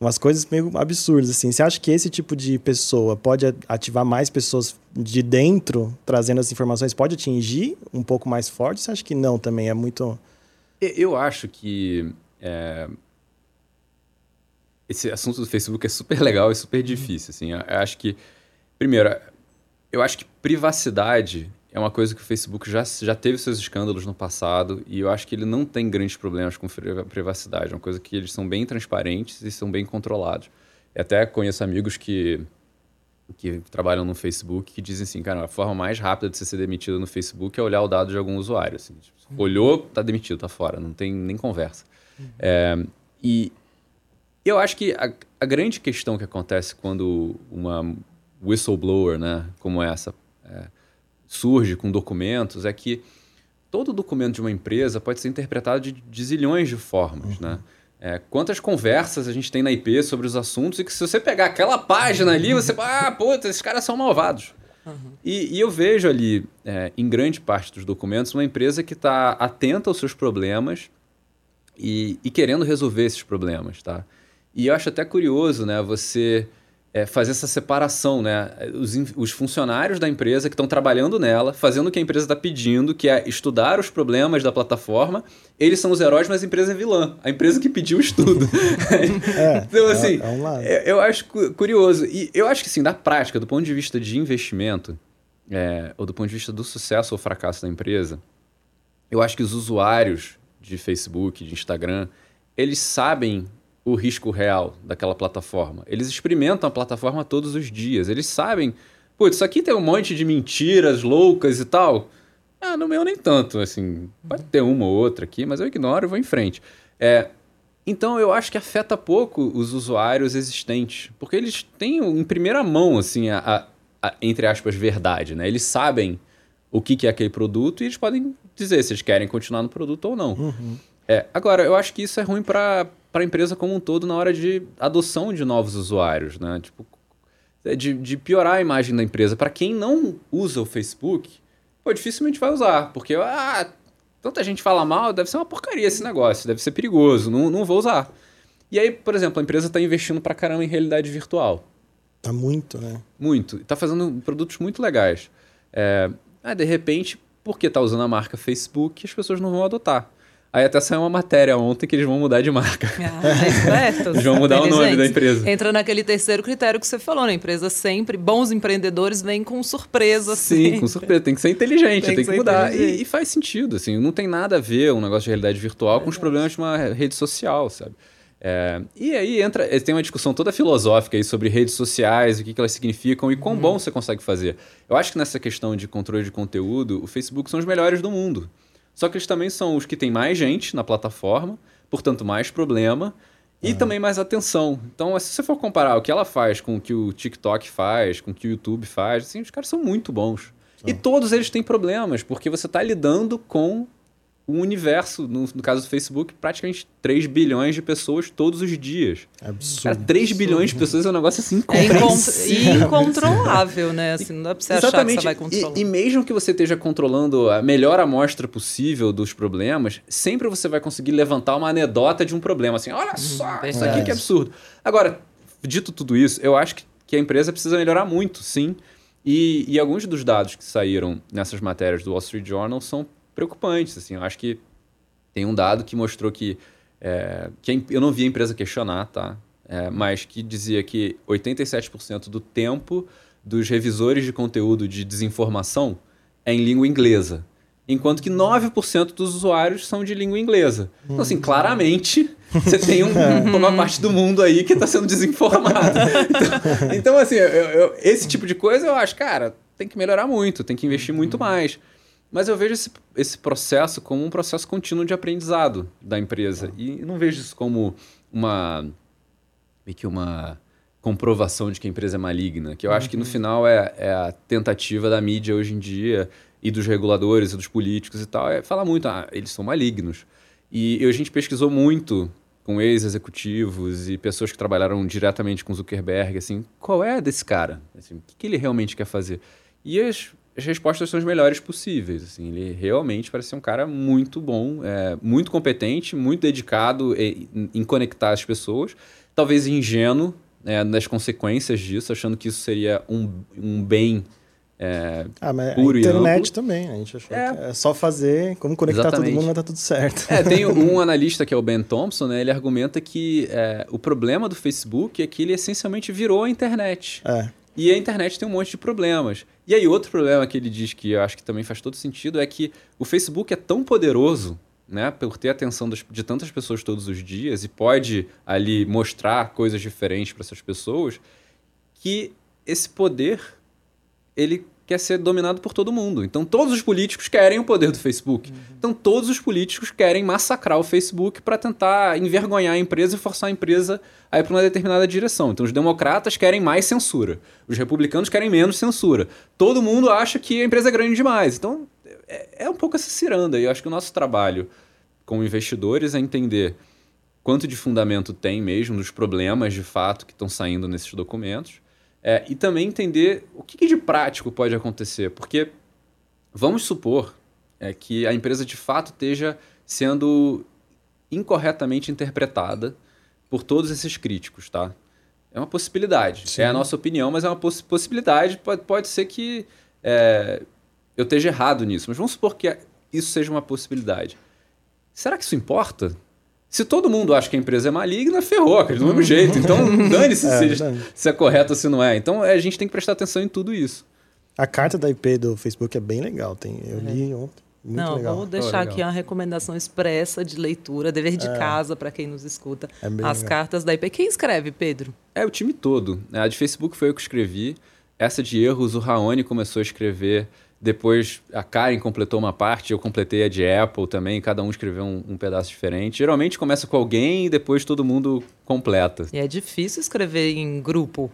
umas coisas meio absurdas, assim. Você acha que esse tipo de pessoa pode ativar mais pessoas de dentro, trazendo as informações, pode atingir um pouco mais forte? Você acha que não também? É muito... Eu acho que... É... Esse assunto do Facebook é super legal e super difícil, assim. Eu acho que Primeiro, eu acho que privacidade é uma coisa que o Facebook já, já teve seus escândalos no passado e eu acho que ele não tem grandes problemas com privacidade. É uma coisa que eles são bem transparentes e são bem controlados. Eu até conheço amigos que, que trabalham no Facebook que dizem assim, cara, a forma mais rápida de você ser demitido no Facebook é olhar o dado de algum usuário. Assim, tipo, olhou, tá demitido, tá fora, não tem nem conversa. Uhum. É, e eu acho que a, a grande questão que acontece quando uma whistleblower, né, como essa, surge com documentos, é que todo documento de uma empresa pode ser interpretado de, de zilhões de formas, uhum. né? É, quantas conversas a gente tem na IP sobre os assuntos e que se você pegar aquela página ali, você ah, puta, esses caras são malvados. Uhum. E, e, eu vejo ali, é, em grande parte dos documentos, uma empresa que está atenta aos seus problemas e, e, querendo resolver esses problemas, tá? E eu acho até curioso, né, você é, fazer essa separação, né? Os, os funcionários da empresa que estão trabalhando nela, fazendo o que a empresa está pedindo, que é estudar os problemas da plataforma. Eles são os heróis, mas a empresa é vilã. A empresa que pediu o estudo. *laughs* é, então, é, assim, é, um lado. eu acho curioso. E eu acho que, assim, da prática, do ponto de vista de investimento, é, ou do ponto de vista do sucesso ou fracasso da empresa, eu acho que os usuários de Facebook, de Instagram, eles sabem o risco real daquela plataforma. Eles experimentam a plataforma todos os dias. Eles sabem, putz, isso aqui tem um monte de mentiras loucas e tal. Ah, no meu nem tanto, assim. Pode ter uma ou outra aqui, mas eu ignoro e vou em frente. É, então eu acho que afeta pouco os usuários existentes, porque eles têm em primeira mão, assim, a, a, a entre aspas, verdade, né? Eles sabem o que, que é aquele produto e eles podem dizer se eles querem continuar no produto ou não. Uhum. É, agora, eu acho que isso é ruim para para a empresa como um todo na hora de adoção de novos usuários, né? Tipo, é de, de piorar a imagem da empresa. Para quem não usa o Facebook, pô, dificilmente vai usar, porque ah, tanta gente fala mal, deve ser uma porcaria esse negócio, deve ser perigoso, não, não vou usar. E aí, por exemplo, a empresa está investindo para caramba em realidade virtual. Tá muito, né? Muito. Está fazendo produtos muito legais. É, ah, de repente, porque está usando a marca Facebook, as pessoas não vão adotar. Aí até saiu uma matéria ontem que eles vão mudar de marca. Ah, *laughs* eles vão mudar o nome da empresa. Entra naquele terceiro critério que você falou, né? Empresa sempre, bons empreendedores vêm com surpresa. Sim, assim. com surpresa. Tem que ser inteligente, tem, tem que, que mudar. E, e, faz sentido, assim. Não tem nada a ver um negócio de realidade virtual é com os problemas de uma rede social, sabe? É, e aí entra, tem uma discussão toda filosófica aí sobre redes sociais, o que, que elas significam e quão uhum. bom você consegue fazer. Eu acho que nessa questão de controle de conteúdo, o Facebook são os melhores do mundo. Só que eles também são os que têm mais gente na plataforma, portanto, mais problema e também mais atenção. Então, se você for comparar o que ela faz com o que o TikTok faz, com o que o YouTube faz, assim, os caras são muito bons. E todos eles têm problemas, porque você está lidando com um universo, no, no, caso do Facebook, praticamente 3 bilhões de pessoas todos os dias. Absurdo. Cara, 3 absurdo. bilhões de pessoas é um negócio assim é *laughs* incontrolável, né? Assim, não dá pra você Exatamente. achar que você vai controlar. E, e, mesmo que você esteja controlando a melhor amostra possível dos problemas, sempre você vai conseguir levantar uma anedota de um problema. Assim, olha hum, só, isso aqui que é absurdo. Agora, dito tudo isso, eu acho que, que a empresa precisa melhorar muito, sim. E, e alguns dos dados que saíram nessas matérias do Wall Street Journal são preocupantes. Assim, eu acho que tem um dado que mostrou que, é, que eu não vi a empresa questionar, tá? É, mas que dizia que 87% do tempo dos revisores de conteúdo de desinformação é em língua inglesa, enquanto que 9% dos usuários são de língua inglesa. Então, assim, claramente você tem um, *laughs* uma parte do mundo aí que está sendo desinformada. Então, *laughs* então assim, eu, eu, esse tipo de coisa eu acho, cara, tem que melhorar muito, tem que investir muito mais. Mas eu vejo esse, esse processo como um processo contínuo de aprendizado da empresa. E não vejo isso como uma. que uma comprovação de que a empresa é maligna. Que eu uhum. acho que no uhum. final é, é, a tentativa da mídia hoje em dia, e dos reguladores, e dos políticos e tal, é falar muito, ah, eles são malignos. E, e a gente pesquisou muito com ex-executivos e pessoas que trabalharam diretamente com Zuckerberg, assim, qual é desse cara? Assim, o que, que ele realmente quer fazer? E as as respostas são as melhores possíveis. Assim, ele realmente parece ser um cara muito bom, é, muito competente, muito dedicado em, em conectar as pessoas, talvez ingênuo é, nas consequências disso, achando que isso seria um, um bem é, ah, mas puro a internet também, a gente achou é. que é só fazer, como conectar Exatamente. todo mundo vai estar tudo certo. É, tem *laughs* um analista que é o Ben Thompson, né, ele argumenta que é, o problema do Facebook é que ele essencialmente virou a internet. É. E a internet tem um monte de problemas. E aí, outro problema que ele diz que eu acho que também faz todo sentido é que o Facebook é tão poderoso, né, por ter a atenção de tantas pessoas todos os dias e pode ali mostrar coisas diferentes para essas pessoas, que esse poder ele quer ser dominado por todo mundo. Então todos os políticos querem o poder do Facebook. Uhum. Então todos os políticos querem massacrar o Facebook para tentar envergonhar a empresa e forçar a empresa a ir para uma determinada direção. Então os democratas querem mais censura, os republicanos querem menos censura. Todo mundo acha que a empresa é grande demais. Então é, é um pouco essa ciranda. E eu acho que o nosso trabalho como investidores é entender quanto de fundamento tem mesmo nos problemas de fato que estão saindo nesses documentos é, e também entender o que, que, de prático pode acontecer, porque vamos supor é, que a empresa de fato esteja sendo incorretamente interpretada por todos esses críticos, tá? É uma possibilidade. Sim. É a nossa opinião, mas é uma poss possibilidade. Pode, pode ser que é, eu esteja errado nisso, mas vamos supor que isso seja uma possibilidade. Será que isso importa? Se todo mundo acha que a empresa é maligna, ferrou, do mesmo jeito. Então, *laughs* dane-se é, se, se é correto ou se não é. Então, a gente tem que prestar atenção em tudo isso. A carta da IP do Facebook é bem legal. Tem, eu li é. ontem. Muito não, legal. vamos deixar oh, aqui uma recomendação expressa de leitura, dever de é. casa para quem nos escuta. É As legal. cartas da IP. Quem escreve, Pedro? É o time todo. A de Facebook foi eu que escrevi. Essa de erros, o Raoni começou a escrever depois a Karen completou uma parte, eu completei a de Apple também, cada um escreveu um, um, pedaço diferente. Geralmente começa com alguém e depois todo mundo completa. E é difícil escrever em grupo.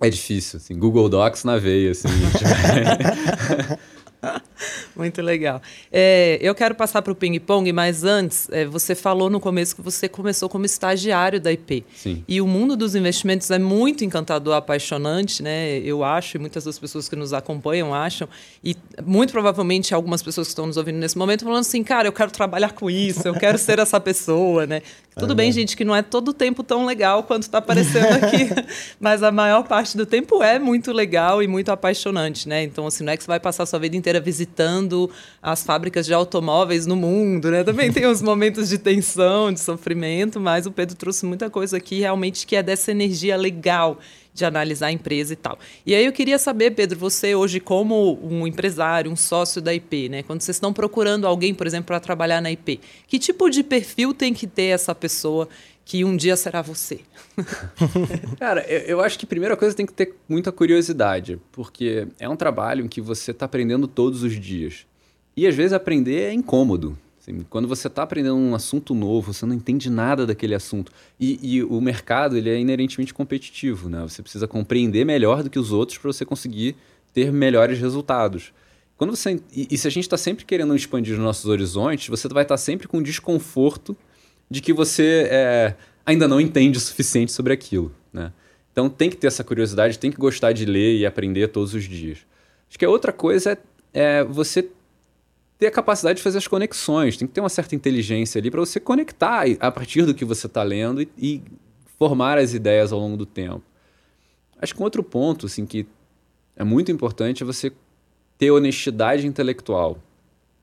É difícil, assim, Google Docs na veia, assim. *laughs* *laughs* *laughs* Muito legal. É, eu quero passar para o ping-pong, mas antes, é, você falou no começo que você começou como estagiário da IP. Sim. E o mundo dos investimentos é muito encantador, apaixonante, né? Eu acho, e muitas das pessoas que nos acompanham acham. E muito provavelmente algumas pessoas que estão nos ouvindo nesse momento falando assim, cara, eu quero trabalhar com isso, eu quero ser essa pessoa, né? Tudo é bem, gente, que não é todo o tempo tão legal quanto está aparecendo aqui, *laughs* mas a maior parte do tempo é muito legal e muito apaixonante, né? Então, assim, não é que você vai passar a sua vida inteira visitando as fábricas de automóveis no mundo, né? Também tem os momentos de tensão, de sofrimento, mas o Pedro trouxe muita coisa aqui realmente que é dessa energia legal de analisar a empresa e tal. E aí eu queria saber, Pedro, você hoje como um empresário, um sócio da IP, né? Quando vocês estão procurando alguém, por exemplo, para trabalhar na IP, que tipo de perfil tem que ter essa pessoa que um dia será você? *laughs* Cara, eu, eu, acho que a primeira coisa tem que ter muita curiosidade, porque é um trabalho em que você está aprendendo todos os dias. E às vezes aprender é incômodo. Assim, quando você está aprendendo um assunto novo, você não entende nada daquele assunto. E, e, o mercado ele é inerentemente competitivo. Né? Você precisa compreender melhor do que os outros para você conseguir ter melhores resultados. Quando você, e, e se a gente está sempre querendo expandir os nossos horizontes, você vai estar tá sempre com desconforto de que você é, ainda não entende o suficiente sobre aquilo. Né? Então tem que ter essa curiosidade, tem que gostar de ler e aprender todos os dias. Acho que a outra coisa é, é você ter a capacidade de fazer as conexões, tem que ter uma certa inteligência ali para você conectar a partir do que você está lendo e, e, formar as ideias ao longo do tempo. Acho que um outro ponto assim, que é muito importante é você ter honestidade intelectual.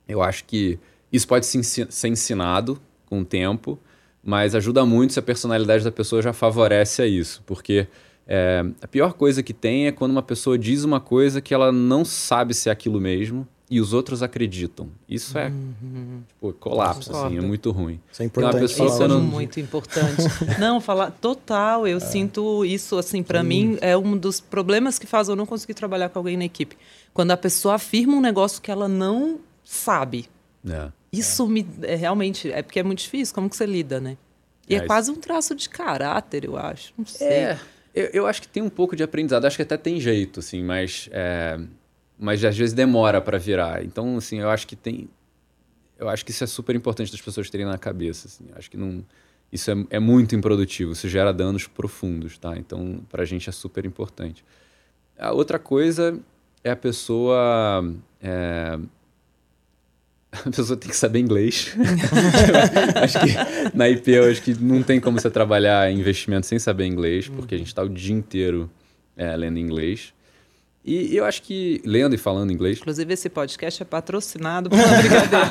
Eu acho que isso pode ser ensinado com o tempo, mas ajuda muito se a personalidade da pessoa já favorece a isso, porque é, a pior coisa que tem é quando uma pessoa diz uma coisa que ela não sabe se é aquilo mesmo e os outros acreditam. Isso é uhum. tipo, colapso, assim, é muito ruim. Isso é importante. Isso é não... muito importante. não, falar total, eu é. sinto isso, assim, para mim é um dos problemas que faz eu não conseguir trabalhar com alguém na equipe. Quando a pessoa afirma um negócio que ela não sabe. É. Isso me é, realmente é porque é muito difícil. Como que você lida, né? E é, é quase um traço de caráter, eu acho. Não sei. É, eu, eu, acho que tem um pouco de aprendizado. Acho que até tem jeito, assim, mas é, mas às vezes demora para virar. Então, assim, eu acho que tem. Eu acho que isso é super importante das pessoas terem na cabeça. Assim. Acho que não. Isso é, é muito improdutivo, isso gera danos profundos, tá? Então, para a gente é super importante. A outra coisa é a pessoa. É... *laughs* A pessoa tem que saber inglês. *laughs* acho que na IP eu acho que não tem como você trabalhar investimento sem saber inglês, porque a gente está o dia inteiro é, lendo inglês. E eu acho que, lendo e falando inglês. Inclusive, esse podcast é patrocinado por uma brincadeira.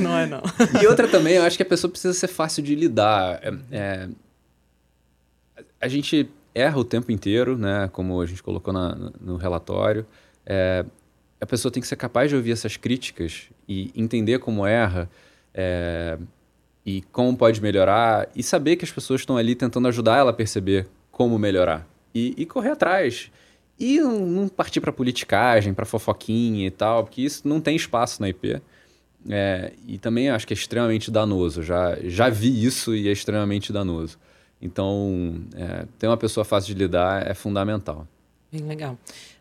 *laughs* não é, não. E outra também, eu acho que a pessoa precisa ser fácil de lidar. É, é, a gente. erra o tempo inteiro, né? Como a gente colocou na, no relatório. É, a pessoa tem que ser capaz de ouvir essas críticas e entender como erra é, e como pode melhorar e saber que as pessoas estão ali tentando ajudar ela a perceber como melhorar e, e correr atrás. E não partir para politicagem, para fofoquinha e tal, porque isso não tem espaço na IP. É, e também acho que é extremamente danoso. Já, já vi isso e é extremamente danoso. Então, é, ter uma pessoa fácil de lidar é fundamental. Bem legal.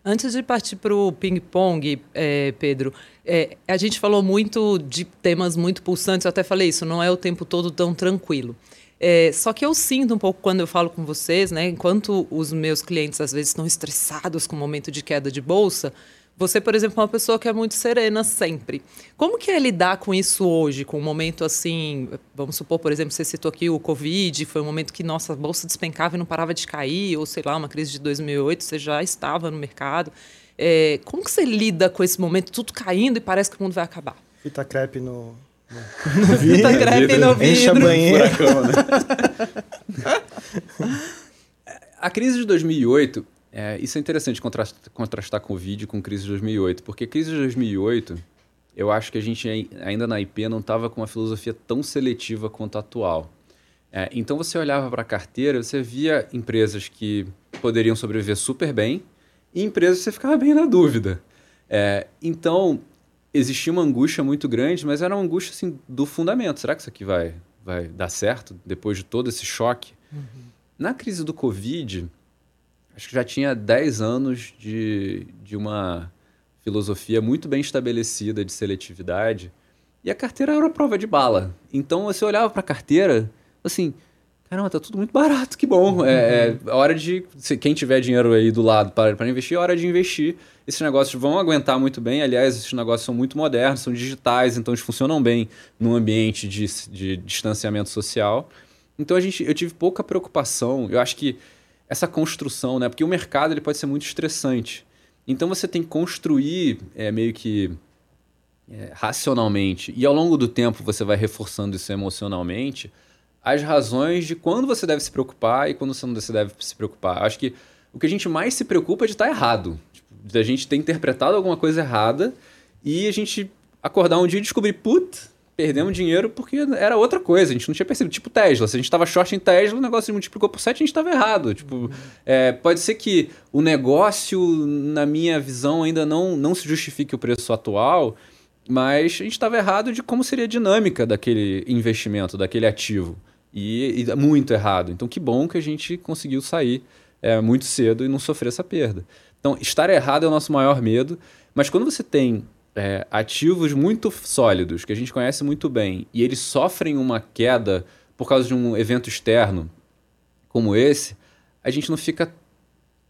Antes de partir para o ping-pong, é, Pedro, é, a gente falou muito de temas muito pulsantes, eu até falei isso, não é o tempo todo tão tranquilo. É, só que eu sinto um pouco quando eu falo com vocês, né? Enquanto os meus clientes às vezes estão estressados com o momento de queda de bolsa, você, por exemplo, é uma pessoa que é muito serena sempre. Como que é lidar com isso hoje, com um momento assim, vamos supor, por exemplo, você citou aqui o Covid, foi um momento que nossa bolsa despencava e não parava de cair, ou sei lá, uma crise de 2008, você já estava no mercado. É, como que você lida com esse momento, tudo caindo e parece que o mundo vai acabar? Fita crepe no, no, *laughs* no vidro. Fita crepe no vidro. Enche a banheira. né? *laughs* a crise de 2008 é, isso é interessante contrastar, contrastar com o vídeo com crise de 2008, porque crise de 2008, eu acho que a gente ainda na IP não estava com uma filosofia tão seletiva quanto a atual. É, então você olhava para a carteira, você via empresas que poderiam sobreviver super bem e empresas que você ficava bem na dúvida. É, então existia uma angústia muito grande, mas era uma angústia assim, do fundamento. Será que isso aqui vai, vai dar certo depois de todo esse choque? Uhum. Na crise do Covid, acho que já tinha 10 anos de, de uma filosofia muito bem estabelecida de seletividade. E a carteira era a prova de bala. Então você olhava para a carteira, assim, caramba, tá tudo muito barato, que bom. É, é hora de. Se, quem tiver dinheiro aí do lado para investir, é hora de investir. Esses negócios vão aguentar muito bem. Aliás, esses negócios são muito modernos, são digitais, então eles funcionam bem num ambiente de, de distanciamento social. Então a gente, eu tive pouca preocupação. Eu acho que essa construção, né? Porque o mercado ele pode ser muito estressante. Então você tem que construir é, meio que é, racionalmente e ao longo do tempo você vai reforçando isso emocionalmente as razões de quando você deve se preocupar e quando você não deve se preocupar. Acho que o que a gente mais se preocupa é de estar errado, tipo, a gente ter interpretado alguma coisa errada e a gente acordar um dia e descobrir, putz, perdemos dinheiro porque era outra coisa, a gente não tinha percebido. Tipo Tesla, se a gente estava short em Tesla, o negócio se multiplicou por 7, a gente estava errado. Tipo, é, pode ser que o negócio, na minha visão, ainda não, não se justifique o preço atual, mas a gente estava errado de como seria a dinâmica daquele investimento, daquele ativo. E, e muito errado. Então, que bom que a gente conseguiu sair é, muito cedo e não sofrer essa perda. Então, estar errado é o nosso maior medo, mas quando você tem é, ativos muito sólidos, que a gente conhece muito bem, e eles sofrem uma queda por causa de um evento externo como esse, a gente não fica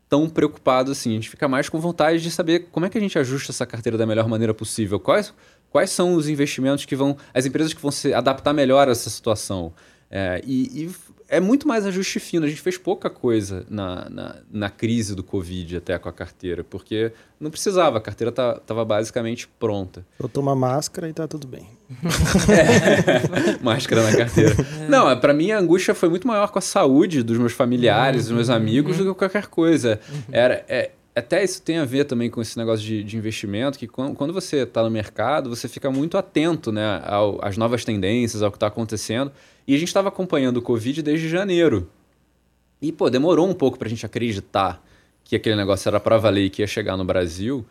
tão preocupado assim. A gente fica mais com vontade de saber como é que a gente ajusta essa carteira da melhor maneira possível. Quais, quais são os investimentos que vão. as empresas que vão se adaptar melhor a essa situação. É, e, e é muito mais ajuste fino. A gente fez pouca coisa na, na, na, crise do Covid até com a carteira, porque não precisava, a carteira estava tá, basicamente pronta. Eu tomo a máscara e tá tudo bem. *laughs* É, máscara na carteira. É. Não, para mim a angústia foi muito maior com a saúde dos meus familiares, uhum. dos meus amigos, uhum. do que qualquer coisa. Uhum. Era, é, até isso tem a ver também com esse negócio de, de investimento, que quando, quando você está no mercado, você fica muito atento né, ao, às novas tendências, ao que está acontecendo. E a gente estava acompanhando o Covid desde janeiro. E, pô, demorou um pouco para a gente acreditar que aquele negócio era para valer e que ia chegar no Brasil.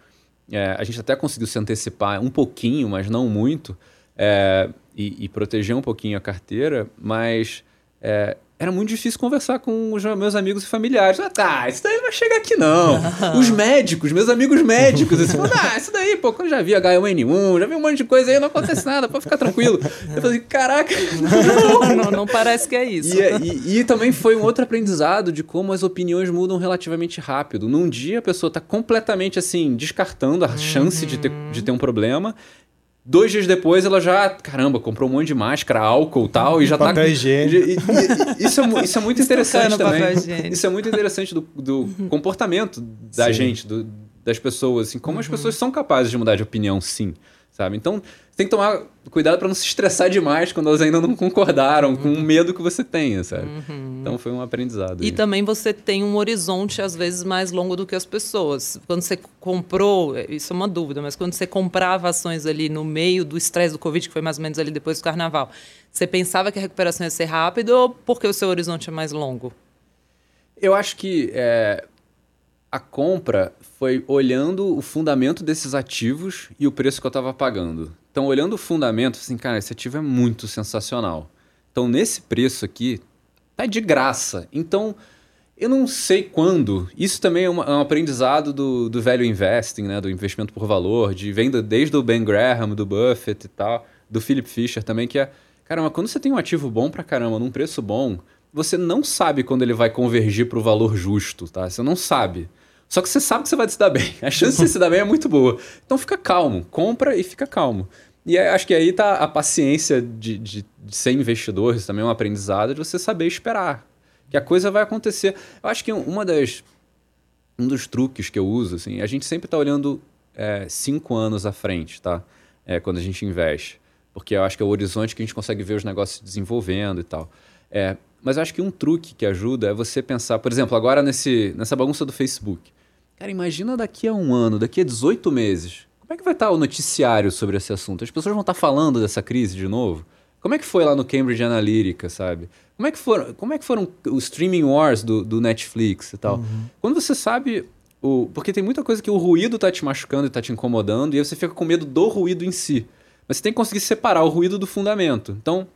É, a gente até conseguiu se antecipar um pouquinho, mas não muito, é, e, e, proteger um pouquinho a carteira, mas é, era muito difícil conversar com os meus amigos e familiares. Ah, tá, isso daí não vai chegar aqui não. *laughs* os médicos, meus amigos médicos, assim, ah, isso daí, pô, quando já vi H1N1, já vi um monte de coisa aí, não acontece nada, pode ficar tranquilo. Eu falei, caraca, não. *laughs* não, não parece que é isso. E, e, e, também foi um outro aprendizado de como as opiniões mudam relativamente rápido. Num dia a pessoa está completamente assim, descartando a chance de ter, de ter um problema, Dois dias depois ela já, caramba, comprou um monte de máscara, álcool e tal, e já papel tá. Higiênico. Isso, é, isso é muito interessante também. Isso é muito interessante do, do comportamento da sim. gente, do, das pessoas, assim, como uhum. as pessoas são capazes de mudar de opinião, sim. Sabe? Então, tem que tomar cuidado para não se estressar demais quando elas ainda não concordaram uhum. com o medo que você tenha, sabe? Uhum. Então foi um aprendizado. E aí. também você tem um horizonte às vezes mais longo do que as pessoas. Quando você comprou, isso é uma dúvida, mas quando você comprava ações ali no meio do estresse do Covid, que foi mais ou menos ali depois do carnaval, você pensava que a recuperação ia ser rápida ou porque o seu horizonte é mais longo? Eu acho que é, a compra foi olhando o fundamento desses ativos e o preço que eu estava pagando. Então, olhando o fundamento, assim, cara, esse ativo é muito sensacional. Então, nesse preço aqui, tá de graça. Então, eu não sei quando. Isso também é, uma, é um aprendizado do, do velho investing, né? Do investimento por valor, de venda desde o Ben Graham, do Buffett e tal, do Philip Fisher também, que é, caramba, quando você tem um ativo bom pra caramba, num preço bom, você não sabe quando ele vai convergir para o valor justo, tá? Você não sabe. Só que você sabe que você vai se dar bem. A chance de se dar bem é muito boa. Então fica calmo, compra e fica calmo. E acho que aí tá a paciência de, de, de ser investidor, isso também é um aprendizado, de você saber esperar. Que a coisa vai acontecer. Eu acho que uma das. Um dos truques que eu uso, assim, a gente sempre está olhando é, cinco anos à frente, tá? É, quando a gente investe. Porque eu acho que é o horizonte que a gente consegue ver os negócios se desenvolvendo e tal. É, mas eu acho que um truque que ajuda é você pensar, por exemplo, agora nesse, nessa bagunça do Facebook. Cara, imagina daqui a um ano, daqui a 18 meses. Como é que vai estar o noticiário sobre esse assunto? As pessoas vão estar falando dessa crise de novo? Como é que foi lá no Cambridge Analytica, sabe? Como é que foram, como é que foram os streaming wars do, do Netflix e tal? Uhum. Quando você sabe o, porque tem muita coisa que o ruído tá te machucando e tá te incomodando, e aí você fica com medo do ruído em si. Mas você tem que conseguir separar o ruído do fundamento. Então,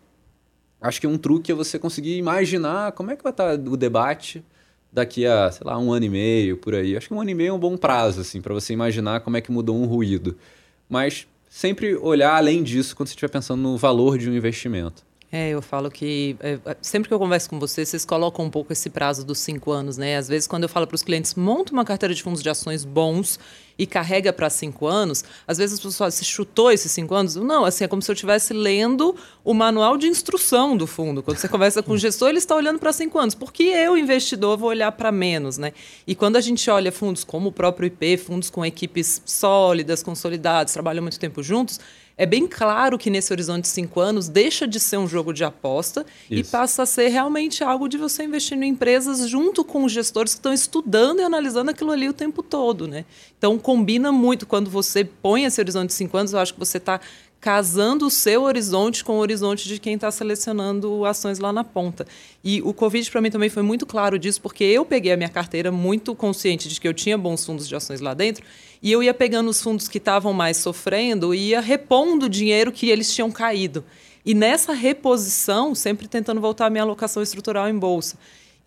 acho que um truque é você conseguir imaginar como é que vai estar o debate daqui a, sei lá, um ano e meio, por aí. Acho que um ano e meio é um bom prazo, assim, para você imaginar como é que mudou um ruído. Mas sempre olhar além disso quando você estiver pensando no valor de um investimento. É, eu falo que é, é, sempre que eu converso com vocês, vocês colocam um pouco esse prazo dos cinco anos, né? Às vezes, quando eu falo para os clientes, monta uma carteira de fundos de ações bons e carrega para cinco anos, às vezes as pessoas se chutou esses cinco anos. Não, assim, é como se eu estivesse lendo o manual de instrução do fundo. Quando você conversa com o gestor, ele está olhando para cinco anos. Por que eu, investidor, vou olhar para menos, né? E quando a gente olha fundos como o próprio IP, fundos com equipes sólidas, consolidadas, trabalham muito tempo juntos, é bem claro que nesse horizonte de cinco anos deixa de ser um jogo de aposta Isso. e passa a ser realmente algo de você investir em empresas junto com os gestores que estão estudando e analisando aquilo ali o tempo todo, né? Então combina muito quando você põe esse horizonte de cinco anos, eu acho que você está casando o seu horizonte com o horizonte de quem está selecionando ações lá na ponta. E o Covid para mim também foi muito claro disso, porque eu peguei a minha carteira muito consciente de que eu tinha bons fundos de ações lá dentro, e eu ia pegando os fundos que estavam mais sofrendo e ia repondo o dinheiro que eles tinham caído. E nessa reposição, sempre tentando voltar a minha alocação estrutural em bolsa.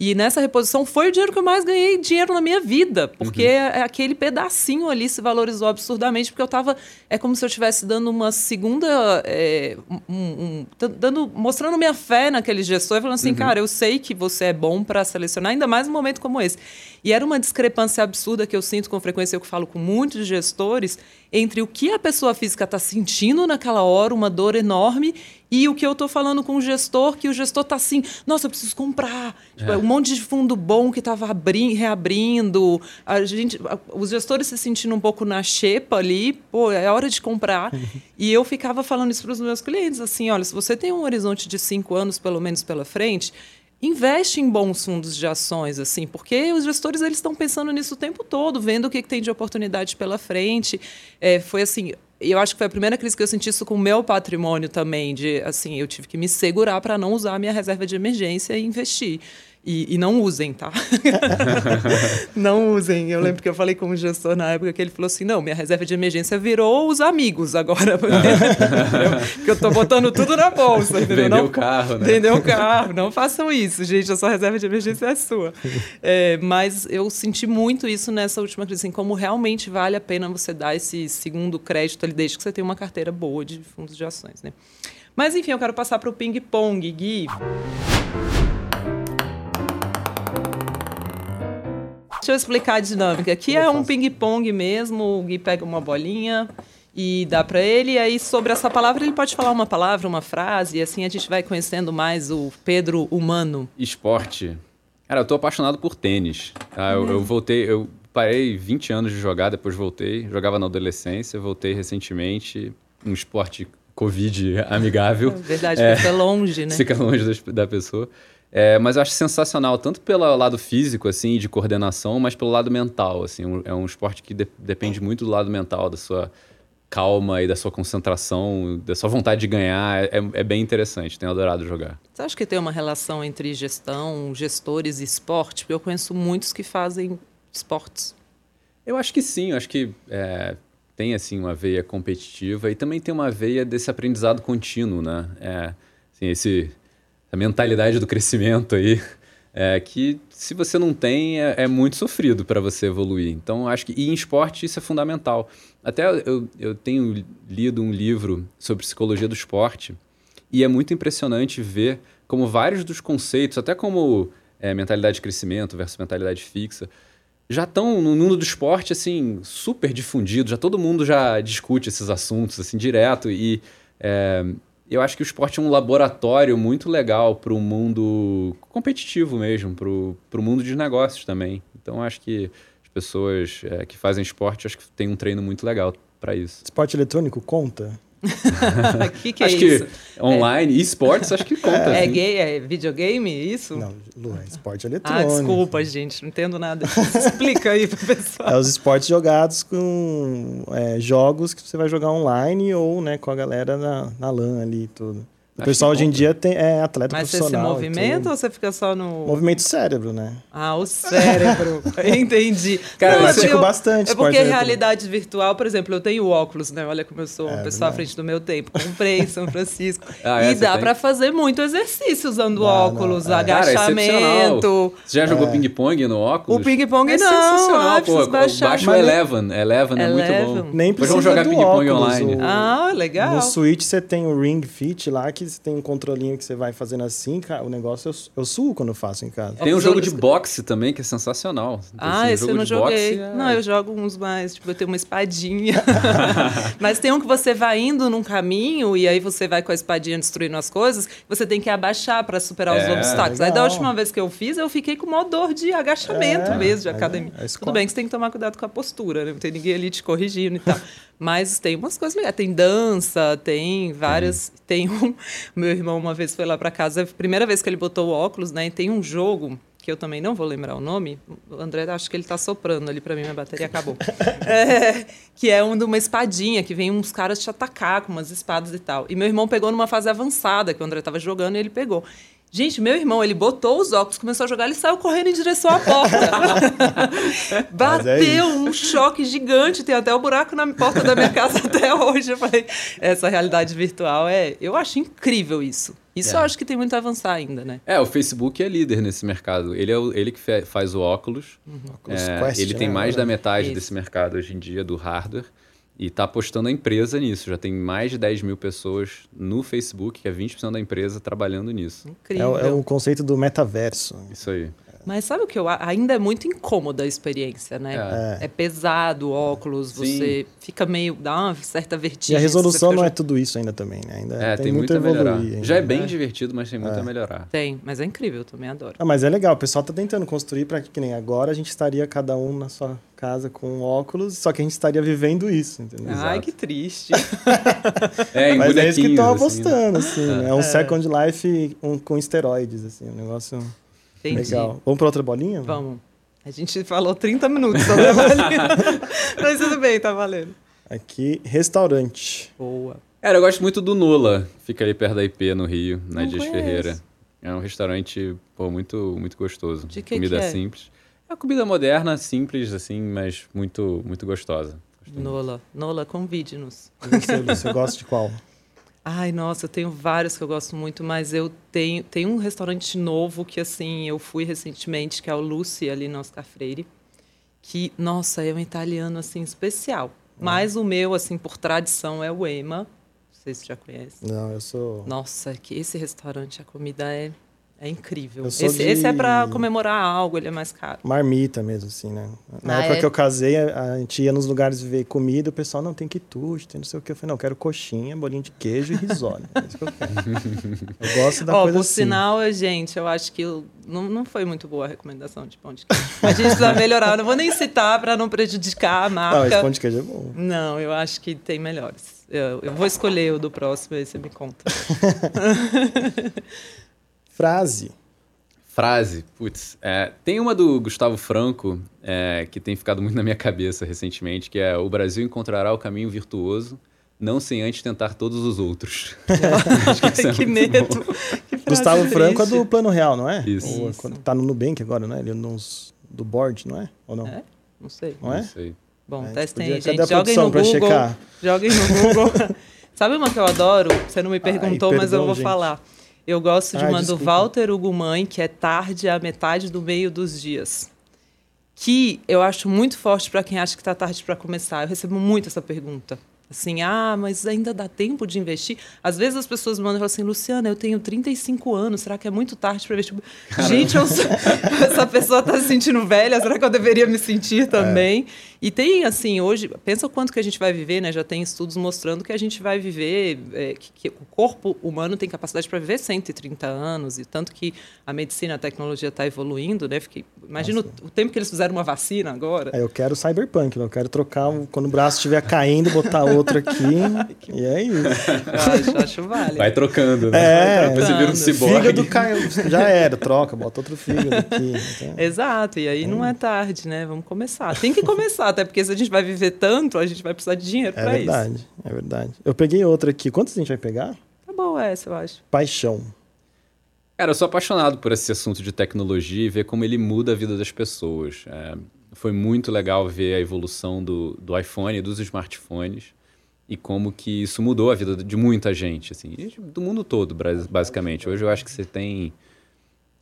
E nessa reposição foi o dinheiro que eu mais ganhei dinheiro na minha vida, porque uhum. É aquele pedacinho ali se valorizou absurdamente, porque eu estava é como se eu estivesse dando uma segunda, é, um, um, dando, mostrando minha fé naquele gestor, falando assim, uhum. cara, eu sei que você é bom para selecionar, ainda mais num momento como esse. E era uma discrepância absurda que eu sinto com frequência, eu que falo com muitos gestores, entre o que a pessoa física está sentindo naquela hora, uma dor enorme, e o que eu estou falando com o gestor, que o gestor está assim, nossa, eu preciso comprar. Tipo, é. um monte de fundo bom que estava reabrindo. A gente, os gestores se sentindo um pouco na xepa ali, pô, é hora de comprar. *laughs* e eu ficava falando isso para os meus clientes, assim, olha, se você tem um horizonte de cinco anos, pelo menos pela frente, investe em bons fundos de ações, assim, porque os gestores eles estão pensando nisso o tempo todo, vendo o que, que tem de oportunidade pela frente. É, foi assim, eu acho que foi a primeira crise que eu senti isso com o meu patrimônio também, de assim, eu tive que me segurar para não usar a minha reserva de emergência e investir. E, e, não usem, tá? *laughs* não usem. Eu lembro que eu falei com um gestor na época que ele falou assim: não, minha reserva de emergência virou os amigos agora. *laughs* Porque eu tô botando tudo na bolsa. Entendeu? Vendeu o carro, né? Vendeu o carro. Não façam isso, gente. A sua reserva de emergência é sua. É, mas eu senti muito isso nessa última crise, assim, como realmente vale a pena você dar esse segundo crédito ali, desde que você tenha uma carteira boa de fundos de ações, né? Mas enfim, eu quero passar para o ping-pong, Gui. Deixa eu explicar a dinâmica. Aqui é um ping-pong mesmo, o Gui pega uma bolinha e dá para ele, e aí sobre essa palavra ele pode falar uma palavra, uma frase, e assim a gente vai conhecendo mais o Pedro humano. Esporte. Cara, eu tô apaixonado por tênis. Tá? Eu, eu voltei, eu parei 20 anos de jogar, depois voltei. Jogava na adolescência, voltei recentemente. Um esporte Covid amigável. É verdade, é, fica longe, né? Fica longe da, da pessoa. É, mas eu acho sensacional, tanto pelo lado físico, assim, de coordenação, mas pelo lado mental, assim. É um esporte que de, depende muito do lado mental, da sua calma e da sua concentração, da sua vontade de ganhar. É, é bem interessante, tenho adorado jogar. Você acha que tem uma relação entre gestão, gestores e esporte? Porque eu conheço muitos que fazem esportes. Eu acho que sim, eu acho que é, tem, assim, uma veia competitiva e também tem uma veia desse aprendizado contínuo, né? É, assim, esse a mentalidade do crescimento aí, é, que se você não tem, é, é muito sofrido para você evoluir. Então, acho que e em esporte isso é fundamental. Até eu, eu tenho lido um livro sobre psicologia do esporte e é muito impressionante ver como vários dos conceitos, até como é, mentalidade de crescimento versus mentalidade fixa, já estão no mundo do esporte assim super difundido, já todo mundo já discute esses assuntos assim direto e é, eu acho que o esporte é um laboratório muito legal para o mundo competitivo mesmo, para o mundo de negócios também. Então, acho que as pessoas é, que fazem esporte, acho que tem um treino muito legal para isso. Esporte eletrônico conta? O *laughs* que, que é acho isso? Que online, é. esportes, acho que conta. É, assim. gay, é videogame, isso? Não, Lu, é esporte eletrônico. Ah, desculpa, gente, não entendo nada. *laughs* Explica aí pro pessoal. É os esportes jogados com é, jogos que você vai jogar online ou né, com a galera na, na LAN ali e tudo. O pessoal hoje em dia tem, é atleta Mas profissional. Mas você se movimenta ou você fica só no... Movimento cérebro, né? Ah, o cérebro. *laughs* Entendi. Cara, não, eu pratico bastante É porque realidade virtual, por exemplo, eu tenho óculos, né? Olha como eu sou uma é, pessoa à frente do meu tempo. Comprei em São Francisco. *laughs* ah, é, e dá para fazer muito exercício usando ah, óculos, não, é. agachamento. Cara, você já jogou é. ping-pong no óculos? O ping-pong é não. Sensacional, ah, pô. Baixar. Baixa o Eleven. Eleven é muito bom. Nem precisa vamos jogar ping-pong online. Ah, legal. No Switch você tem o Ring Fit lá, que você tem um controlinho que você vai fazendo assim, o negócio eu, eu suo quando eu faço em casa. Tem um jogo de boxe também que é sensacional. Ah, assim, esse eu não joguei. É... Não, eu jogo uns mais, tipo, eu tenho uma espadinha. *laughs* Mas tem um que você vai indo num caminho e aí você vai com a espadinha destruindo as coisas, você tem que abaixar para superar é, os obstáculos. Legal. Aí da última vez que eu fiz, eu fiquei com uma dor de agachamento é, mesmo, de academia. É, Tudo bem que você tem que tomar cuidado com a postura, né? Não tem ninguém ali te corrigindo e tal. *laughs* Mas tem umas coisas legais. Tem dança, tem várias. Uhum. Tem um. Meu irmão uma vez foi lá para casa, primeira vez que ele botou o óculos, né? E tem um jogo que eu também não vou lembrar o nome. O André, acho que ele está soprando ali para mim, minha bateria acabou. *laughs* é, que é um de uma espadinha, que vem uns caras te atacar com umas espadas e tal. E meu irmão pegou numa fase avançada, que o André estava jogando, e ele pegou. Gente, meu irmão, ele botou os óculos, começou a jogar, ele saiu correndo em direção à porta. *laughs* É Bateu é um choque gigante, tem até o um buraco na porta da minha casa *laughs* até hoje. Eu falei, essa realidade virtual é. Eu acho incrível isso. Isso é. eu acho que tem muito a avançar ainda, né? É, o Facebook é líder nesse mercado. Ele é o, ele que faz o óculos. Uhum. É, Quest, ele tem né? mais da metade isso. desse mercado hoje em dia, do hardware. E está apostando a empresa nisso. Já tem mais de 10 mil pessoas no Facebook, que é 20% da empresa, trabalhando nisso. Incrível. É, é o conceito do metaverso. Isso aí. Mas sabe o que eu ainda é muito incômoda a experiência, né? É, é pesado, óculos, Sim. você fica meio dá uma certa vertigem. E a resolução não é tudo isso ainda também, né? Ainda é, tem, tem muito, a melhorar. Ainda. Já é bem é. divertido, mas tem muito a é. melhorar. Tem, mas é incrível, eu também adoro. Ah, mas é legal, o pessoal tá tentando construir para que nem agora a gente estaria cada um na sua casa com óculos, só que a gente estaria vivendo isso, entendeu? Ai, Exato. que triste. *laughs* é, Mas é isso que estão assim, né? apostando, assim, né? é um é. Second Life um, com esteroides, assim, um negócio Entendi. legal. Vamos para outra bolinha? Vamos. A gente falou 30 minutos sobre a bolinha. Mas tudo bem, tá valendo. Aqui, restaurante. Boa. Cara, eu gosto muito do Nula, fica ali perto da IP, no Rio, na Dias Ferreira. É um restaurante, pô, muito, muito gostoso. De que Comida que é? simples. É uma comida moderna, simples, assim, mas muito, muito gostosa. Nola, Nola, convide-nos. Você, você gosta de qual? Ai, nossa, eu tenho vários que eu gosto muito, mas eu tenho, tenho um restaurante novo que, assim, eu fui recentemente, que é o Lucy, ali no Oscar Freire, que, nossa, é um italiano, assim, especial. Hum. Mas o meu, assim, por tradição, é o Ema. Não sei se você já conhece. Não, eu sou... Nossa, que esse restaurante, a comida é É incrível. Esse, de- esse é pra comemorar algo, ele é mais caro. Marmita mesmo, assim, né? Na Ah, época é? que eu casei, a, a gente ia nos lugares ver comida, o pessoal, não, tem quitute, tem não sei o que. Eu falei, não, eu quero coxinha, bolinho de queijo e risole. É isso que eu quero. Eu gosto da Ó, coisa por assim. sinal, gente, eu acho que eu- não, não foi muito boa a recomendação de pão de queijo. A gente precisa melhorar. Eu não vou nem citar pra não prejudicar a Não, marca. esse pão de queijo é bom. Não, eu acho que tem melhores. Eu, eu vou escolher o do próximo, aí você me conta. *laughs* Frase. Frase, putz, é, tem uma do Gustavo Franco é, que tem ficado muito na minha cabeça recentemente, que é o Brasil encontrará o caminho virtuoso, não sem antes tentar todos os outros. *laughs* *laughs* Acho que é *laughs* que medo. Que Gustavo Franco é triste. do Plano Real, não é? Isso. Ou, Isso. quando tá no Nubank agora, não é? Ele é nos, do board, não é? Ou não? É? Não sei. Não é? Não sei. Bom, É, testem aí, gente. Joguem no Google. checar? Joguem no Google. Sabe uma que eu adoro? Você não me perguntou, mas eu perdão, vou gente. falar. Eu gosto de Ai, uma do desculpa. Walter Hugo Mãe, que é tarde à metade do meio dos dias. Que eu acho muito forte para quem acha que está tarde para começar. Eu recebo muito essa pergunta. Assim, ah, mas ainda dá tempo de investir? Às vezes as pessoas mandam e falam assim, Luciana, eu tenho 35 anos, será que é muito tarde para investir? Gente, eu *laughs* essa pessoa está se sentindo velha, será que eu deveria me sentir também? E tem, assim, hoje, pensa o quanto que a gente vai viver, né? Já tem estudos mostrando que a gente vai viver, é, que, que o corpo humano tem capacidade para viver 130 anos, e tanto que a medicina, a tecnologia está evoluindo, né? Fiquei, imagina o, o tempo que eles fizeram uma vacina agora. É, eu quero cyberpunk, eu quero trocar, quando o braço estiver caindo, botar outro *laughs* aqui. *laughs* e é isso. Eu acho, acho válido. Vai trocando, né? É, Depois você vira um trocando. ciborgue. Fígado caiu, já era, troca, bota outro fígado aqui. Então, Exato, e aí não é tarde, né? Vamos começar. Tem que começar, até porque se a gente vai viver tanto, a gente vai precisar de dinheiro é para isso. verdade, é verdade. Eu peguei outra aqui. Quantas a gente vai pegar? Tá boa essa, eu acho. Paixão. Cara, eu sou apaixonado por esse assunto de tecnologia e ver como ele muda a vida das pessoas. É, foi muito legal ver a evolução do, do iPhone e dos smartphones e como que isso mudou a vida de muita gente, assim, do mundo todo, basicamente. Hoje eu acho que você tem,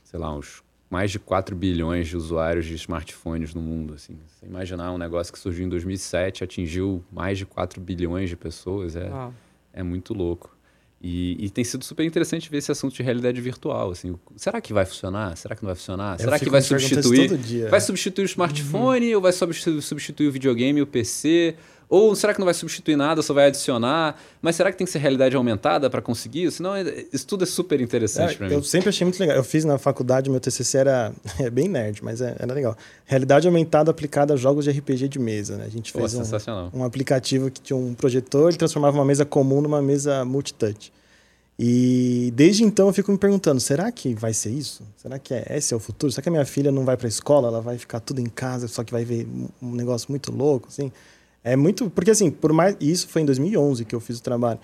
sei lá, uns mais de 4 bilhões de usuários de smartphones no mundo, assim. Você imaginar um negócio que surgiu em 2007, atingiu mais de 4 bilhões de pessoas, é, Uau. é muito louco. E, e tem sido super interessante ver esse assunto de realidade virtual. Assim, será que vai funcionar? Será que não vai funcionar? Eu será que vai substituir? todo dia. Vai substituir o smartphone ou vai substitu- substituir o videogame e o PC? Ou será que não vai substituir nada, só vai adicionar? Mas será que tem que ser realidade aumentada para conseguir isso? Não, é- isso tudo é super interessante É, para mim. eu sempre achei muito legal. Eu fiz na faculdade, meu TCC era *laughs* é bem nerd, mas é- era legal. Realidade aumentada aplicada a jogos de RPG de mesa, né? A gente Pô, fez um, sensacional. um aplicativo que tinha um projetor, ele transformava uma mesa comum numa mesa multitouch. E desde então eu fico me perguntando, será que vai ser isso? Será que é, esse é o futuro? Será que a minha filha não vai para a escola, ela vai ficar tudo em casa, só que vai ver um- um negócio muito louco, assim? É muito, porque assim, por mais isso foi em 2011 que eu fiz o trabalho.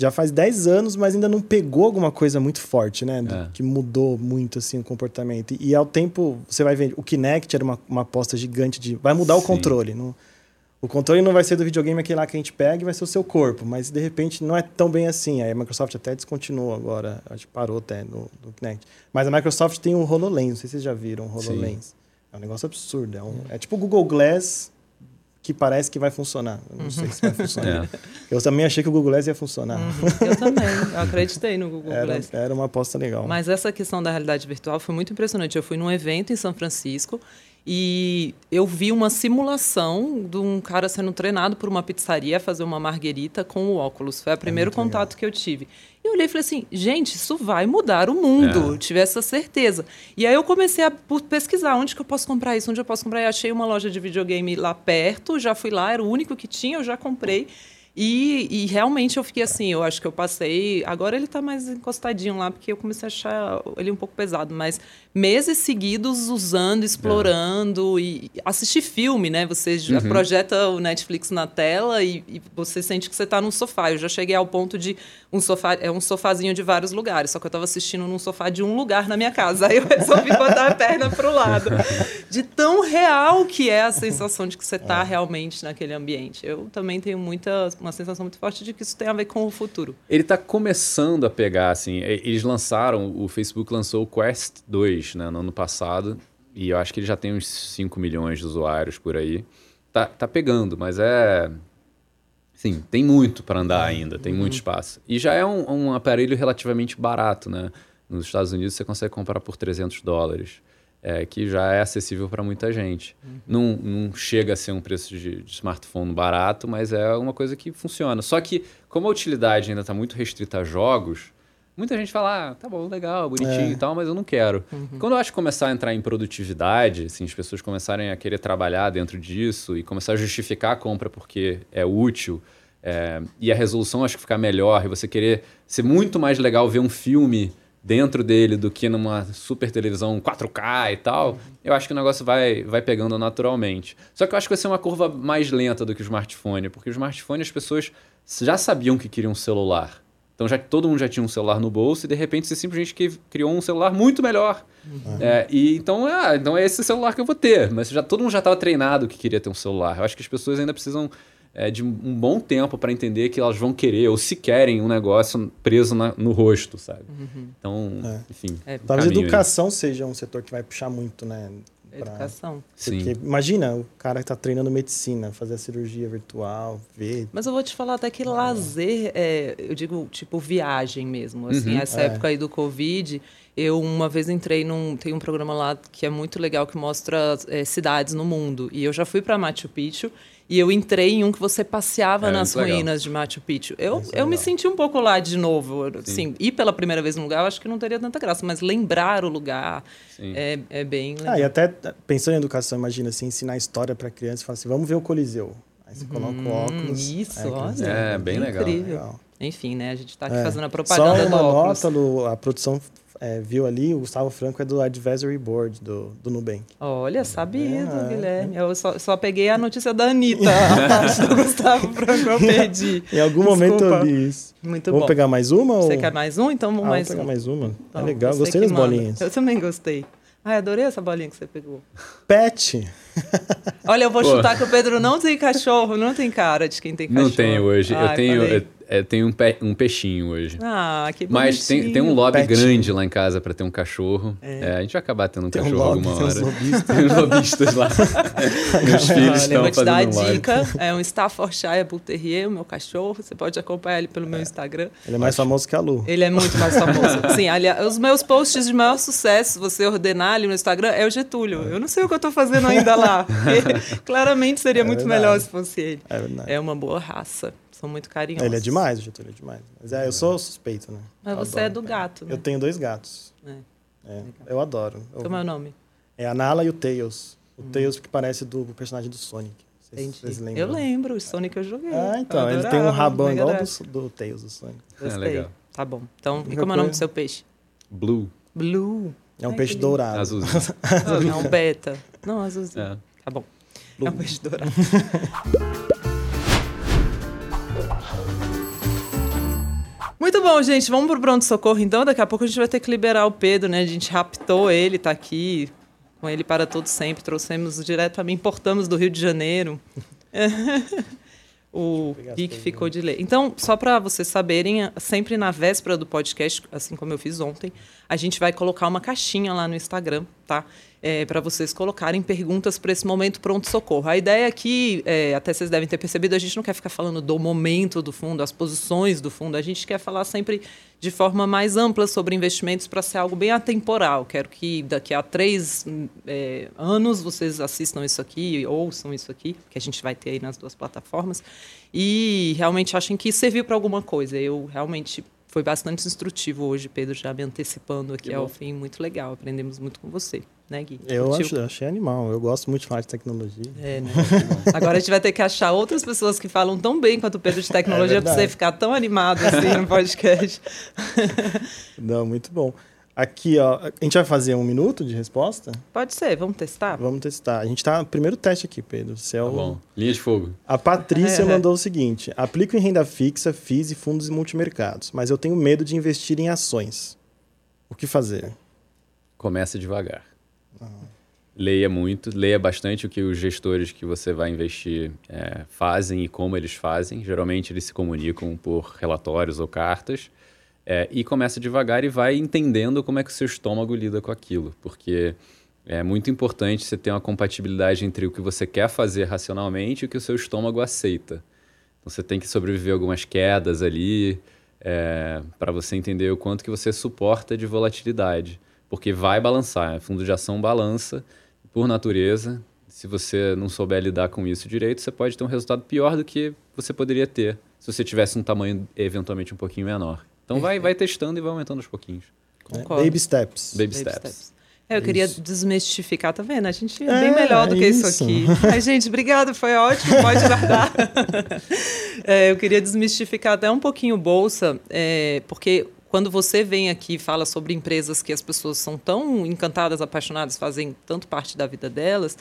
Já faz 10 anos, mas ainda não pegou alguma coisa muito forte, né? Do- É. Que mudou muito assim o comportamento. E, e ao tempo, você vai ver, o Kinect era uma, uma aposta gigante de vai mudar o Sim. controle, não o controle não vai ser do videogame aquele lá que a gente pega e vai ser o seu corpo, mas de repente não é tão bem assim. Aí a Microsoft até descontinuou agora, acho que parou até no, no Kinect. Mas a Microsoft tem o HoloLens, não sei se vocês já viram o HoloLens. É um negócio absurdo. É, um- é tipo o Google Glass que parece que vai funcionar. Eu não sei se vai funcionar. *laughs* É. Eu também achei que o Google Glass ia funcionar. Eu também, eu acreditei no Google Era, Glass. era uma aposta legal. Mas essa questão da realidade virtual foi muito impressionante. Eu fui num evento em São Francisco e eu vi uma simulação de um cara sendo treinado por uma pizzaria a fazer uma marguerita com o óculos. Foi o primeiro muito legal. contato que eu tive. E eu olhei e falei assim, gente, isso vai mudar o mundo. É. Tive essa certeza. E aí eu comecei a pesquisar onde que eu posso comprar isso, onde eu posso comprar. E achei uma loja de videogame lá perto, já fui lá, era o único que tinha, eu já comprei. E, e realmente eu fiquei assim, eu acho que eu passei. Agora ele está mais encostadinho lá, porque eu comecei a achar ele um pouco pesado, mas meses seguidos usando, explorando e assistir filme, né? Você já projeta o Netflix na tela e, e você sente que você está num sofá. Eu já cheguei ao ponto de um sofá, é um sofazinho de vários lugares, só que eu estava assistindo num sofá de um lugar na minha casa. Aí eu resolvi botar a perna pro lado. De tão real que é a sensação de que você está realmente naquele ambiente. Eu também tenho muita, uma sensação muito forte de que isso tem a ver com o futuro. Ele tá começando a pegar, assim. Eles lançaram, o Facebook lançou o Quest 2 né, no ano passado. E eu acho que ele já tem uns 5 milhões de usuários por aí. Tá, tá pegando, mas é. Sim, tem muito para andar ainda, tem muito espaço. E já é um, um aparelho relativamente barato, né? Nos Estados Unidos você consegue comprar por 300 dólares, é, que já é acessível para muita gente. Uhum. Não, não chega a ser um preço de, de, smartphone barato, mas é uma coisa que funciona. Só que, como a utilidade ainda está muito restrita a jogos, muita gente fala, ah, tá bom, legal, bonitinho é. e tal, mas eu não quero. Uhum. Quando eu acho que começar a entrar em produtividade, assim, as pessoas começarem a querer trabalhar dentro disso e começar a justificar a compra porque é útil, é, e a resolução acho que ficar melhor, e você querer ser muito mais legal ver um filme dentro dele do que numa super televisão 4K e tal, eu acho que o negócio vai, vai pegando naturalmente. Só que eu acho que vai ser uma curva mais lenta do que o smartphone, porque o smartphone as pessoas já sabiam que queriam um celular. Então já todo mundo já tinha um celular no bolso e de repente você simplesmente criou um celular muito melhor. Uhum. É, e então, ah, então é esse celular que eu vou ter. Mas já todo mundo já estava treinado que queria ter um celular. Eu acho que as pessoas ainda precisam é, de um bom tempo para entender que elas vão querer ou se querem um negócio preso na, no rosto, sabe? Uhum. Então, é. enfim. É, Talvez educação aí. seja um setor que vai puxar muito, né? Pra... Educação. Porque Sim. imagina o cara que está treinando medicina, fazer a cirurgia virtual, ver. Mas eu vou te falar até que lazer, é, eu digo, tipo, viagem mesmo. Assim, uhum. essa é. época aí do Covid, eu uma vez entrei num. Tem um programa lá que é muito legal que mostra é, cidades no mundo. E eu já fui para Machu Picchu e eu entrei em um que você passeava é, nas ruínas legal. de Machu Picchu. Eu, eu me senti um pouco lá de novo. Assim, ir pela primeira vez no lugar, eu acho que não teria tanta graça, mas lembrar o lugar é, é, bem legal. Ah, e até pensando em educação, imagina assim, ensinar história para criança e falar assim: vamos ver o Coliseu. Aí você coloca hum, o óculos. Isso, é, olha. É, bem legal. Incrível. Enfim, né? A gente está aqui é. fazendo a propaganda Só uma do óculos. nota, no, a produção é, viu ali, o Gustavo Franco é do Advisory Board do, do Nubank. Olha, sabido, é, Guilherme. Eu só, só peguei a notícia da Anitta, *laughs* a parte do Gustavo Franco eu perdi. *laughs* em algum Desculpa. momento eu vi isso. Muito vamos bom. pegar mais uma? Você ou... quer mais um? Então vamos ah, mais vamos pegar mais uma. Então, é legal, gostei das bolinhas. Eu também gostei. Ai, adorei essa bolinha que você pegou. Pet. Olha, eu vou Pô. chutar que o Pedro não tem cachorro, não tem cara de quem tem cachorro. Não tenho hoje. Ai, eu tenho, é, tem um, pe um peixinho hoje. Ah, que bonitinho. Mas tem, tem um lobby Petinho. grande lá em casa para ter um cachorro. É. É, a gente vai acabar tendo um tem cachorro *laughs* *laughs* um lobby, alguma hora. Tem lobistas. tem os lobistas lá. Meus filhos estão vou te dar a dica. É um Staffordshire Bull Terrier, o meu cachorro. Você pode acompanhar ele pelo meu Instagram. Ele é mais Acho. famoso que a Lu. Ele é muito mais famoso. *laughs* Sim, aliás, os meus posts de maior sucesso, se você ordenar ali no Instagram, é o Getúlio. Eu não sei o que eu estou fazendo ainda lá. claramente seria é muito verdade. melhor se fosse ele. É, verdade. é uma boa raça. São muito carinhosos. Ele é demais, o Getúlio é demais. Mas é, eu sou suspeito, né? Mas eu você adoro, é do gato, né? Eu tenho dois gatos. É. é eu adoro. Como é o nome? É a Nala e o Tails. O hum. Tails que parece do personagem do Sonic. Vocês lembram? Eu lembro, o Sonic eu joguei. Ah, então. Ele tem um rabão igual do, do Tails do Sonic. Gostei. É legal. Tá bom. Então, e como é o nome do seu peixe? Blue. Blue. É um Ai, peixe dourado. Azulzinho. é um *laughs* beta. Não, azulzinho. É. Tá bom. Blue. É um peixe dourado. *laughs* Muito bom, gente. Vamos pro pronto-socorro, então. Daqui a pouco a gente vai ter que liberar o Pedro, né? A gente raptou ele, tá aqui com ele para todo sempre. Trouxemos direto para mim, importamos do Rio de Janeiro. *laughs* o Rick ficou de ler. Então, só para vocês saberem, sempre na véspera do podcast, assim como eu fiz ontem, a gente vai colocar uma caixinha lá no Instagram, tá? É, para vocês colocarem perguntas para esse momento pronto-socorro. A ideia aqui, é, até vocês devem ter percebido, a gente não quer ficar falando do momento do fundo, as posições do fundo, a gente quer falar sempre de forma mais ampla sobre investimentos para ser algo bem atemporal. Quero que daqui a três é, anos vocês assistam isso aqui, ouçam isso aqui, que a gente vai ter aí nas duas plataformas, e realmente achem que serviu para alguma coisa. Eu realmente foi bastante instrutivo hoje, Pedro, já me antecipando aqui ao fim. Muito legal, aprendemos muito com você, né, Gui? Eu acho, achei animal, eu gosto muito de falar de tecnologia. É, né? Agora a gente vai ter que achar outras pessoas que falam tão bem quanto o Pedro de tecnologia é para você ficar tão animado assim no *laughs* podcast. Não, muito bom. Aqui, ó, a gente vai fazer um minuto de resposta? Pode ser, vamos testar? Vamos testar. A gente tá. Primeiro teste aqui, Pedro. Você é tá bom. Linha de fogo. A Patrícia é, mandou o seguinte: aplico em renda fixa, FIIs e fundos e multimercados, mas eu tenho medo de investir em ações. O que fazer? Comece devagar. Leia muito, leia bastante o que os gestores que você vai investir é, fazem e como eles fazem. Geralmente eles se comunicam por relatórios ou cartas. É, e começa devagar e vai entendendo como é que o seu estômago lida com aquilo, porque é muito importante você ter uma compatibilidade entre o que você quer fazer racionalmente e o que o seu estômago aceita. Então você tem que sobreviver algumas quedas ali, é, para você entender o quanto que você suporta de volatilidade. Porque vai balançar. Fundo de ação balança por natureza. Se você não souber lidar com isso direito, você pode ter um resultado pior do que você poderia ter se você tivesse um tamanho eventualmente um pouquinho menor. Então vai, vai testando e vai aumentando aos pouquinhos. Concordo. Baby steps. Baby, Baby steps. steps. É, eu queria isso. desmistificar, tá vendo? A gente é, é bem melhor do que isso, isso aqui. Ai, gente, obrigada, foi ótimo, pode guardar. *laughs* é, eu queria desmistificar até um pouquinho bolsa, é, porque quando você vem aqui e fala sobre empresas que as pessoas são tão encantadas, apaixonadas, fazem tanto parte da vida delas,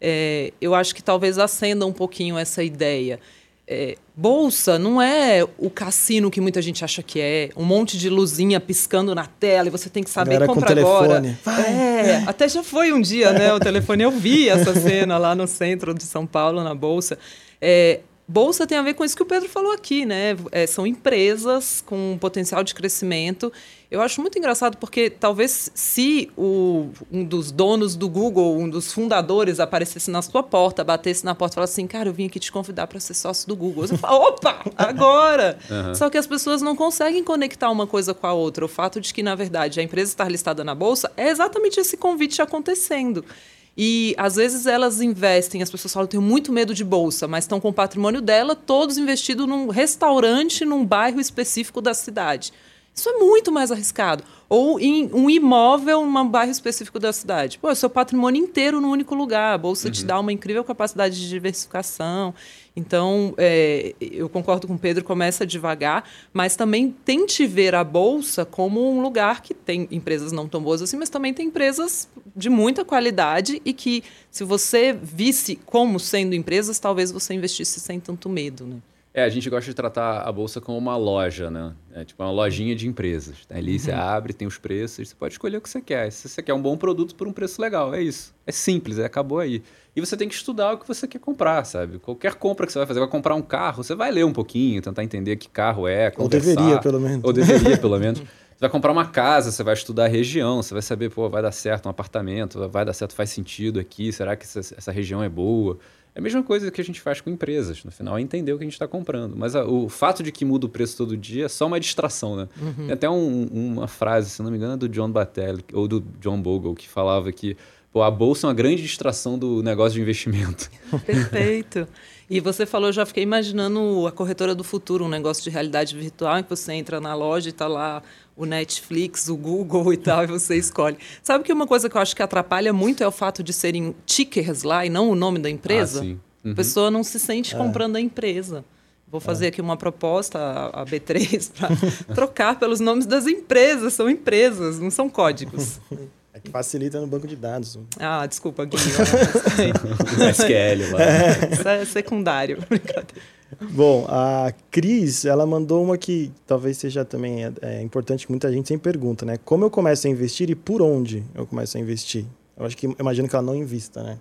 é, eu acho que talvez acenda um pouquinho essa ideia. É, bolsa não é o cassino que muita gente acha que é, um monte de luzinha piscando na tela e você tem que saber comprar agora. É, até já foi um dia, né? O telefone eu vi essa *laughs* cena lá no centro de São Paulo na bolsa. É, Bolsa tem a ver com isso que o Pedro falou aqui, né? É, são empresas com potencial de crescimento. Eu acho muito engraçado porque talvez se o, um dos donos do Google, um dos fundadores, aparecesse na sua porta, batesse na porta e falasse assim, cara, eu vim aqui te convidar para ser sócio do Google. Você fala, opa, *laughs* agora! Uhum. Só que as pessoas não conseguem conectar uma coisa com a outra. O fato de que, na verdade, a empresa estar listada na Bolsa é exatamente esse convite acontecendo. E às vezes elas investem, as pessoas falam, tenho muito medo de bolsa, mas estão com o patrimônio dela todos investidos num restaurante num bairro específico da cidade. Isso é muito mais arriscado. Ou em um imóvel num bairro específico da cidade. Pô, é o seu patrimônio inteiro num único lugar. A Bolsa uhum. te dá uma incrível capacidade de diversificação. Então, é, eu concordo com o Pedro, começa devagar, mas também tente ver a Bolsa como um lugar que tem empresas não tão boas assim, mas também tem empresas de muita qualidade e que, se você visse como sendo empresas, talvez você investisse sem tanto medo. Né? É, a gente gosta de tratar a bolsa como uma loja, né? É tipo uma lojinha de empresas. Ali uhum. você abre, tem os preços, você pode escolher o que você quer. Se você quer um bom produto por um preço legal, é isso. É simples, é, acabou aí. E você tem que estudar o que você quer comprar, sabe? Qualquer compra que você vai fazer, vai comprar um carro, você vai ler um pouquinho, tentar entender que carro é, conversar. Ou deveria, pelo menos. Ou deveria, pelo menos. *laughs* Você vai comprar uma casa, você vai estudar a região, você vai saber, pô, vai dar certo um apartamento, vai dar certo, faz sentido aqui, será que essa, essa região é boa? É a mesma coisa que a gente faz com empresas, no final, é entender o que a gente está comprando. Mas a, o fato de que muda o preço todo dia é só uma distração, né? Uhum. Tem até um, uma frase, se não me engano, é do John Battelle, ou do John Bogle, que falava que pô, a bolsa é uma grande distração do negócio de investimento. *laughs* Perfeito. E você falou, eu já fiquei imaginando a corretora do futuro, um negócio de realidade virtual, em que você entra na loja e está lá o Netflix, o Google e tal, e você escolhe. Sabe que uma coisa que eu acho que atrapalha muito é o fato de serem tickers lá e não o nome da empresa? Ah, sim. Uhum. A pessoa não se sente é. comprando a empresa. Vou fazer é. aqui uma proposta à B3 para trocar pelos nomes das empresas. São empresas, não são códigos. *laughs* É que facilita no banco de dados. Ah, desculpa, Gui. SQL, *laughs* *laughs* lá. Isso é secundário. *laughs* Brincadeira. Bom, a Cris, ela mandou uma que talvez seja também é, é, importante, que muita gente sempre pergunta, né? Como eu começo a investir e por onde eu começo a investir? Eu acho que imagino que ela não invista, né?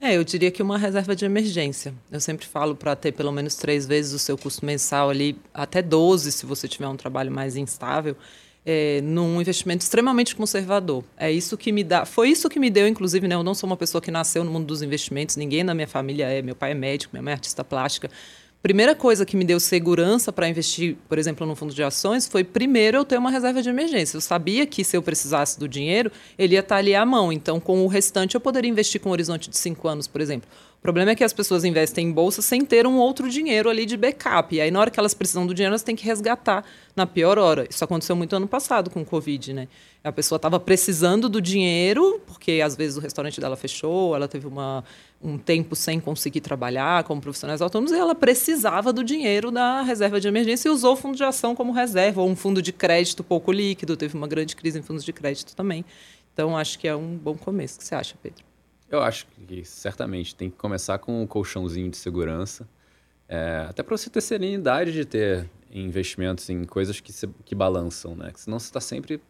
É, eu diria que uma reserva de emergência. Eu sempre falo para ter pelo menos três vezes o seu custo mensal ali, até 12 se você tiver um trabalho mais instável é, num investimento extremamente conservador. É isso que me dá. Foi isso que me deu, inclusive, né? Eu não sou uma pessoa que nasceu no mundo dos investimentos, ninguém na minha família é. Meu pai é médico, minha mãe é artista plástica. Primeira coisa que me deu segurança para investir, por exemplo, no fundo de ações, foi primeiro eu ter uma reserva de emergência. Eu sabia que se eu precisasse do dinheiro, ele ia estar ali à mão. Então, com o restante, eu poderia investir com um horizonte de cinco anos, por exemplo. O problema é que as pessoas investem em bolsa sem ter um outro dinheiro ali de backup. E aí, na hora que elas precisam do dinheiro, elas têm que resgatar na pior hora. Isso aconteceu muito ano passado com o Covid, né? A pessoa estava precisando do dinheiro, porque às vezes o restaurante dela fechou, ela teve uma, um tempo sem conseguir trabalhar como profissionais autônomos, e ela precisava do dinheiro da reserva de emergência e usou o fundo de ação como reserva, ou um fundo de crédito pouco líquido. Teve uma grande crise em fundos de crédito também. Então, acho que é um bom começo. O que você acha, Pedro? Eu acho que certamente tem que começar com um colchãozinho de segurança, é, até para você ter serenidade de ter investimentos em coisas que, se, que balançam, né? senão você está sempre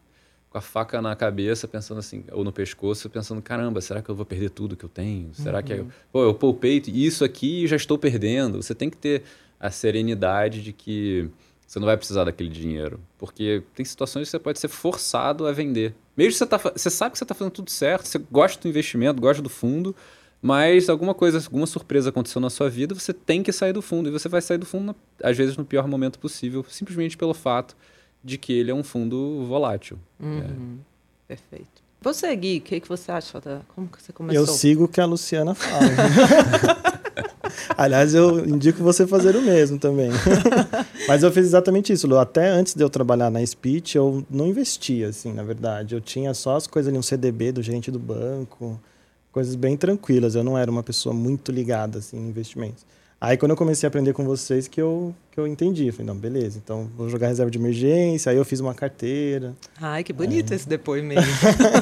com a faca na cabeça, pensando assim, ou no pescoço, pensando, caramba, será que eu vou perder tudo que eu tenho? Será uhum. que eu, pô, eu poupei isso aqui e já estou perdendo? Você tem que ter a serenidade de que você não vai precisar daquele dinheiro. Porque tem situações que você pode ser forçado a vender. Mesmo que você, tá, você sabe que você está fazendo tudo certo, você gosta do investimento, gosta do fundo, Mas alguma coisa, alguma surpresa aconteceu na sua vida, você tem que sair do fundo. E você vai sair do fundo, às vezes, no pior momento possível, simplesmente pelo fato de que ele é um fundo volátil. Uhum. É. Perfeito. Você, Gui, o que, que você acha? Da... Como que você começou? Eu sigo o que a Luciana fala. *laughs* Aliás, eu indico você fazer o mesmo também. *laughs* Mas eu fiz exatamente isso. Até antes de eu trabalhar na Speech, eu não investia, assim, na verdade. Eu tinha só as coisas ali, um CDB do gerente do banco, coisas bem tranquilas. Eu não era uma pessoa muito ligada, assim, em investimentos. Aí, quando eu comecei a aprender com vocês, que eu, que eu entendi. Falei, não, beleza, então vou jogar reserva de emergência. Aí eu fiz uma carteira. Ai, que bonito é. esse depoimento.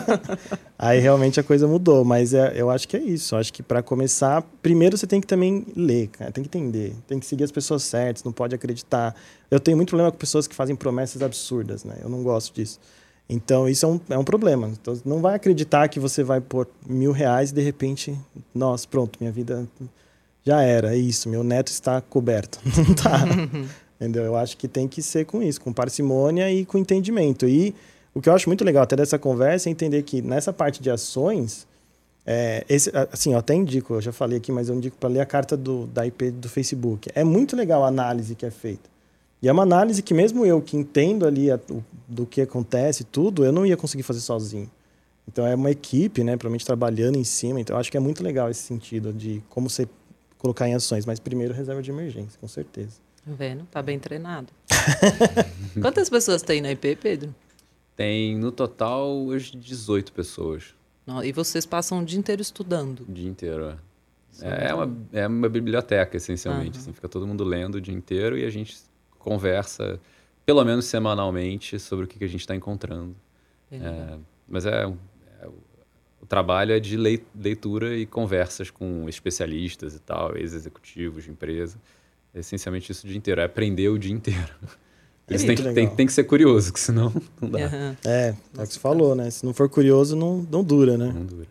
*laughs* aí realmente a coisa mudou. Mas é, eu acho que é isso. Eu acho que para começar, primeiro você tem que também ler, cara. Tem que entender. Tem que seguir as pessoas certas, não pode acreditar. Eu tenho muito problema com pessoas que fazem promessas absurdas, né? Eu não gosto disso. Então, isso é um, é um problema. Então, não vai acreditar que você vai pôr mil reais e de repente, nossa, pronto, minha vida já era, é isso, meu neto está coberto. *laughs* Não tá. *laughs* Entendeu? Eu acho que tem que ser com isso, com parcimônia e com entendimento. E o que eu acho muito legal até dessa conversa é entender que nessa parte de ações, é, esse, assim, eu até indico, eu já falei aqui, mas eu indico para ler a carta do, da IP do Facebook. É muito legal a análise que é feita. E é uma análise que mesmo eu que entendo ali a, o, do que acontece, tudo, eu não ia conseguir fazer sozinho. Então é uma equipe, né, provavelmente trabalhando em cima. Então eu acho que é muito legal esse sentido de como você colocar em ações, mas primeiro reserva de emergência, com certeza. Tá vendo? Tá bem treinado. *laughs* Quantas pessoas tem na IP, Pedro? Tem no total hoje 18 pessoas. e vocês passam o dia inteiro estudando? O dia inteiro, é. É uma, é uma biblioteca, essencialmente. Uhum. Assim, fica todo mundo lendo o dia inteiro e a gente conversa, pelo menos semanalmente, sobre o que, que a gente está encontrando. É, mas é, é, o trabalho é de leitura e conversas com especialistas e tal, ex-executivos de empresa. É essencialmente isso o dia inteiro, é aprender o dia inteiro. Por isso tem que, tem, tem, que ser curioso, que senão *laughs* não dá. Uhum. É, é o que você falou, né? Se não for curioso, não, não dura, né? Não dura.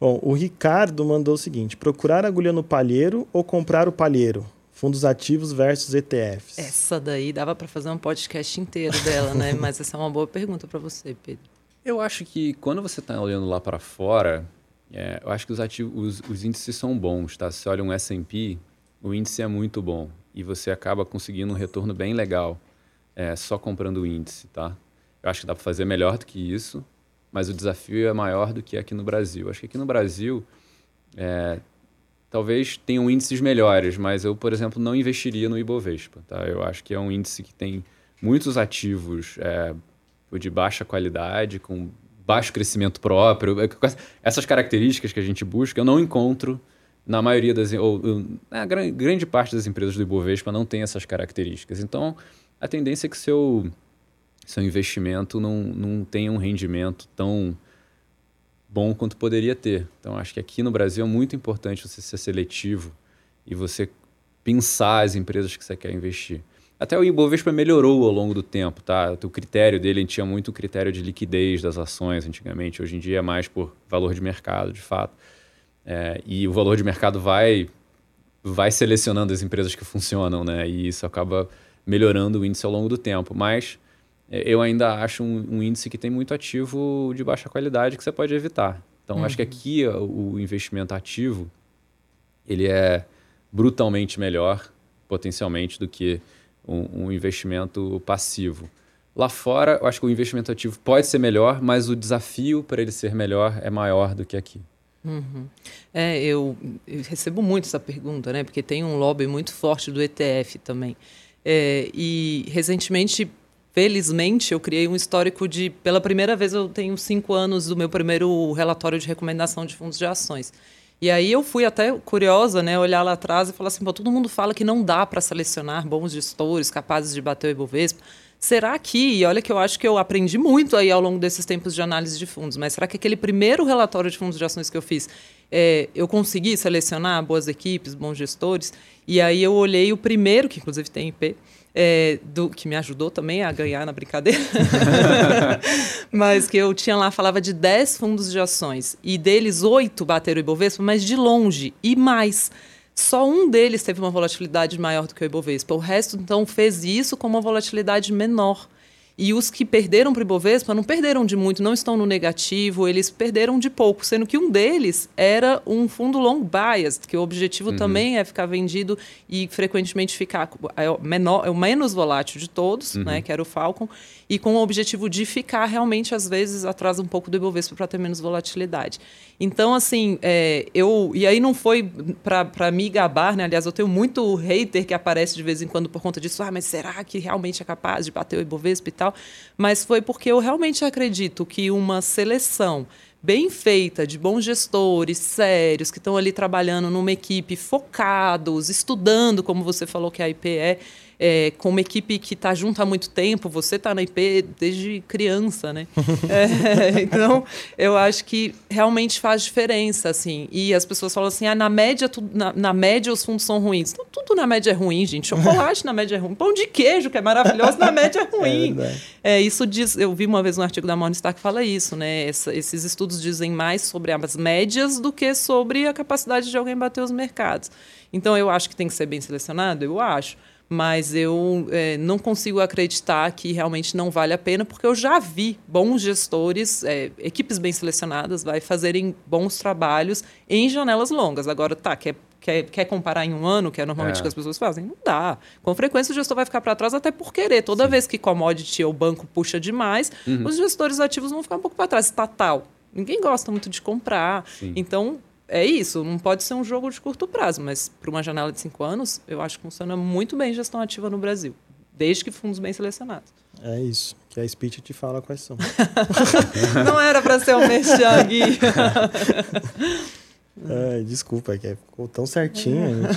Bom, o Ricardo mandou o seguinte: procurar agulha no palheiro ou comprar o palheiro? Fundos ativos versus ETFs. Essa daí dava para fazer um podcast inteiro dela, né? *laughs* Mas essa é uma boa pergunta para você, Pedro. Eu acho que quando você está olhando lá para fora, é, eu acho que os, ativos, os, os, índices são bons, tá? Se olha um S&P, o índice é muito bom e você acaba conseguindo um retorno bem legal é, só comprando o índice, tá? Eu acho que dá para fazer melhor do que isso, mas o desafio é maior do que aqui no Brasil. Eu acho que aqui no Brasil é, talvez tenham índices melhores, mas eu, por exemplo, não investiria no Ibovespa, tá? Eu acho que é um índice que tem muitos ativos é, de baixa qualidade, com baixo crescimento próprio. É, essas características que a gente busca, eu não encontro na maioria das. ou na grande parte das empresas do Ibovespa não tem essas características. Então, a tendência é que seu, seu investimento não, não tenha um rendimento tão bom quanto poderia ter. Então, acho que aqui no Brasil é muito importante você ser seletivo e você pensar as empresas que você quer investir. Até o Ibovespa melhorou ao longo do tempo, tá? O critério dele tinha muito critério de liquidez das ações antigamente. Hoje em dia é mais por valor de mercado, de fato. É, e o valor de mercado vai vai selecionando as empresas que funcionam, né? E isso acaba melhorando o índice ao longo do tempo. Mas é, eu ainda acho um, um, índice que tem muito ativo de baixa qualidade que você pode evitar. Então, uhum. acho que aqui o investimento ativo ele é brutalmente melhor, potencialmente, do que um, um investimento passivo. Lá fora, eu acho que o investimento ativo pode ser melhor, mas o desafio para ele ser melhor é maior do que aqui. Uhum. É, eu, eu, recebo muito essa pergunta, né? Porque tem um lobby muito forte do ETF também. É, e recentemente, felizmente, eu criei um histórico de, pela primeira vez, eu tenho cinco anos do meu primeiro relatório de recomendação de fundos de ações. E aí eu fui até curiosa, né, olhar lá atrás e falar assim, todo mundo fala que não dá para selecionar bons gestores capazes de bater o Ibovespa. Será que, e olha que eu acho que eu aprendi muito aí ao longo desses tempos de análise de fundos, mas será que aquele primeiro relatório de fundos de ações que eu fiz, é, eu consegui selecionar boas equipes, bons gestores? E aí eu olhei o primeiro, que inclusive tem IP, é, do, que me ajudou também a ganhar na brincadeira, *laughs* mas que eu tinha lá, falava de 10 fundos de ações, e deles oito bateram o Ibovespa, mas de longe, e mais. Só um deles teve uma volatilidade maior do que o Ibovespa. O resto, então, fez isso com uma volatilidade menor. E os que perderam para o Ibovespa não perderam de muito, não estão no negativo, eles perderam de pouco, sendo que um deles era um fundo long bias, que o objetivo uhum. também é ficar vendido e frequentemente ficar é o, menor, é o menos volátil de todos, uhum. né, que era o Falcon, e com o objetivo de ficar realmente, às vezes, atrás um pouco do Ibovespa para ter menos volatilidade. Então, assim, é, eu. E aí não foi para me gabar, né? Aliás, eu tenho muito hater que aparece de vez em quando por conta disso. Ah, mas será que realmente é capaz de bater o Ibovespa e tal? Mas foi porque eu realmente acredito que uma seleção bem feita, de bons gestores, sérios, que estão ali trabalhando numa equipe focados, estudando, como você falou que a IP é, é, com uma equipe que está junto há muito tempo, você está na IP desde criança, né? *laughs* é, então, eu acho que realmente faz diferença, assim. E as pessoas falam assim, ah, na média, tu, na, na, média os fundos são ruins. Então, tudo na média é ruim, gente. Chocolate na média é ruim. Pão de queijo, que é maravilhoso, na média é ruim. É, é, isso diz, eu vi uma vez um artigo da Morningstar que fala isso, né? Essa, esses estudos dizem mais sobre as médias do que sobre a capacidade de alguém bater os mercados. Então, eu acho que tem que ser bem selecionado? Eu acho mas eu é, não consigo acreditar que realmente não vale a pena, porque eu já vi bons gestores, é, equipes bem selecionadas, vai fazerem bons trabalhos em janelas longas. Agora, tá, quer, quer, quer comparar em um ano, que é normalmente o que as pessoas fazem? Não dá. Com frequência, o gestor vai ficar para trás até por querer. Toda Sim. vez que commodity ou banco puxa demais, uhum. os gestores ativos vão ficar um pouco para trás. Estatal. Ninguém gosta muito de comprar. Sim. Então, é isso, não pode ser um jogo de curto prazo, mas para uma janela de cinco anos, eu acho que funciona muito bem gestão ativa no Brasil, desde que fundos bem selecionados. É isso, que a speech te fala quais são. *laughs* não era para ser um merchan, Gui. *laughs* é, desculpa, é que ficou tão certinho. *laughs*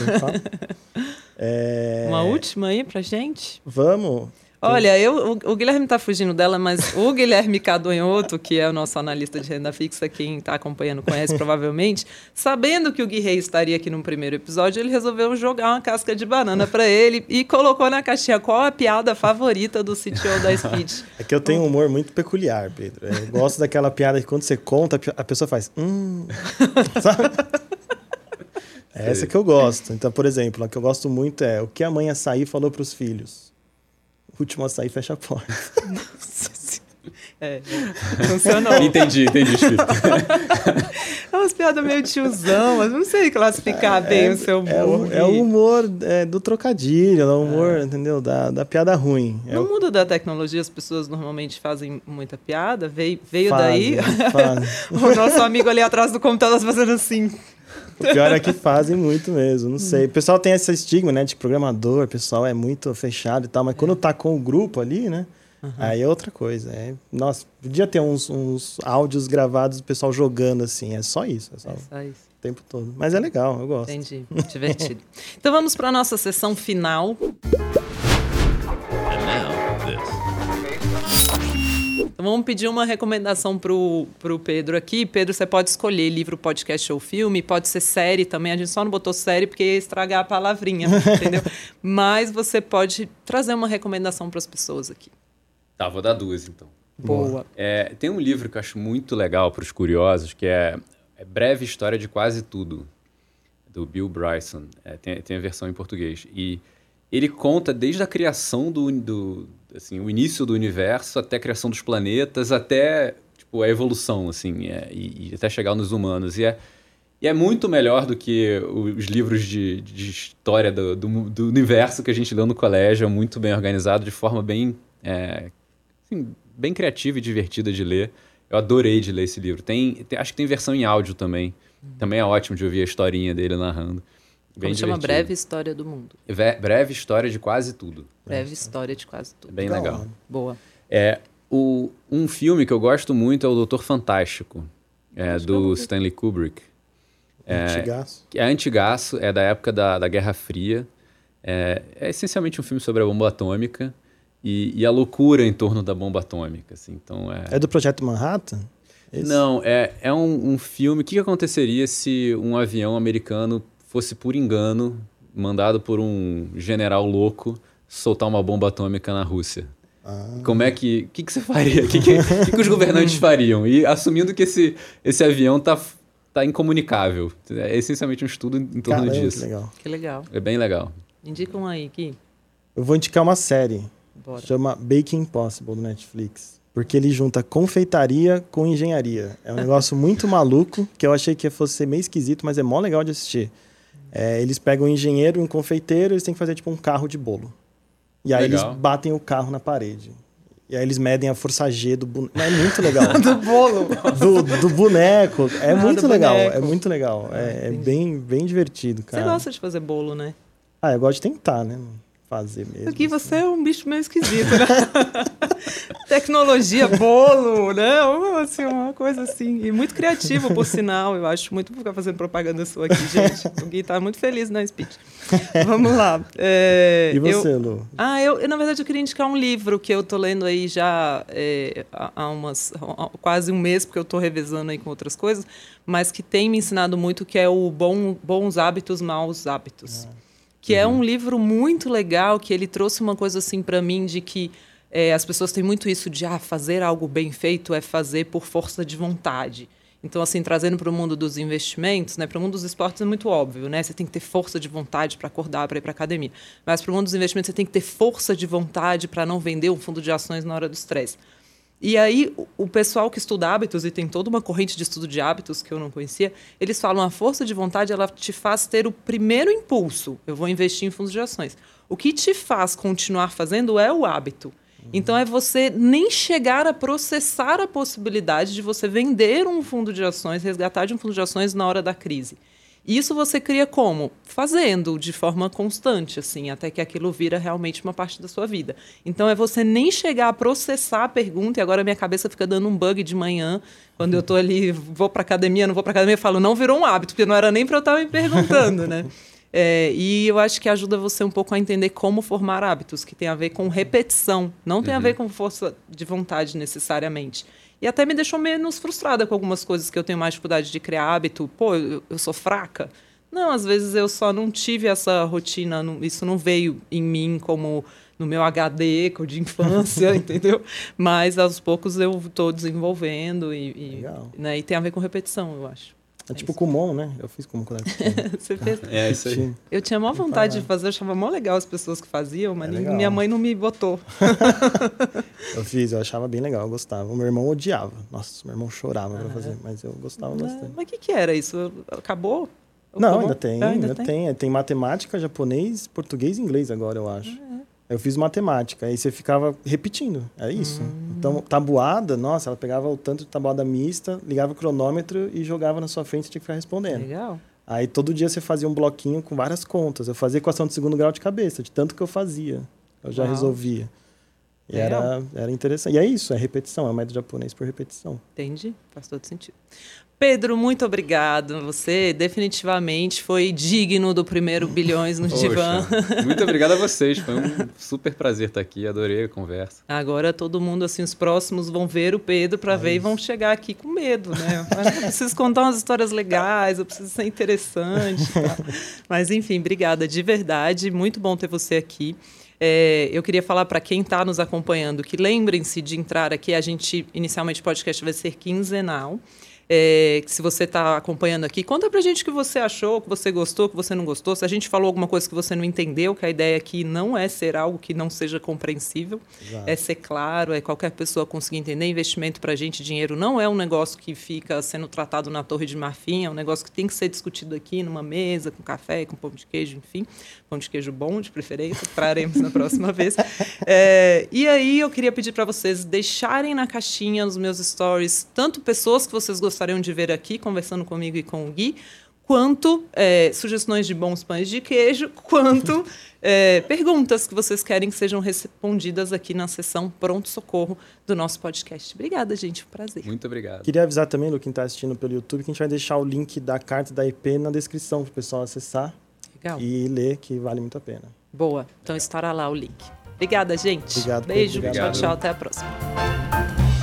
É... Uma última aí para gente? Vamos. Olha, eu, o, o Guilherme está fugindo dela, mas o *laughs* Guilherme Cadonhoto, que é o nosso analista de renda fixa, quem está acompanhando conhece *laughs* provavelmente, sabendo que o Gui Rei estaria aqui no primeiro episódio, ele resolveu jogar uma casca de banana para ele e colocou na caixinha qual a piada favorita do CTO da *laughs* Speed. É que eu tenho um humor muito peculiar, Pedro. Eu gosto daquela piada que quando você conta, a pessoa faz... Hum... Sabe? É essa que eu gosto. Então, por exemplo, a que eu gosto muito é o que a mãe açaí falou para os filhos último a sair fecha a porta. É, funcionou. entendi, entendi, *laughs* É umas piadas meio tiozão, mas não sei classificar é, bem é, o seu é humor. É, o, é o humor é, do trocadilho, é o humor, entendeu? Da, da piada ruim. No o... mundo da tecnologia, as pessoas normalmente fazem muita piada. Veio, veio fazem, daí fazem. *laughs* o nosso amigo ali atrás do computador fazendo assim. O pior é que *laughs* fazem muito mesmo, não sei. O pessoal tem esse estigma, né, de programador, o pessoal é muito fechado e tal, mas quando tá com o grupo ali, né, uhum. aí é outra coisa. É, nossa, podia ter uns, uns áudios gravados do pessoal jogando assim, é só isso. É só, é só isso. O tempo todo. Mas é legal, eu gosto. Entendi, divertido. então vamos para a nossa sessão final. Então vamos pedir uma recomendação pro, pro Pedro aqui. Pedro, você pode escolher livro, podcast ou filme, pode ser série também. A gente só não botou série porque ia estragar a palavrinha, *laughs* entendeu? Mas você pode trazer uma recomendação para as pessoas aqui. Tá, vou dar duas então. Boa. É, tem um livro que eu acho muito legal para os curiosos, que é, é, Breve História de Quase Tudo, do Bill Bryson. É, tem, tem a versão em português. E ele conta desde a criação do, do assim, o início do universo até a criação dos planetas, até tipo, a evolução, assim, é, e, e, até chegar nos humanos. E é, e é muito melhor do que os livros de, de história do, do, do, universo que a gente leu no colégio, é muito bem organizado, de forma bem, é, assim, bem criativa e divertida de ler. Eu adorei de ler esse livro. Tem, tem, acho que tem versão em áudio também. Também é ótimo de ouvir a historinha dele narrando. Bem Como chama Breve História do Mundo. Breve História de Quase Tudo. Breve História de Quase Tudo. Bem legal. Boa. É, o, um filme que eu gosto muito é o Doutor Fantástico, é, do Stanley Kubrick. É, antigaço. É antigaço, é da época da, da Guerra Fria. É, é essencialmente um filme sobre a bomba atômica e, e, a loucura em torno da bomba atômica. Assim. Então, é... é do Projeto Manhattan? Esse? Não, é, é um, um filme. O que aconteceria se um avião americano fosse por engano mandado por um general louco soltar uma bomba atômica na Rússia. Ah. Como é que. O que, que você faria? O que, que, que, que os governantes fariam? E assumindo que esse, esse avião tá, tá incomunicável. É essencialmente um estudo em torno Caramba, disso. Que legal. Que legal. É bem legal. Indica um aí, Gui. Eu vou indicar uma série. Bora. Chama Baking Impossible do Netflix. Porque ele junta confeitaria com engenharia. É um negócio muito maluco, que eu achei que fosse ser meio esquisito, mas é mó legal de assistir. É, eles pegam um engenheiro e um confeiteiro, eles têm que fazer tipo um carro de bolo. E aí Legal. eles batem o carro na parede. E aí eles medem a força G do boneco. É muito legal. *laughs* Do bolo. do, do boneco. É Ah, muito do legal. boneco. É muito legal. É, é entendi. bem, bem divertido, Você cara. gosta de fazer bolo, né? Ah, eu gosto de tentar, né? Fazer mesmo. Aqui você é um bicho meio esquisito, né? *laughs* Tecnologia, bolo, né? Uma, assim, uma coisa assim. E muito criativo, por sinal. Eu acho muito ficar fazendo propaganda sua aqui, gente. *laughs* O Gui tá muito feliz na speech. Vamos lá. É, E eu- você, Lu? Ah, eu, eu, na verdade eu queria indicar um livro que eu tô lendo aí já é, há umas, há quase um mês, porque eu tô revezando aí com outras coisas, mas que tem me ensinado muito, que é o Bom, Bons Hábitos, Maus Hábitos. Que é um livro muito legal, que ele trouxe uma coisa assim para mim de que é, as pessoas têm muito isso de ah, fazer algo bem feito é fazer por força de vontade. Então, assim, trazendo para o mundo dos investimentos, né, para o mundo dos esportes é muito óbvio, né? Você tem que ter força de vontade para acordar, para ir para academia. Mas para o mundo dos investimentos, você tem que ter força de vontade para não vender um fundo de ações na hora do estresse. E aí, o- pessoal que estuda hábitos, e tem toda uma corrente de estudo de hábitos que eu não conhecia, eles falam a força de vontade, ela te faz ter o primeiro impulso. Eu vou investir em fundos de ações. O que te faz continuar fazendo é o hábito. Então, é você nem chegar a processar a possibilidade de você vender um fundo de ações, resgatar de um fundo de ações na hora da crise. Isso você cria como? Fazendo, de forma constante, assim, até que aquilo vira realmente uma parte da sua vida. Então é você nem chegar a processar a pergunta, e agora minha cabeça fica dando um bug de manhã, quando eu tô *laughs* ali, vou para academia, não vou para academia, eu falo, não virou um hábito, porque não era nem para eu estar me perguntando, né? *laughs* É, e eu acho que ajuda você um pouco a entender como formar hábitos, que tem a ver com repetição, não tem a ver com força de vontade necessariamente. E até me deixou menos frustrada com algumas coisas que eu tenho mais dificuldade de criar hábito. Pô, eu, eu sou fraca. Não, às vezes eu só não tive essa rotina, não- isso não veio em mim como no meu HD de infância, *laughs* entendeu? Mas aos poucos eu estou desenvolvendo e, e, né, e tem a ver com repetição, eu acho. É tipo Kumon, né? Eu fiz Kumon quando era. *laughs* Você fez? É isso aí. Eu tinha maior vontade de fazer, eu achava mó legal as pessoas que faziam, mas É nem- legal. minha mãe não me botou. *laughs* Eu fiz, eu achava bem legal, eu gostava. O meu irmão odiava. Nossa, meu irmão chorava pra fazer, mas eu gostava bastante. Mas o que, que era isso? Acabou? Não, Acabou? ainda tem, Ah, ainda, tem. Tem matemática, japonês, português e inglês agora, eu acho. Eu fiz matemática, aí você ficava repetindo, é isso. Então, tabuada, nossa, ela pegava o tanto de tabuada mista, ligava o cronômetro e jogava na sua frente e tinha que ficar respondendo. Legal. Aí todo dia você fazia um bloquinho com várias contas. Eu fazia equação de segundo grau de cabeça, de tanto que eu fazia. Eu já Uau. resolvia. E Legal. era, era interessante. E é isso, é repetição, é o método japonês por repetição. Entendi, faz todo sentido. Pedro, muito obrigado. Você definitivamente foi digno do primeiro Bilhões no Divã. Poxa, muito *laughs* obrigado a vocês. Foi um super prazer estar aqui. Adorei a conversa. Agora todo mundo, assim, os próximos vão ver o Pedro para ver e vão chegar aqui com medo, né? Eu preciso contar umas histórias legais, eu preciso ser interessante. tal. Mas, enfim, obrigada de verdade. Muito bom ter você aqui. É, eu queria falar para quem está nos acompanhando que lembrem-se de entrar aqui. A gente, inicialmente, o podcast vai ser quinzenal. É, se você está acompanhando aqui, conta pra gente o que você achou, o que você gostou, o que você não gostou. Se a gente falou alguma coisa que você não entendeu, que a ideia aqui não é ser algo que não seja compreensível, Exato. é ser claro, é qualquer pessoa conseguir entender. Investimento para a gente, dinheiro não é um negócio que fica sendo tratado na Torre de Marfim, é um negócio que tem que ser discutido aqui numa mesa, com café, com pão de queijo, enfim. Pão de queijo bom, de preferência, traremos na próxima vez. *laughs* É, e aí eu queria pedir para vocês deixarem na caixinha nos meus stories tanto pessoas que vocês gostariam de ver aqui conversando comigo e com o Gui, quanto é, sugestões de bons pães de queijo, *laughs* quanto é, perguntas que vocês querem que sejam respondidas aqui na sessão Pronto Socorro do nosso podcast. Obrigada, gente. Um prazer. Muito obrigado. Queria avisar também, Lu, quem está assistindo pelo YouTube, que a gente vai deixar o link da carta da IP na descrição para o pessoal acessar Legal. e ler, que vale muito a pena. Boa. Então estará lá o link. Obrigada, gente. Obrigado, Beijo. Pedro. Tchau, Obrigado. tchau. Até a próxima.